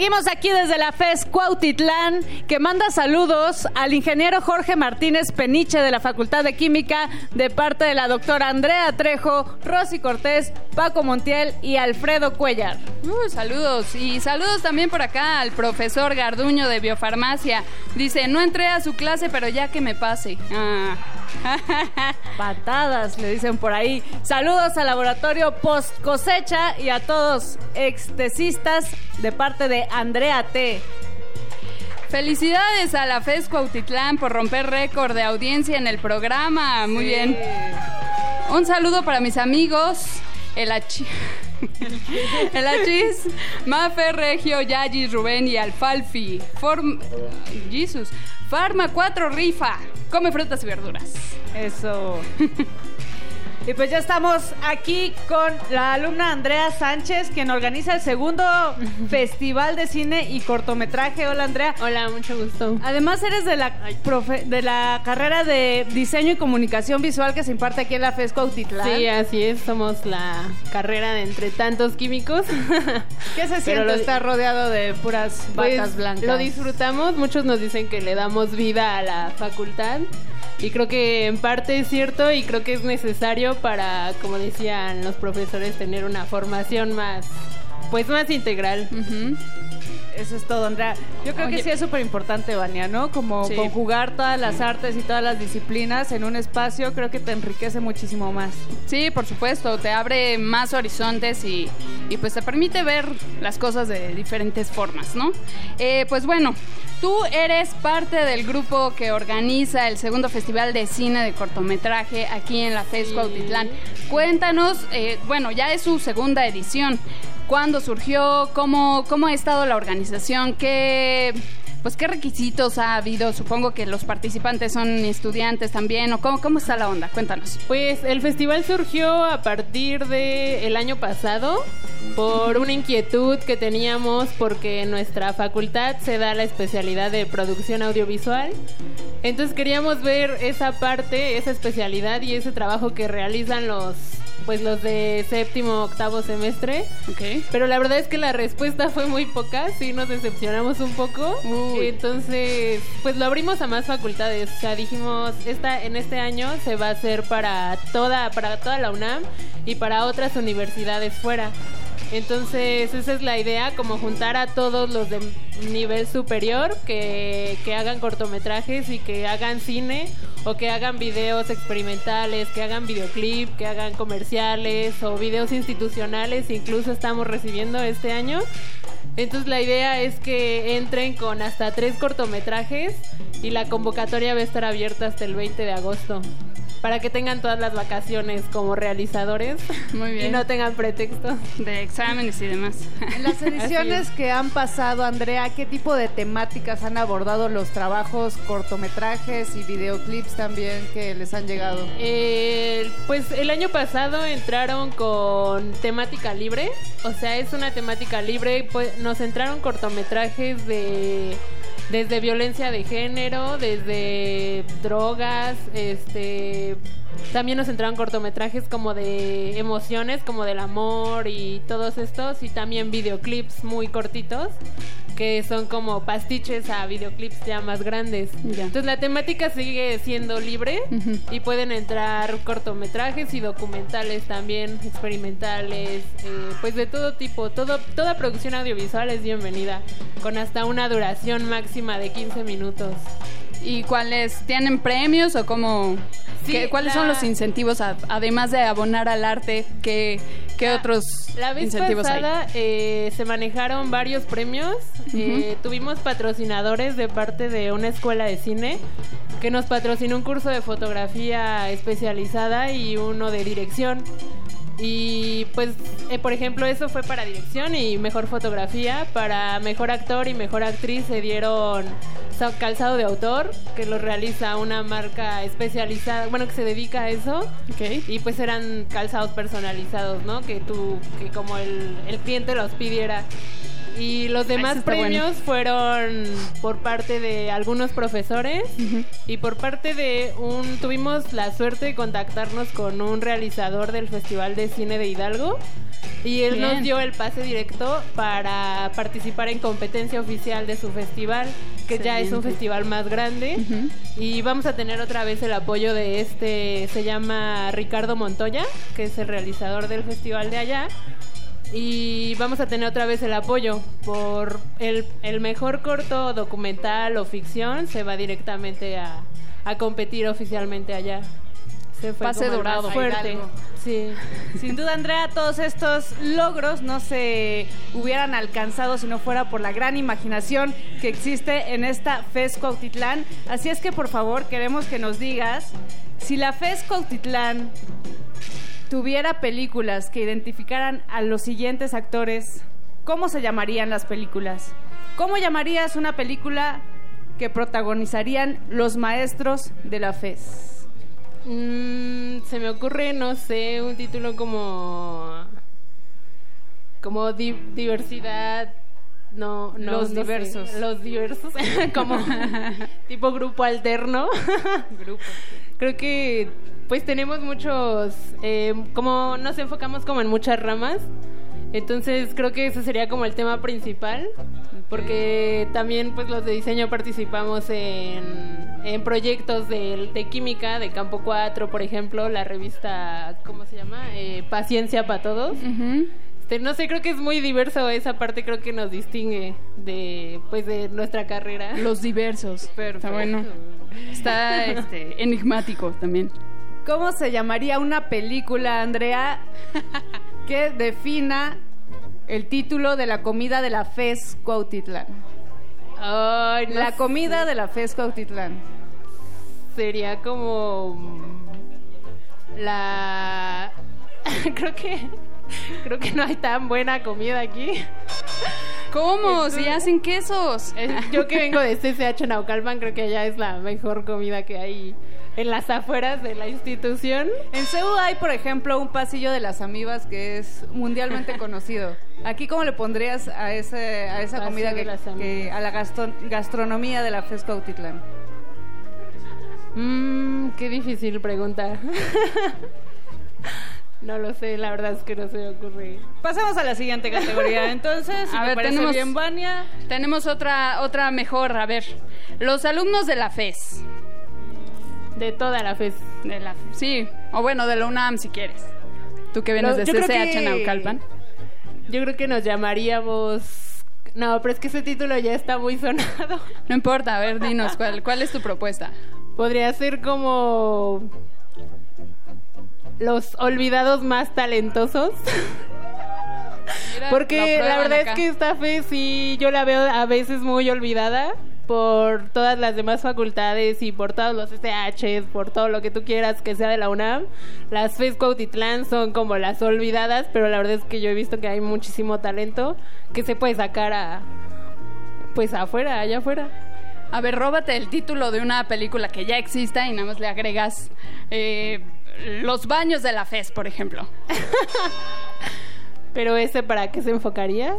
Seguimos aquí desde la FES Cuautitlán, que manda saludos al ingeniero Jorge Martínez Peniche de la Facultad de Química, de parte de la doctora Andrea Trejo, Rosy Cortés, Paco Montiel y Alfredo Cuellar. Uh, saludos. Y saludos también por acá al profesor Garduño de Biofarmacia. Dice, no entré a su clase, pero ya que me pase. Ah. Patadas, le dicen por ahí. Saludos al laboratorio post cosecha y a todos extesistas de parte de Andrea T. Felicidades a la FES Cuautitlán por romper récord de audiencia en el programa. Muy Sí. bien. Un saludo para mis amigos. El Achi. El Achis, Mafe, Regio, Yagis, Rubén y Alfalfi. Form... Jesus. Farma 4 rifa. Come frutas y verduras. Eso. Y pues ya estamos aquí con la alumna Andrea Sánchez, quien organiza el segundo Festival de Cine y Cortometraje. Hola Andrea. Hola, mucho gusto. Además eres de la, profe- de la carrera de Diseño y Comunicación Visual que se imparte aquí en la FESCO Autitlán. Sí, así es, somos la carrera de entre tantos químicos. ¿Qué se siente lo- estar rodeado de puras Pues, batas blancas? Lo disfrutamos, muchos nos dicen que le damos vida a la facultad y creo que en parte es cierto y creo que es necesario para, como decían los profesores, tener una formación más, pues más integral. Eso es todo, Andrea. Yo creo que sí es súper importante, Vania, ¿no? Como Sí. conjugar todas las artes y todas las disciplinas en un espacio, creo que te enriquece muchísimo más. Sí, por supuesto, te abre más horizontes y, y, pues te permite ver las cosas de diferentes formas, ¿no? Eh, pues bueno, tú eres parte del grupo que organiza el segundo Festival de Cine de Cortometraje aquí en la FES Cuautitlán. Cuéntanos, eh, bueno, ya es su segunda edición. ¿Cuándo surgió? ¿Cómo, cómo ha estado la organización? ¿Qué, pues, ¿Qué requisitos ha habido? Supongo que los participantes son estudiantes también. ¿O cómo, cómo está la onda? Cuéntanos. Pues el festival surgió a partir de el año pasado por una inquietud que teníamos porque en nuestra facultad se da la especialidad de producción audiovisual. Entonces queríamos ver esa parte, esa especialidad y ese trabajo que realizan los pues los de séptimo, octavo semestre. Pero la verdad es que la respuesta fue muy poca, sí nos decepcionamos un poco. Entonces, pues lo abrimos a más facultades. O sea, dijimos, esta, en este año se va a hacer para toda, para toda la UNAM y para otras universidades fuera. Entonces, esa es la idea, como juntar a todos los de nivel superior que, que hagan cortometrajes y que hagan cine o que hagan videos experimentales, que hagan videoclip, que hagan comerciales o videos institucionales, incluso estamos recibiendo este año. Entonces la idea es que entren con hasta tres cortometrajes y la convocatoria va a estar abierta hasta el 20 de agosto. Para que tengan todas las vacaciones como realizadores Muy bien. y no tengan pretexto. De exámenes y demás. En las ediciones que han pasado, Andrea, ¿qué tipo de temáticas han abordado los trabajos, cortometrajes y videoclips también que les han llegado? Eh, pues el año pasado entraron con temática libre, o sea, es una temática libre, pues nos entraron cortometrajes de desde violencia de género, desde drogas, este también nos entraron cortometrajes como de emociones, como del amor y todos estos y también videoclips muy cortitos que son como pastiches a videoclips ya más grandes. Entonces la temática sigue siendo libre y pueden entrar cortometrajes y documentales también, experimentales, eh, pues de todo tipo. Todo, toda producción audiovisual es bienvenida, con hasta una duración máxima de 15 minutos. ¿Y cuáles tienen premios o cómo? Sí, qué- ¿Cuáles la- son los incentivos a- además de abonar al arte? ¿Qué, qué otros La vez incentivos hay? pasada eh, se manejaron varios premios. Eh, tuvimos patrocinadores de parte de una escuela de cine que nos patrocinó un curso de fotografía especializada y uno de dirección. Y pues, eh, por ejemplo, eso fue para dirección y mejor fotografía. Para mejor actor y mejor actriz se dieron calzado de autor, que lo realiza una marca especializada, bueno, que se dedica a eso. Y pues eran calzados personalizados, ¿no? Que tú, que como el, el cliente los pidiera. Y los demás premios fueron por parte de algunos profesores y por parte de un... Tuvimos la suerte de contactarnos con un realizador del Festival de Cine de Hidalgo y él Bien. nos dio el pase directo para participar en competencia oficial de su festival, que ya es un festival más grande. Y vamos a tener otra vez el apoyo de este, se llama Ricardo Montoya, que es el realizador del festival de allá. Y vamos a tener otra vez el apoyo por el, el mejor corto documental o ficción, se va directamente a, a competir oficialmente allá. Se fue Pase dorado. fuerte. Sí. Sin duda, Andrea, todos estos logros no se hubieran alcanzado si no fuera por la gran imaginación que existe en esta FES Cuautitlán. Así es que, por favor, queremos que nos digas si la FES Cuautitlán tuviera películas que identificaran a los siguientes actores, ¿cómo se llamarían las películas? ¿Cómo llamarías una película que protagonizarían los maestros de la FES? Mm, se me ocurre, no sé, un título como. como di- diversidad. No, no. Los no sé. diversos. Los diversos. como tipo grupo alterno. Grupo. Creo que pues tenemos muchos. eh, como nos enfocamos como en muchas ramas. Entonces creo que ese sería como el tema principal. Porque también pues los de diseño participamos en, en proyectos de, de química, de Campo 4, por ejemplo, la revista, ¿cómo se llama? Eh, Paciencia para Todos. Este, no sé, creo que es muy diverso esa parte, creo que nos distingue de pues de nuestra carrera. Los diversos. Está bueno. Está este, enigmático también. ¿Cómo se llamaría una película, Andrea, que defina el título de la comida de la FES Cuautitlán? Ay, no la sé. comida de la FES Cuautitlán. Sería como la creo que creo que no hay tan buena comida aquí. ¿Cómo? Si hacen quesos. Yo que vengo de CCH Naucalpan, creo que allá es la mejor comida que hay en las afueras de la institución. En CEU hay, por ejemplo, un pasillo de las amibas que es mundialmente conocido. Aquí, ¿cómo le pondrías a, ese, a esa comida que, a la gastronomía de la FES Cuautitlán? Mmm, qué difícil pregunta. no lo sé, la verdad es que no se me ocurre. Pasamos a la siguiente categoría. Entonces, si A ver, tenemos, bien, Vania. tenemos otra, otra mejor. A ver, los alumnos de la FES. De toda la FES. De la, sí, o bueno, de la UNAM si quieres. Tú que vienes de CCH que- Naucalpan. Yo creo que nos llamaríamos. No, pero es que ese título ya está muy sonado. No importa, a ver, dinos, ¿cuál, cuál es tu propuesta? Podría ser como. Los olvidados más talentosos. Mira, Porque la verdad acá. es que esta fe sí yo la veo a veces muy olvidada por todas las demás facultades y por todos los SHs, por todo lo que tú quieras que sea de la UNAM. Las FES Cuautitlán son como las olvidadas, pero la verdad es que yo he visto que hay muchísimo talento que se puede sacar a pues afuera, allá afuera. A ver, róbate el título de una película que ya exista y nada más le agregas eh, Los baños de la FES, por ejemplo. Pero ese para qué se enfocaría?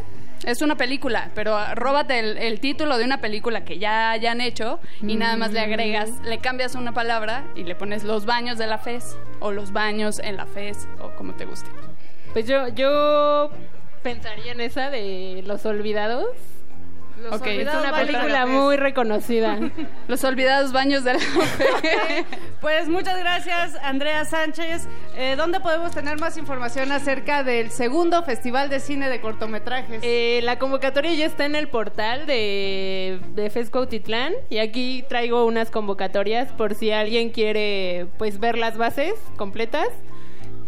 Es una película, pero róbate el, el título de una película que ya hayan hecho y nada más le agregas, le cambias una palabra y le pones los baños de la FES o los baños en la FES o como te guste. Pues yo yo pensaría en esa de Los olvidados. Ok, es una película muy reconocida. Los olvidados baños de la. Pues muchas gracias, Andrea Sánchez. Eh, ¿Dónde podemos tener más información acerca del segundo Festival de Cine de Cortometrajes? Eh, la convocatoria ya está en el portal de, de FESCO Autitlán y aquí traigo unas convocatorias por si alguien quiere pues ver las bases completas.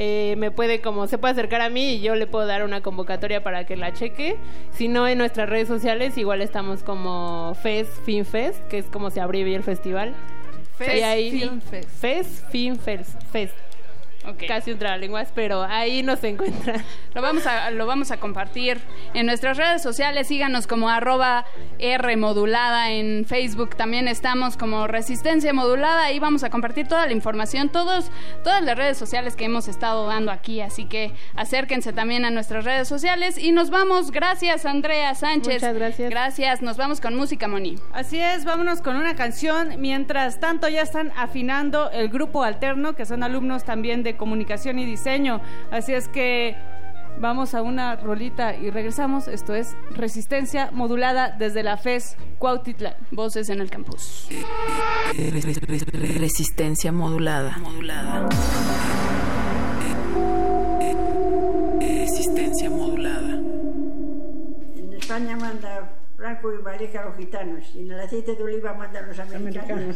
Eh, me puede como se puede acercar a mí y yo le puedo dar una convocatoria para que la cheque. Si no en nuestras redes sociales igual estamos como FES Film Fest, que es como se abrevia el festival. Fest Y ahí- Film Fest. FES Film Fest. Fest. casi un trabalenguas, pero ahí nos encuentran. Lo vamos a, lo vamos a compartir en nuestras redes sociales. Síganos como arroba R modulada en Facebook. También estamos como Resistencia Modulada. Ahí vamos a compartir toda la información, todos, todas las redes sociales que hemos estado dando aquí. Así que acérquense también a nuestras redes sociales. Y nos vamos. Gracias, Andrea Sánchez. Muchas gracias. Gracias. Nos vamos con música, Moni. Así es, vámonos con una canción. Mientras tanto, ya están afinando el grupo alterno, que son alumnos también de comunicación y diseño. Así es que vamos a una rolita y regresamos. Esto es Resistencia Modulada desde la FES Cuautitlán. Voces en el campus. Resistencia modulada. Modulada. Resistencia modulada. En España manda Franco y Valleja los gitanos y en el aceite de oliva mandan los americanos.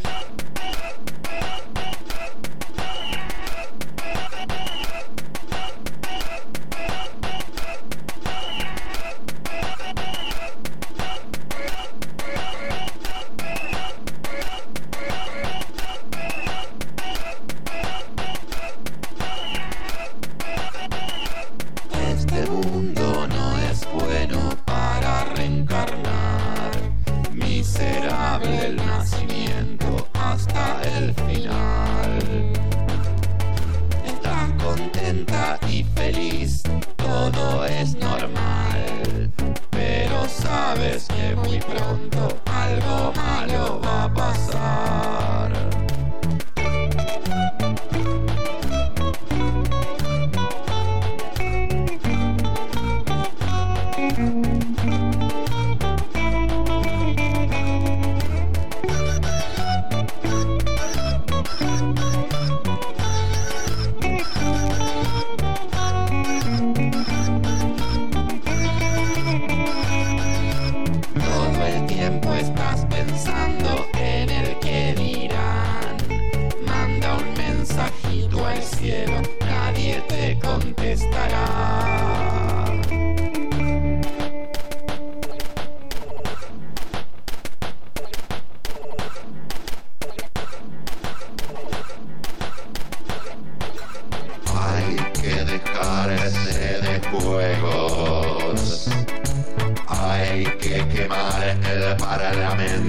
Hasta el final. Estás contenta y feliz, todo es normal. Pero sabes que muy pronto algo malo va a pasar. Contestará. Hay que dejarse de juegos. Hay que quemar el parlamento.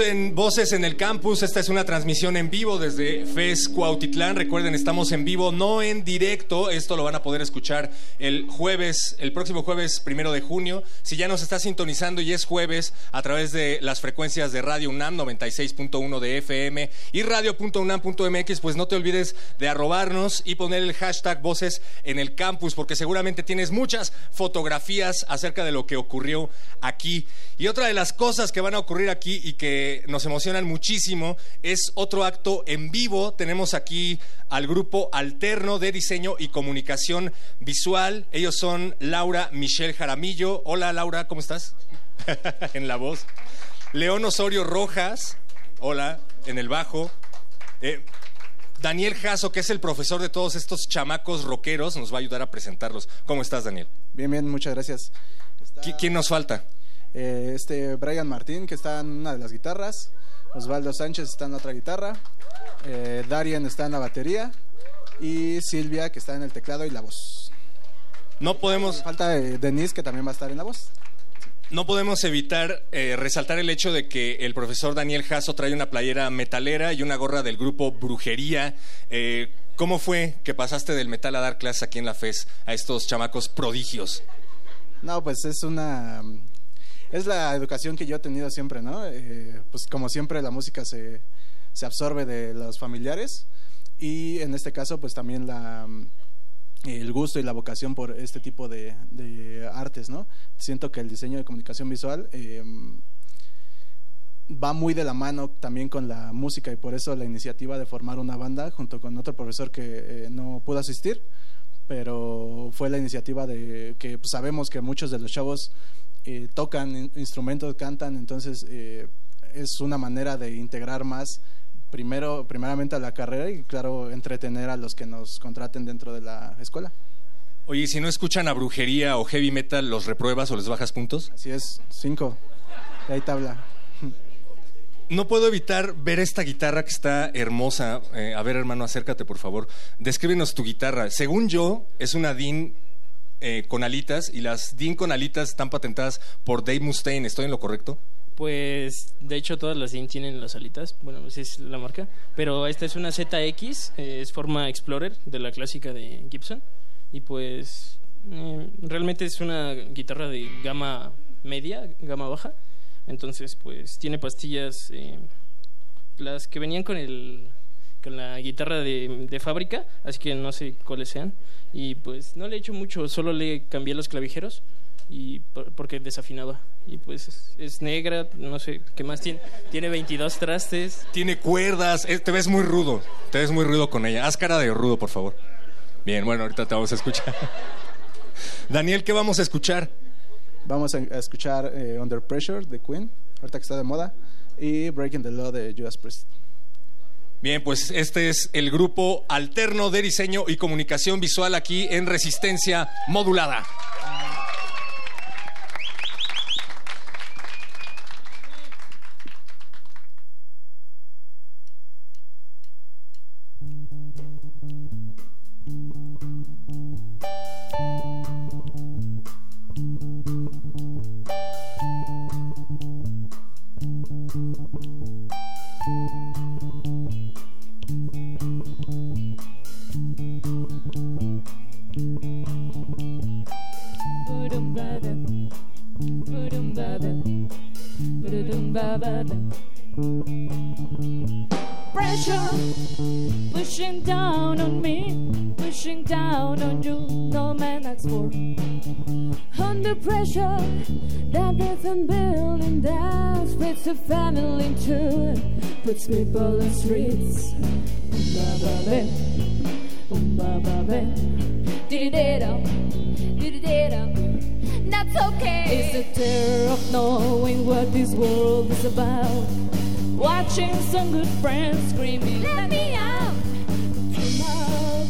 En Voces en el Campus. Esta es una transmisión en vivo desde FES Cuautitlán. Recuerden, estamos en vivo, no en directo. Esto lo van a poder escuchar el jueves, el próximo jueves primero de junio. Si ya nos está sintonizando y es jueves a través de las frecuencias de Radio UNAM 96.1 de FM y radio.unam.mx, pues no te olvides de arrobarnos y poner el hashtag Voces en el Campus, porque seguramente tienes muchas fotografías acerca de lo que ocurrió aquí. Y otra de las cosas que van a ocurrir aquí y que nos emocionan muchísimo es otro acto en vivo. Tenemos aquí al grupo alterno de diseño y comunicación visual. Ellos son Laura Michelle Jaramillo. Hola Laura, ¿cómo estás? en la voz. León Osorio Rojas. Hola, en el bajo. Eh, Daniel Jasso, que es el profesor de todos estos chamacos rockeros, nos va a ayudar a presentarlos. ¿Cómo estás, Daniel? Bien, bien, muchas gracias. ¿Qui- ¿Quién nos falta? Eh, este Brian Martín, que está en una de las guitarras. Osvaldo Sánchez está en la otra guitarra. Eh, Darien está en la batería. Y Silvia, que está en el teclado y la voz. No podemos. Falta eh, Denise, que también va a estar en la voz. No podemos evitar eh, resaltar el hecho de que el profesor Daniel Jasso trae una playera metalera y una gorra del grupo Brujería. Eh, ¿Cómo fue que pasaste del metal a dar clases aquí en la FES a estos chamacos prodigios? No, pues es una. Es la educación que yo he tenido siempre, ¿no? Eh, pues como siempre, la música se, se absorbe de los familiares. Y en este caso, pues también la el gusto y la vocación por este tipo de, de artes, ¿no? Siento que el diseño de comunicación visual eh, va muy de la mano también con la música y por eso la iniciativa de formar una banda junto con otro profesor que eh, no pudo asistir, pero fue la iniciativa de que pues, sabemos que muchos de los chavos eh, tocan in- instrumentos, cantan, entonces eh, es una manera de integrar más primero primeramente a la carrera y claro entretener a los que nos contraten dentro de la escuela. Oye, ¿y si no escuchan a brujería o heavy metal, ¿los repruebas o les bajas puntos? Así es, cinco. Y ahí tabla. No puedo evitar ver esta guitarra que está hermosa. Eh, a ver, hermano, acércate, por favor. Descríbenos tu guitarra. Según yo, es una DIN eh, con alitas y las DIN con alitas están patentadas por Dave Mustaine. ¿Estoy en lo correcto? Pues de hecho todas las DIN tienen las alitas, bueno, esa es la marca, pero esta es una ZX, eh, es forma Explorer de la clásica de Gibson y pues eh, realmente es una guitarra de gama media, gama baja, entonces pues tiene pastillas, las que venían con el con la guitarra de, de fábrica, así que no sé cuáles sean y pues no le he hecho mucho, solo le cambié los clavijeros y por- porque desafinaba y pues es, es negra no sé qué más tiene tiene 22 trastes Tiene cuerdas. eh, te ves muy rudo. Te ves muy rudo con ella. Haz cara de rudo, por favor. Bien, bueno, ahorita te vamos a escuchar. Daniel, ¿qué vamos a escuchar? Vamos a, a escuchar eh, Under Pressure de Queen, ahorita que está de moda, y Breaking the Law de Judas Priest. Bien, pues este es el grupo alterno de diseño y comunicación visual aquí en Resistencia Modulada. Pushing down on me, pushing down on you. No man asks for. Under pressure, that rhythm building down splits a family in two, puts people in streets. Ba ba ba, ba ba ba, did it up, did it up. That's okay. It's the terror of knowing what this world is about. Watching some good friends screaming, Let me out!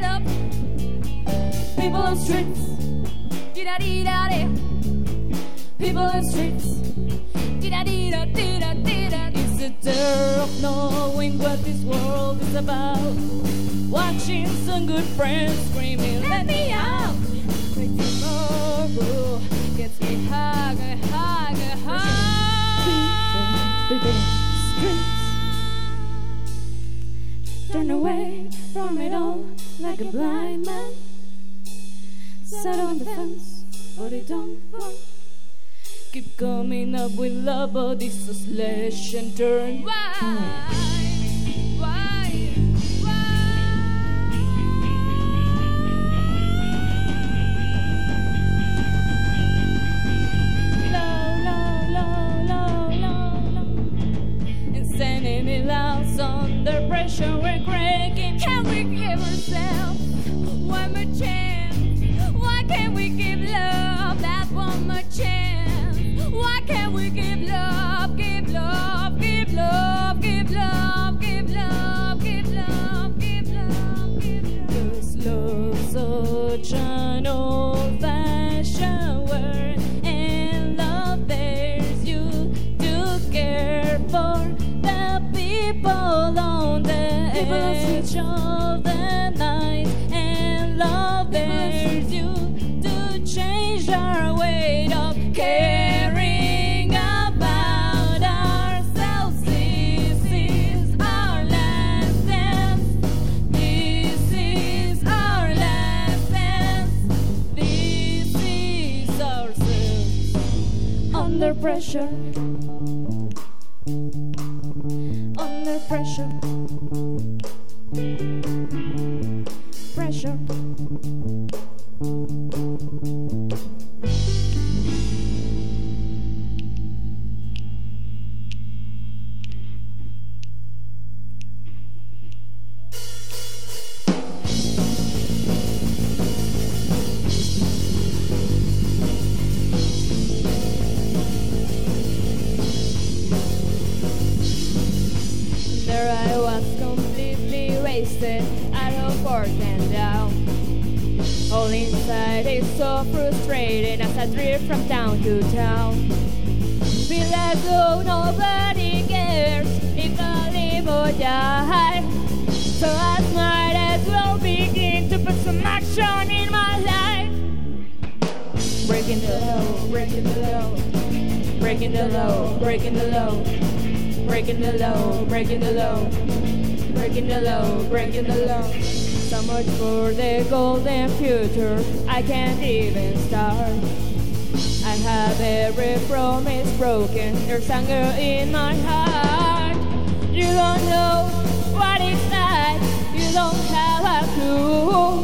dead up. People on streets, dee da dee da dee. People on streets, dee da dee da dee da dee da. It's the terror of knowing what this world is about. Watching some good friends screaming, let me out. But tomorrow gets me higher, higher, higher. Turn away from it all like a blind man. Sat on the fence, but it don't work. Keep coming up with love, but this is slash and turn. Why? Under we're cracking. Can we give ourselves one more chance? Why can't we give the and love there's you to change our way of caring about ourselves. This is our last dance. This is our last dance. This is ourselves under pressure. Under. Pressure. All is so frustrating as I drift from town to town. Feel as though nobody cares if I live or die. So I might as well begin to put some action in my life. Breaking the law, breaking the law, breaking the law, breaking the law. Breaking the law, breaking the law, breaking the law, breaking the law. So much for the golden future, I can't even start. I have every promise broken, there's anger in my heart. You don't know what it's like, you don't have a clue.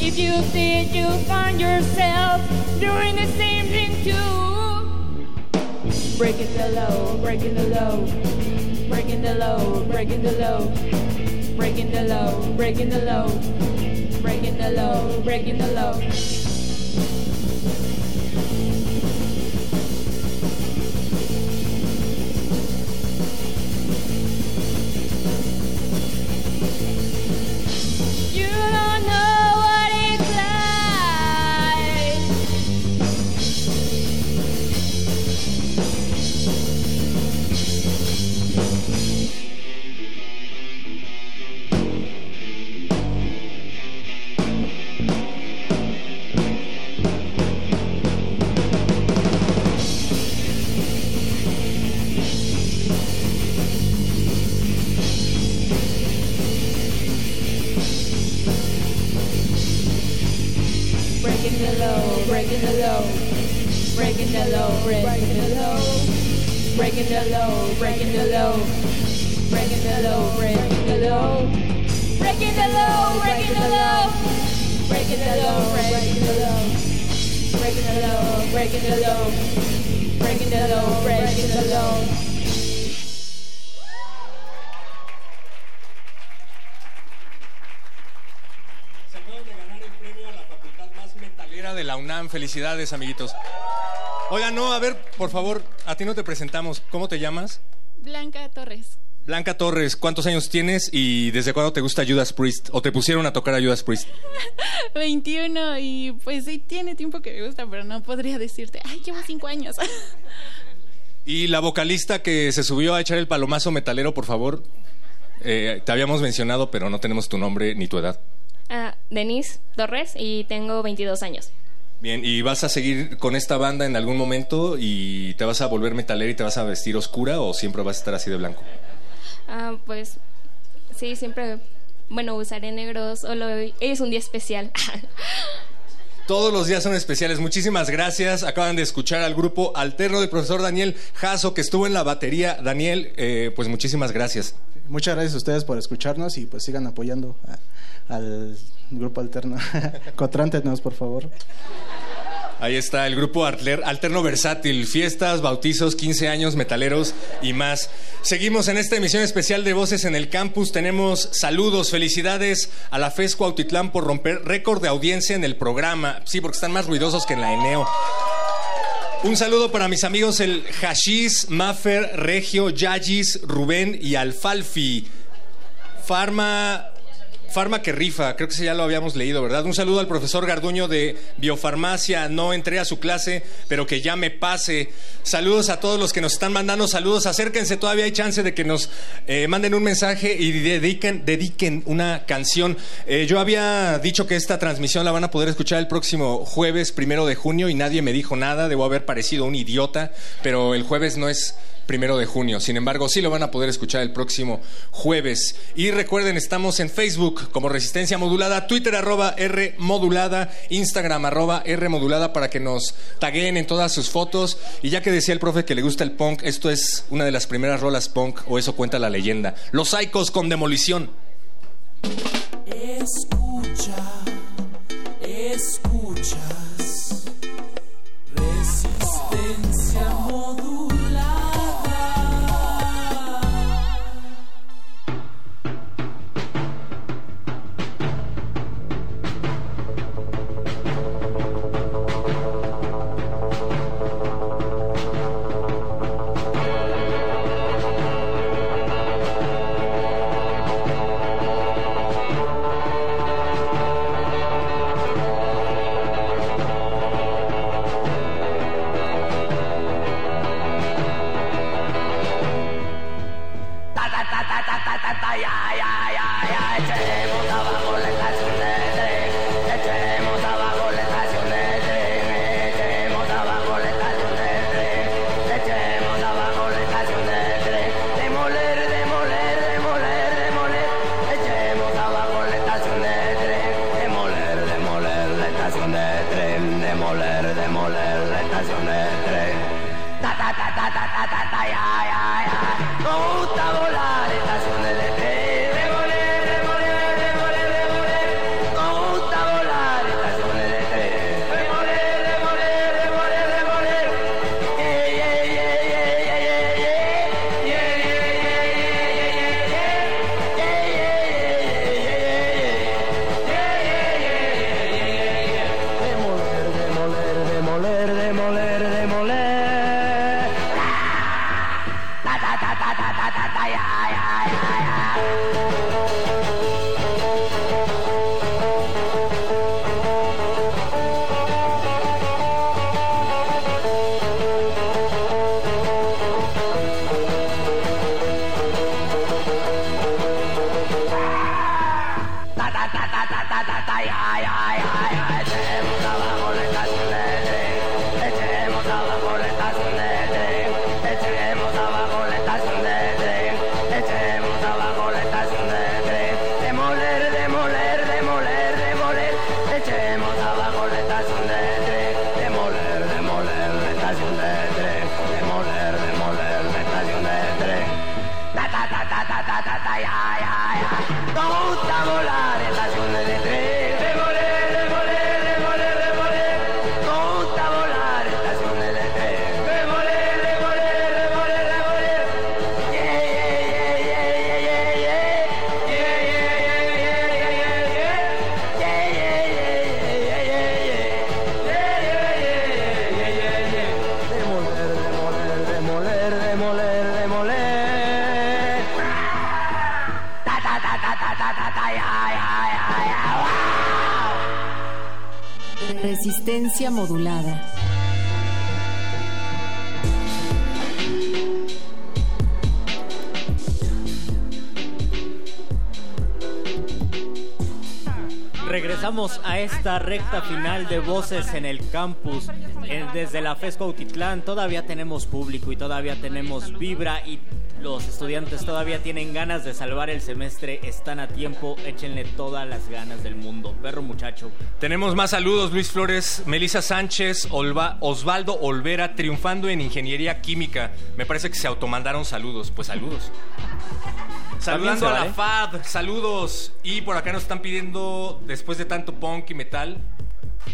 If you did, you find yourself doing the same thing too. Breaking the law, breaking the law, breaking the law, breaking the law, breaking the law, breaking the law, breaking the law, breaking the law. Breaking the law, breaking the the law. Se acaban de ganar el premio a la playera de la UNAM. Felicidades, amiguitos. Oiga, no, a ver, por favor, a ti no te presentamos. ¿Cómo te llamas? Blanca Torres. Blanca Torres, ¿cuántos años tienes y desde cuándo te gusta Judas Priest? ¿O te pusieron a tocar a Judas Priest? 21 y pues sí tiene tiempo que me gusta, pero no podría decirte, ay, llevo 5 años. Y la vocalista que se subió a echar el palomazo metalero, por favor. Eh, te habíamos mencionado, pero no tenemos tu nombre ni tu edad. Ah, Denise Torres y tengo 22 años. Bien, ¿y vas a seguir con esta banda en algún momento y te vas a volver metalera y te vas a vestir oscura o siempre vas a estar así de blanco? Ah, pues sí, siempre, bueno, usaré negros. Solo hoy es un día especial. Todos los días son especiales. Muchísimas gracias. Acaban de escuchar al grupo alterno del profesor Daniel Jasso, que estuvo en la batería. Daniel, eh, pues muchísimas gracias. Muchas gracias a ustedes por escucharnos y pues sigan apoyando a- al grupo alterno. Cotrántenos, por favor. Ahí está el grupo Altler- Alterno Versátil, fiestas, bautizos, 15 años, metaleros y más. Seguimos en esta emisión especial de Voces en el Campus. Tenemos saludos, felicidades a la FES Cuautitlán por romper récord de audiencia en el programa. Sí, porque están más ruidosos que en la Eneo. Un saludo para mis amigos el Hashish, Maffer, Regio, Yagis, Rubén y Alfalfi. Farma. Farma que rifa, creo que ya lo habíamos leído, ¿verdad? Un saludo al profesor Garduño de Biofarmacia. No entré a su clase, pero que ya me pase. Saludos a todos los que nos están mandando saludos. Acérquense, todavía hay chance de que nos eh, manden un mensaje y dediquen, dediquen una canción. Eh, yo había dicho que esta transmisión la van a poder escuchar el próximo jueves, primero de junio, y nadie me dijo nada. Debo haber parecido un idiota, pero el jueves no es primero de junio. Sin embargo, sí lo van a poder escuchar el próximo jueves. Y recuerden, estamos en Facebook como Resistencia Modulada, Twitter arroba R Modulada, Instagram arroba R Modulada para que nos taguen en todas sus fotos. Y ya que decía el profe que le gusta el punk, esto es una de las primeras rolas punk, o eso cuenta la leyenda. Los Psychos con demolición. Escucha, escuchas. A esta recta final de Voces en el Campus. Eh, Desde la FESCO Autitlán todavía tenemos público y todavía tenemos vibra y los estudiantes todavía tienen ganas de salvar el semestre. Están a tiempo, échenle todas las ganas del mundo. Perro muchacho. Tenemos más saludos, Luis Flores, Melissa Sánchez, Osvaldo Olvera, triunfando en ingeniería química. Me parece que se automandaron saludos. Pues saludos. Saludando a la. FAD, saludos. Y por acá nos están pidiendo, después de tanto punk y metal,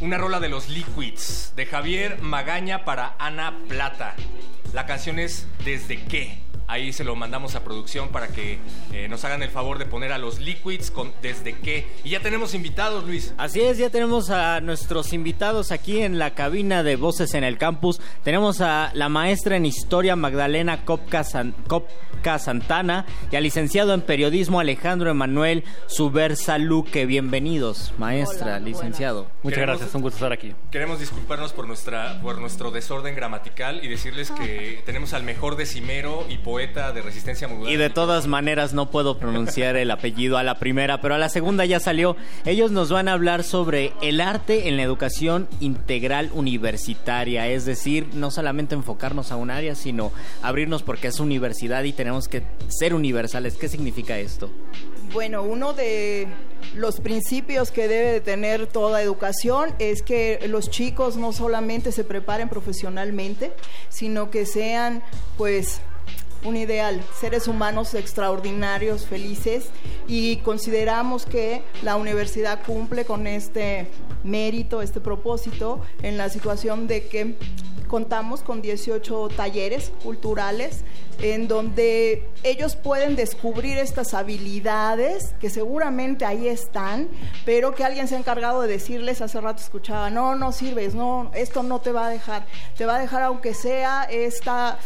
una rola de los Liquids, de Javier Magaña para Ana Plata. La canción es Desde qué. Ahí se lo mandamos a producción para que eh, nos hagan el favor de poner a los Liquids con Desde qué. Y ya tenemos invitados, Luis. Así es, ya tenemos a nuestros invitados aquí en la cabina de Voces en el Campus. Tenemos a la maestra en Historia Magdalena Copca, San- Copca Santana y al licenciado en Periodismo Alejandro Emanuel Subersa Luque. Bienvenidos, maestra, licenciado. Muchas Queremos- gracias, un gusto estar aquí. Queremos disculparnos por, nuestra, por nuestro desorden gramatical y decirles que tenemos al mejor decimero y poeta de resistencia modulada. Y de todas maneras no puedo pronunciar el apellido a la primera, pero a la segunda ya salió. Ellos nos van a hablar sobre el arte en la educación integral universitaria, es decir, no solamente enfocarnos a un área, sino abrirnos porque es universidad y tenemos que ser universales. ¿Qué significa esto? Bueno, uno de los principios que debe de tener toda educación es que los chicos no solamente se preparen profesionalmente, sino que sean, pues, un ideal, seres humanos extraordinarios, felices, y consideramos que la universidad cumple con este mérito, este propósito, en la situación de que contamos con 18 talleres culturales en donde ellos pueden descubrir estas habilidades que seguramente ahí están, pero que alguien se ha encargado de decirles, hace rato escuchaba, no, no sirves, no, esto no te va a dejar, te va a dejar aunque sea esta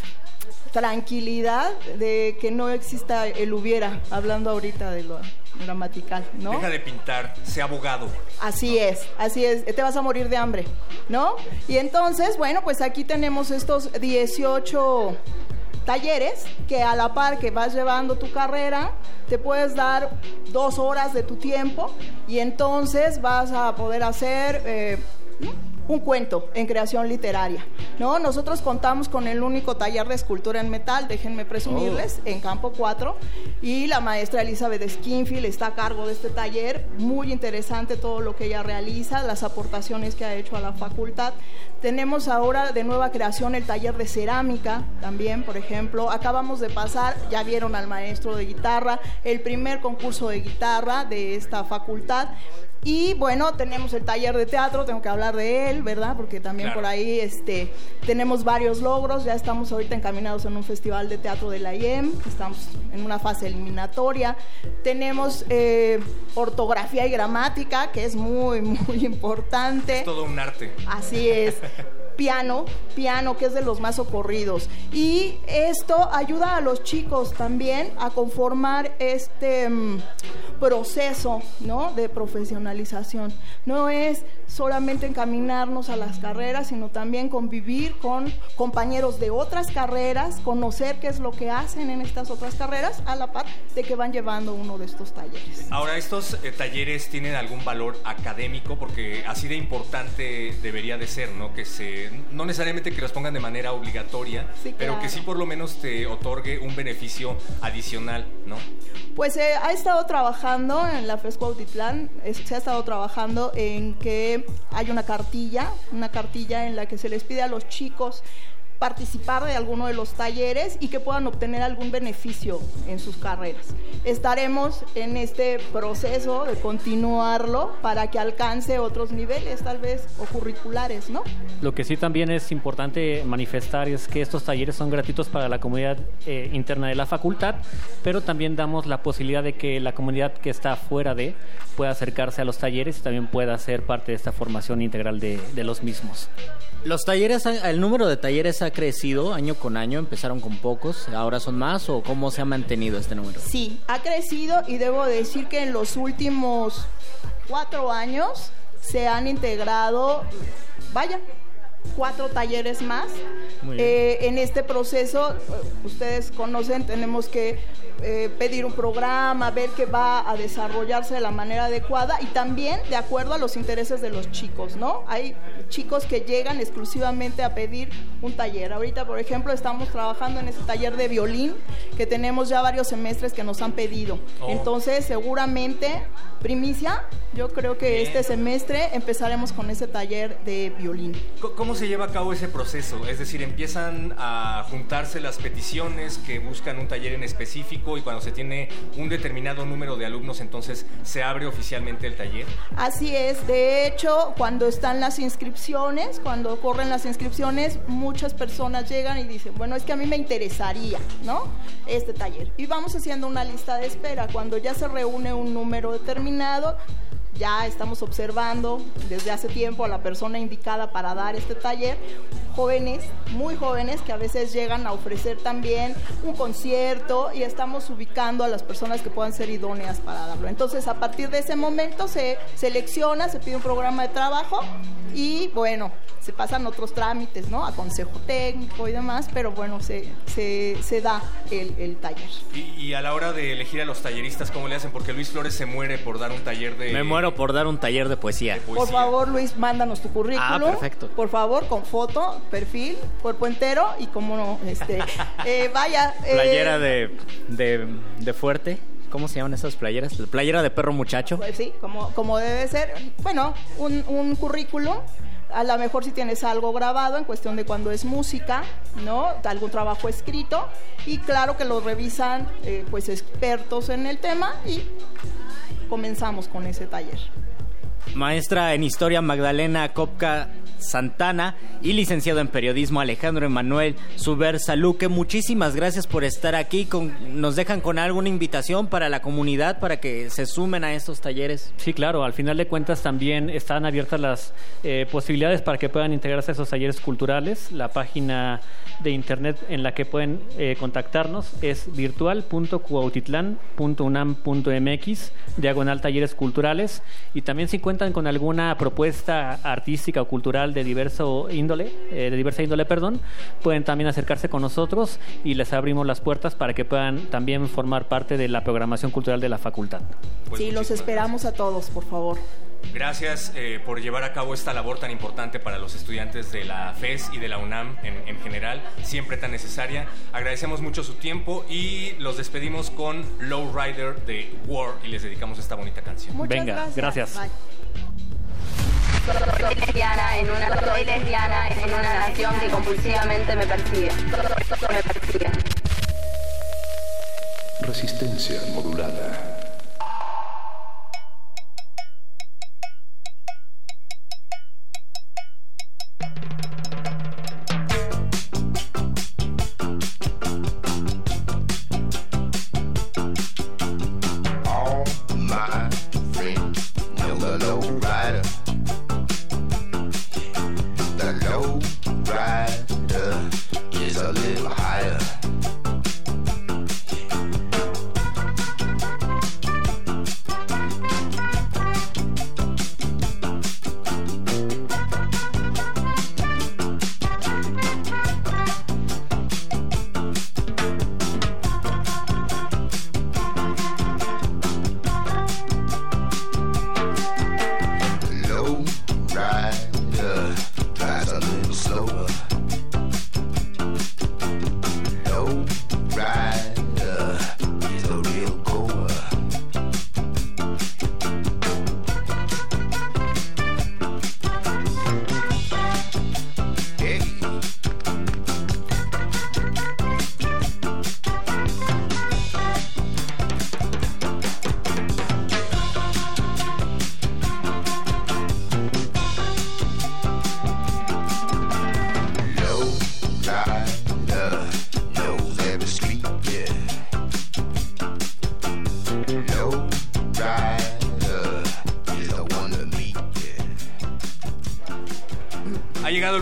tranquilidad de que no exista el hubiera, hablando ahorita de lo gramatical, ¿no? Deja de pintar, sea abogado. Así es, así es, te vas a morir de hambre, ¿no? Y entonces, bueno, pues aquí tenemos estos 18 talleres que a la par que vas llevando tu carrera, te puedes dar dos horas de tu tiempo y entonces vas a poder hacer... eh, un cuento en creación literaria. ¿no? Nosotros contamos con el único taller de escultura en metal, déjenme presumirles, en Campo 4, y la maestra Elizabeth Skinfield está a cargo de este taller. Muy interesante todo lo que ella realiza, las aportaciones que ha hecho a la facultad. Tenemos ahora de nueva creación el taller de cerámica también, por ejemplo. Acabamos de pasar, ya vieron al maestro de guitarra, el primer concurso de guitarra de esta facultad. Y bueno, tenemos el taller de teatro, tengo que hablar de él, ¿verdad? Porque también Claro. por ahí este, tenemos varios logros, ya estamos ahorita encaminados en un festival de teatro de la IEM, estamos en una fase eliminatoria. Tenemos eh, ortografía y gramática, que es muy, muy importante. Es todo un arte. Así es. Piano, piano, que es de los más ocurridos. Y esto ayuda a los chicos también a conformar este mm, proceso ¿no? de profesionalización. No es solamente encaminarnos a las carreras, sino también convivir con compañeros de otras carreras, conocer qué es lo que hacen en estas otras carreras, a la par de que van llevando uno de estos talleres. Ahora, ¿estos eh, talleres tienen algún valor académico? Porque así de importante debería de ser, ¿no? Que se, no necesariamente que los pongan de manera obligatoria, Sí, pero que sí por lo menos te otorgue un beneficio adicional, ¿no? Pues eh, ha estado trabajando en la FESCO Autitlán, se ha estado trabajando en que hay una cartilla, una cartilla en la que se les pide a los chicos participar de alguno de los talleres y que puedan obtener algún beneficio en sus carreras. Estaremos en este proceso de continuarlo para que alcance otros niveles, tal vez, o curriculares, ¿no? Lo que sí también es importante manifestar es que estos talleres son gratuitos para la comunidad eh, interna de la facultad, pero también damos la posibilidad de que la comunidad que está fuera de pueda acercarse a los talleres y también pueda ser parte de esta formación integral de, de los mismos. Los talleres, el número de talleres ha crecido año con año, empezaron con pocos, ahora son más o cómo se ha mantenido este número? Sí, ha crecido y debo decir que en los últimos cuatro años se han integrado, vaya, cuatro talleres más. Eh, en este proceso, eh, ustedes conocen, tenemos que eh, pedir un programa, ver que va a desarrollarse de la manera adecuada y también de acuerdo a los intereses de los chicos, ¿no? Hay chicos que llegan exclusivamente a pedir un taller. Ahorita, por ejemplo, estamos trabajando en este taller de violín que tenemos ya varios semestres que nos han pedido. Oh. Entonces, seguramente, primicia, yo creo que Bien. este semestre empezaremos con ese taller de violín. Co- ¿Cómo se lleva a cabo ese proceso? Es decir, empiezan a juntarse las peticiones que buscan un taller en específico y cuando se tiene un determinado número de alumnos, entonces se abre oficialmente el taller. Así es, de hecho, cuando están las inscripciones, cuando corren las inscripciones, muchas personas llegan y dicen, bueno, es que a mí me interesaría, ¿no? Este taller. Y vamos haciendo una lista de espera. Cuando ya se reúne un número determinado, ya estamos observando desde hace tiempo a la persona indicada para dar este taller. Jóvenes, muy jóvenes, que a veces llegan a ofrecer también un concierto y estamos ubicando a las personas que puedan ser idóneas para darlo. Entonces, a partir de ese momento se selecciona, se pide un programa de trabajo y bueno, se pasan otros trámites, ¿no? A consejo técnico y demás, pero bueno, se, se, se da el, el taller. Y, y a la hora de elegir a los talleristas, ¿cómo le hacen? Porque Luis Flores se muere por dar un taller de... Me muero por dar un taller de poesía. Por favor, Luis, mándanos tu currículum. Ah, perfecto. Por favor, con foto, perfil, cuerpo entero y como no, este, eh, vaya. eh, Playera de, de, de fuerte. ¿Cómo se llaman esas playeras? Playera de perro muchacho. Pues sí, como, como debe ser. Bueno, un, un currículum. A lo mejor si tienes algo grabado en cuestión de cuando es música, ¿no? Algún trabajo escrito. Y claro que lo revisan eh, pues expertos en el tema y comenzamos con ese taller. Maestra en Historia Magdalena Copca Santana y licenciado en Periodismo Alejandro Emanuel Suber Saluque. Muchísimas gracias por estar aquí. ¿Nos dejan con alguna invitación para la comunidad para que se sumen a estos talleres? Sí, claro, al final de cuentas también están abiertas las eh, posibilidades para que puedan integrarse a esos talleres culturales. La página de internet en la que pueden eh, contactarnos es virtual.cuautitlán.unam.mx, diagonal talleres culturales. Y también si cuentan con alguna propuesta artística o cultural de diverso índole, eh, de diversa índole, perdón, pueden también acercarse con nosotros y les abrimos las puertas para que puedan también formar parte de la programación cultural de la facultad. Pues sí, los esperamos a todos, por favor. Gracias eh, por llevar a cabo esta labor tan importante para los estudiantes de la FES y de la UNAM en, en general, siempre tan necesaria. Agradecemos mucho su tiempo y los despedimos con Low Rider de War y les dedicamos esta bonita canción. Muchas Venga, gracias. Bye. Soy lesbiana en una soy lesbiana en una nación que compulsivamente me persigue. Me persigue. Resistencia modulada.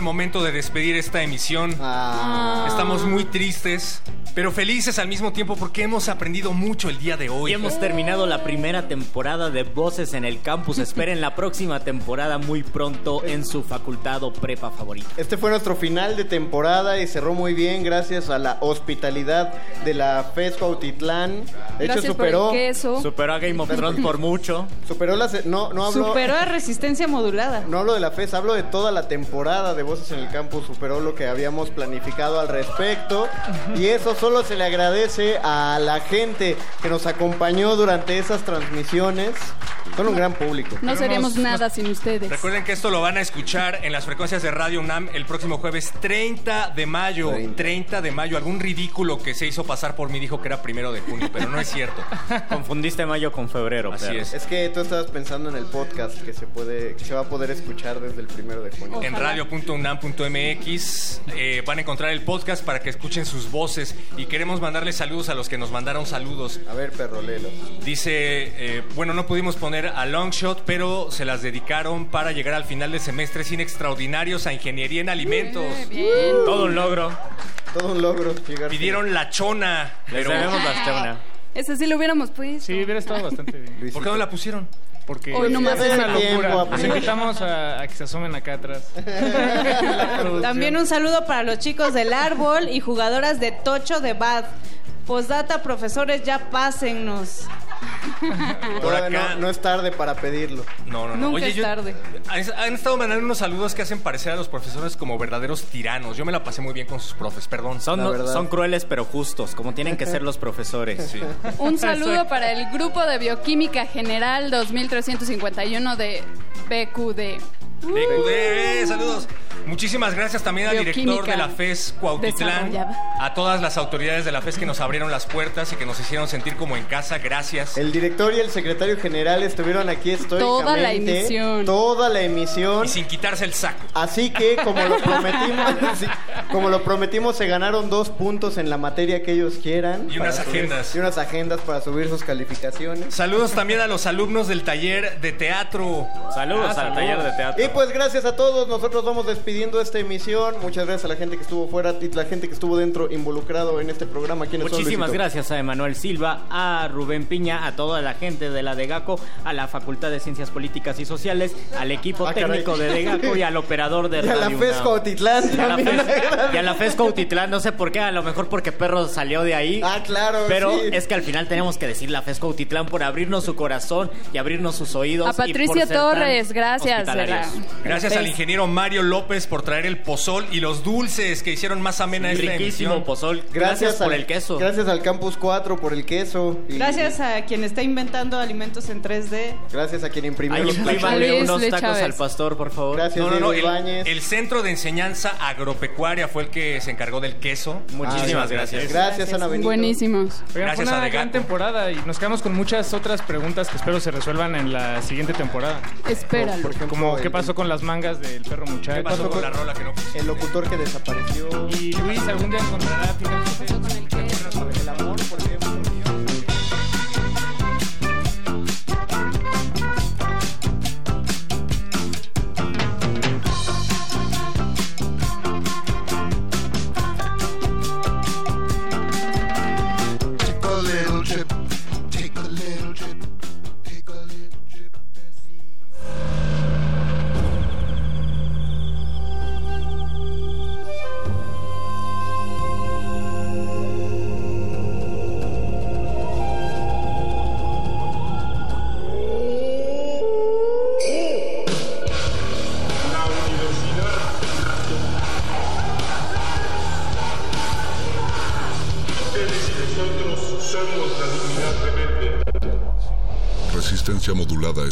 Momento de despedir esta emisión. Ah. Estamos muy tristes pero felices al mismo tiempo porque hemos aprendido mucho el día de hoy. Y hemos terminado la primera temporada de Voces en el Campus. Esperen la próxima temporada muy pronto en su facultad o prepa favorita. Este fue nuestro final de temporada y cerró muy bien gracias a la hospitalidad de la FES Cuautitlán. De hecho, Gracias por superó. el queso. Superó a Game of Thrones por mucho. Superó la. se- No, no hablo. Superó a resistencia modulada. No hablo de la FES, hablo de toda la temporada de Voces en el Campus. Superó lo que habíamos planificado al respecto. Y eso solo se le agradece a la gente que nos acompañó durante esas transmisiones. Son un gran público. No seríamos nada sin ustedes. Recuerden que esto lo van a escuchar en las frecuencias de Radio UNAM el próximo jueves 30 de mayo. 30, de mayo. Algún ridículo que se hizo pasar por mí dijo que era primero de junio, pero no es cierto. Confundiste mayo con febrero. Así perro. es. Es que tú estabas pensando en el podcast que se puede, que se va a poder escuchar desde el primero de junio. En radio.unam.mx eh, van a encontrar el podcast para que escuchen sus voces y queremos mandarles saludos a los que nos mandaron saludos. A ver, perro, léelo. Dice, eh, bueno, no pudimos poner a Longshot, pero se las dedicaron para llegar al final del semestre sin extraordinarios a Ingeniería en Alimentos. Todo un logro. Todo un logro. llegar- Pidieron la chona. Les pero- debemos la chona. Ese sí lo hubiéramos puesto. Sí, hubiera estado bastante bien. ¿Por qué no la pusieron? Porque Hoy nomás es una locura. pues. invitamos a, a que se asomen acá atrás. También un saludo para los chicos del árbol y jugadoras de Tocho de Bad. Postdata, profesores, ya pásennos. Todavía acá- no, no es tarde para pedirlo. No, no, no. Nunca Oye, es yo- tarde. Han estado mandando unos saludos que hacen parecer a los profesores como verdaderos tiranos. Yo me la pasé muy bien con sus profes, perdón. Son, son crueles pero justos, como tienen que ser los profesores. Sí. Un saludo para el Grupo de Bioquímica General 2351 de BQD. DQD, saludos. Muchísimas gracias también al director de la FES Cuautitlán, a todas las autoridades de la FES que nos abrieron las puertas y que nos hicieron sentir como en casa. Gracias. El director y el secretario general estuvieron aquí estoicamente. Toda la emisión. Toda la emisión. Y sin quitarse el saco. Así que, como lo prometimos, como lo prometimos, se ganaron dos puntos en la materia que ellos quieran. Y unas subir- agendas. y unas agendas para subir sus calificaciones. Saludos también a los alumnos del taller de teatro. Saludos Ah, al saludos. taller de teatro. Y pues gracias a todos, nosotros vamos despidiendo esta emisión. Muchas gracias a la gente que estuvo fuera y la gente que estuvo dentro involucrado en este programa. ¿Quiénes son, Muchísimas gracias a Emanuel Silva, a Rubén Piña, a toda la gente de la DEGACO, a la Facultad de Ciencias Políticas y Sociales, al equipo Ah, caray. técnico de DEGACO y al operador de Y a la Radio a la también. FES- Y a la FES Cuautitlán, no sé por qué, a lo mejor porque Perro salió de ahí. Ah, claro. Pero sí. es que al final tenemos que decir la FES Cuautitlán por abrirnos su corazón y abrirnos sus oídos. A y por Patricia Torres, gracias. Gracias al ingeniero Mario López por traer el pozol y los dulces que hicieron más amena esta Riquísimo emisión. pozol. Gracias, Gracias, por al- el queso. Gracias al Campus 4 por el queso. y Gracias a quien está inventando alimentos en 3D. Gracias a quien imprimió Ay, los unos tacos Chávez. al pastor, por favor. Gracias, No, no, no. El, Centro de Enseñanza Agropecuaria fue el que se encargó del queso. Muchísimas Ah, gracias. Gracias, Ana Benito. Buenísimos. Oigan, Gracias fue a una gran temporada y nos quedamos con muchas otras preguntas que espero se resuelvan en la siguiente temporada. Espéralo. Por ejemplo, Como qué el- pasó con las mangas del perro muchacho. ¿Qué pasó con la rola que no pusiste? El locutor que desapareció. Y Luis algún día encontrará finalmente El amor, por ejemplo.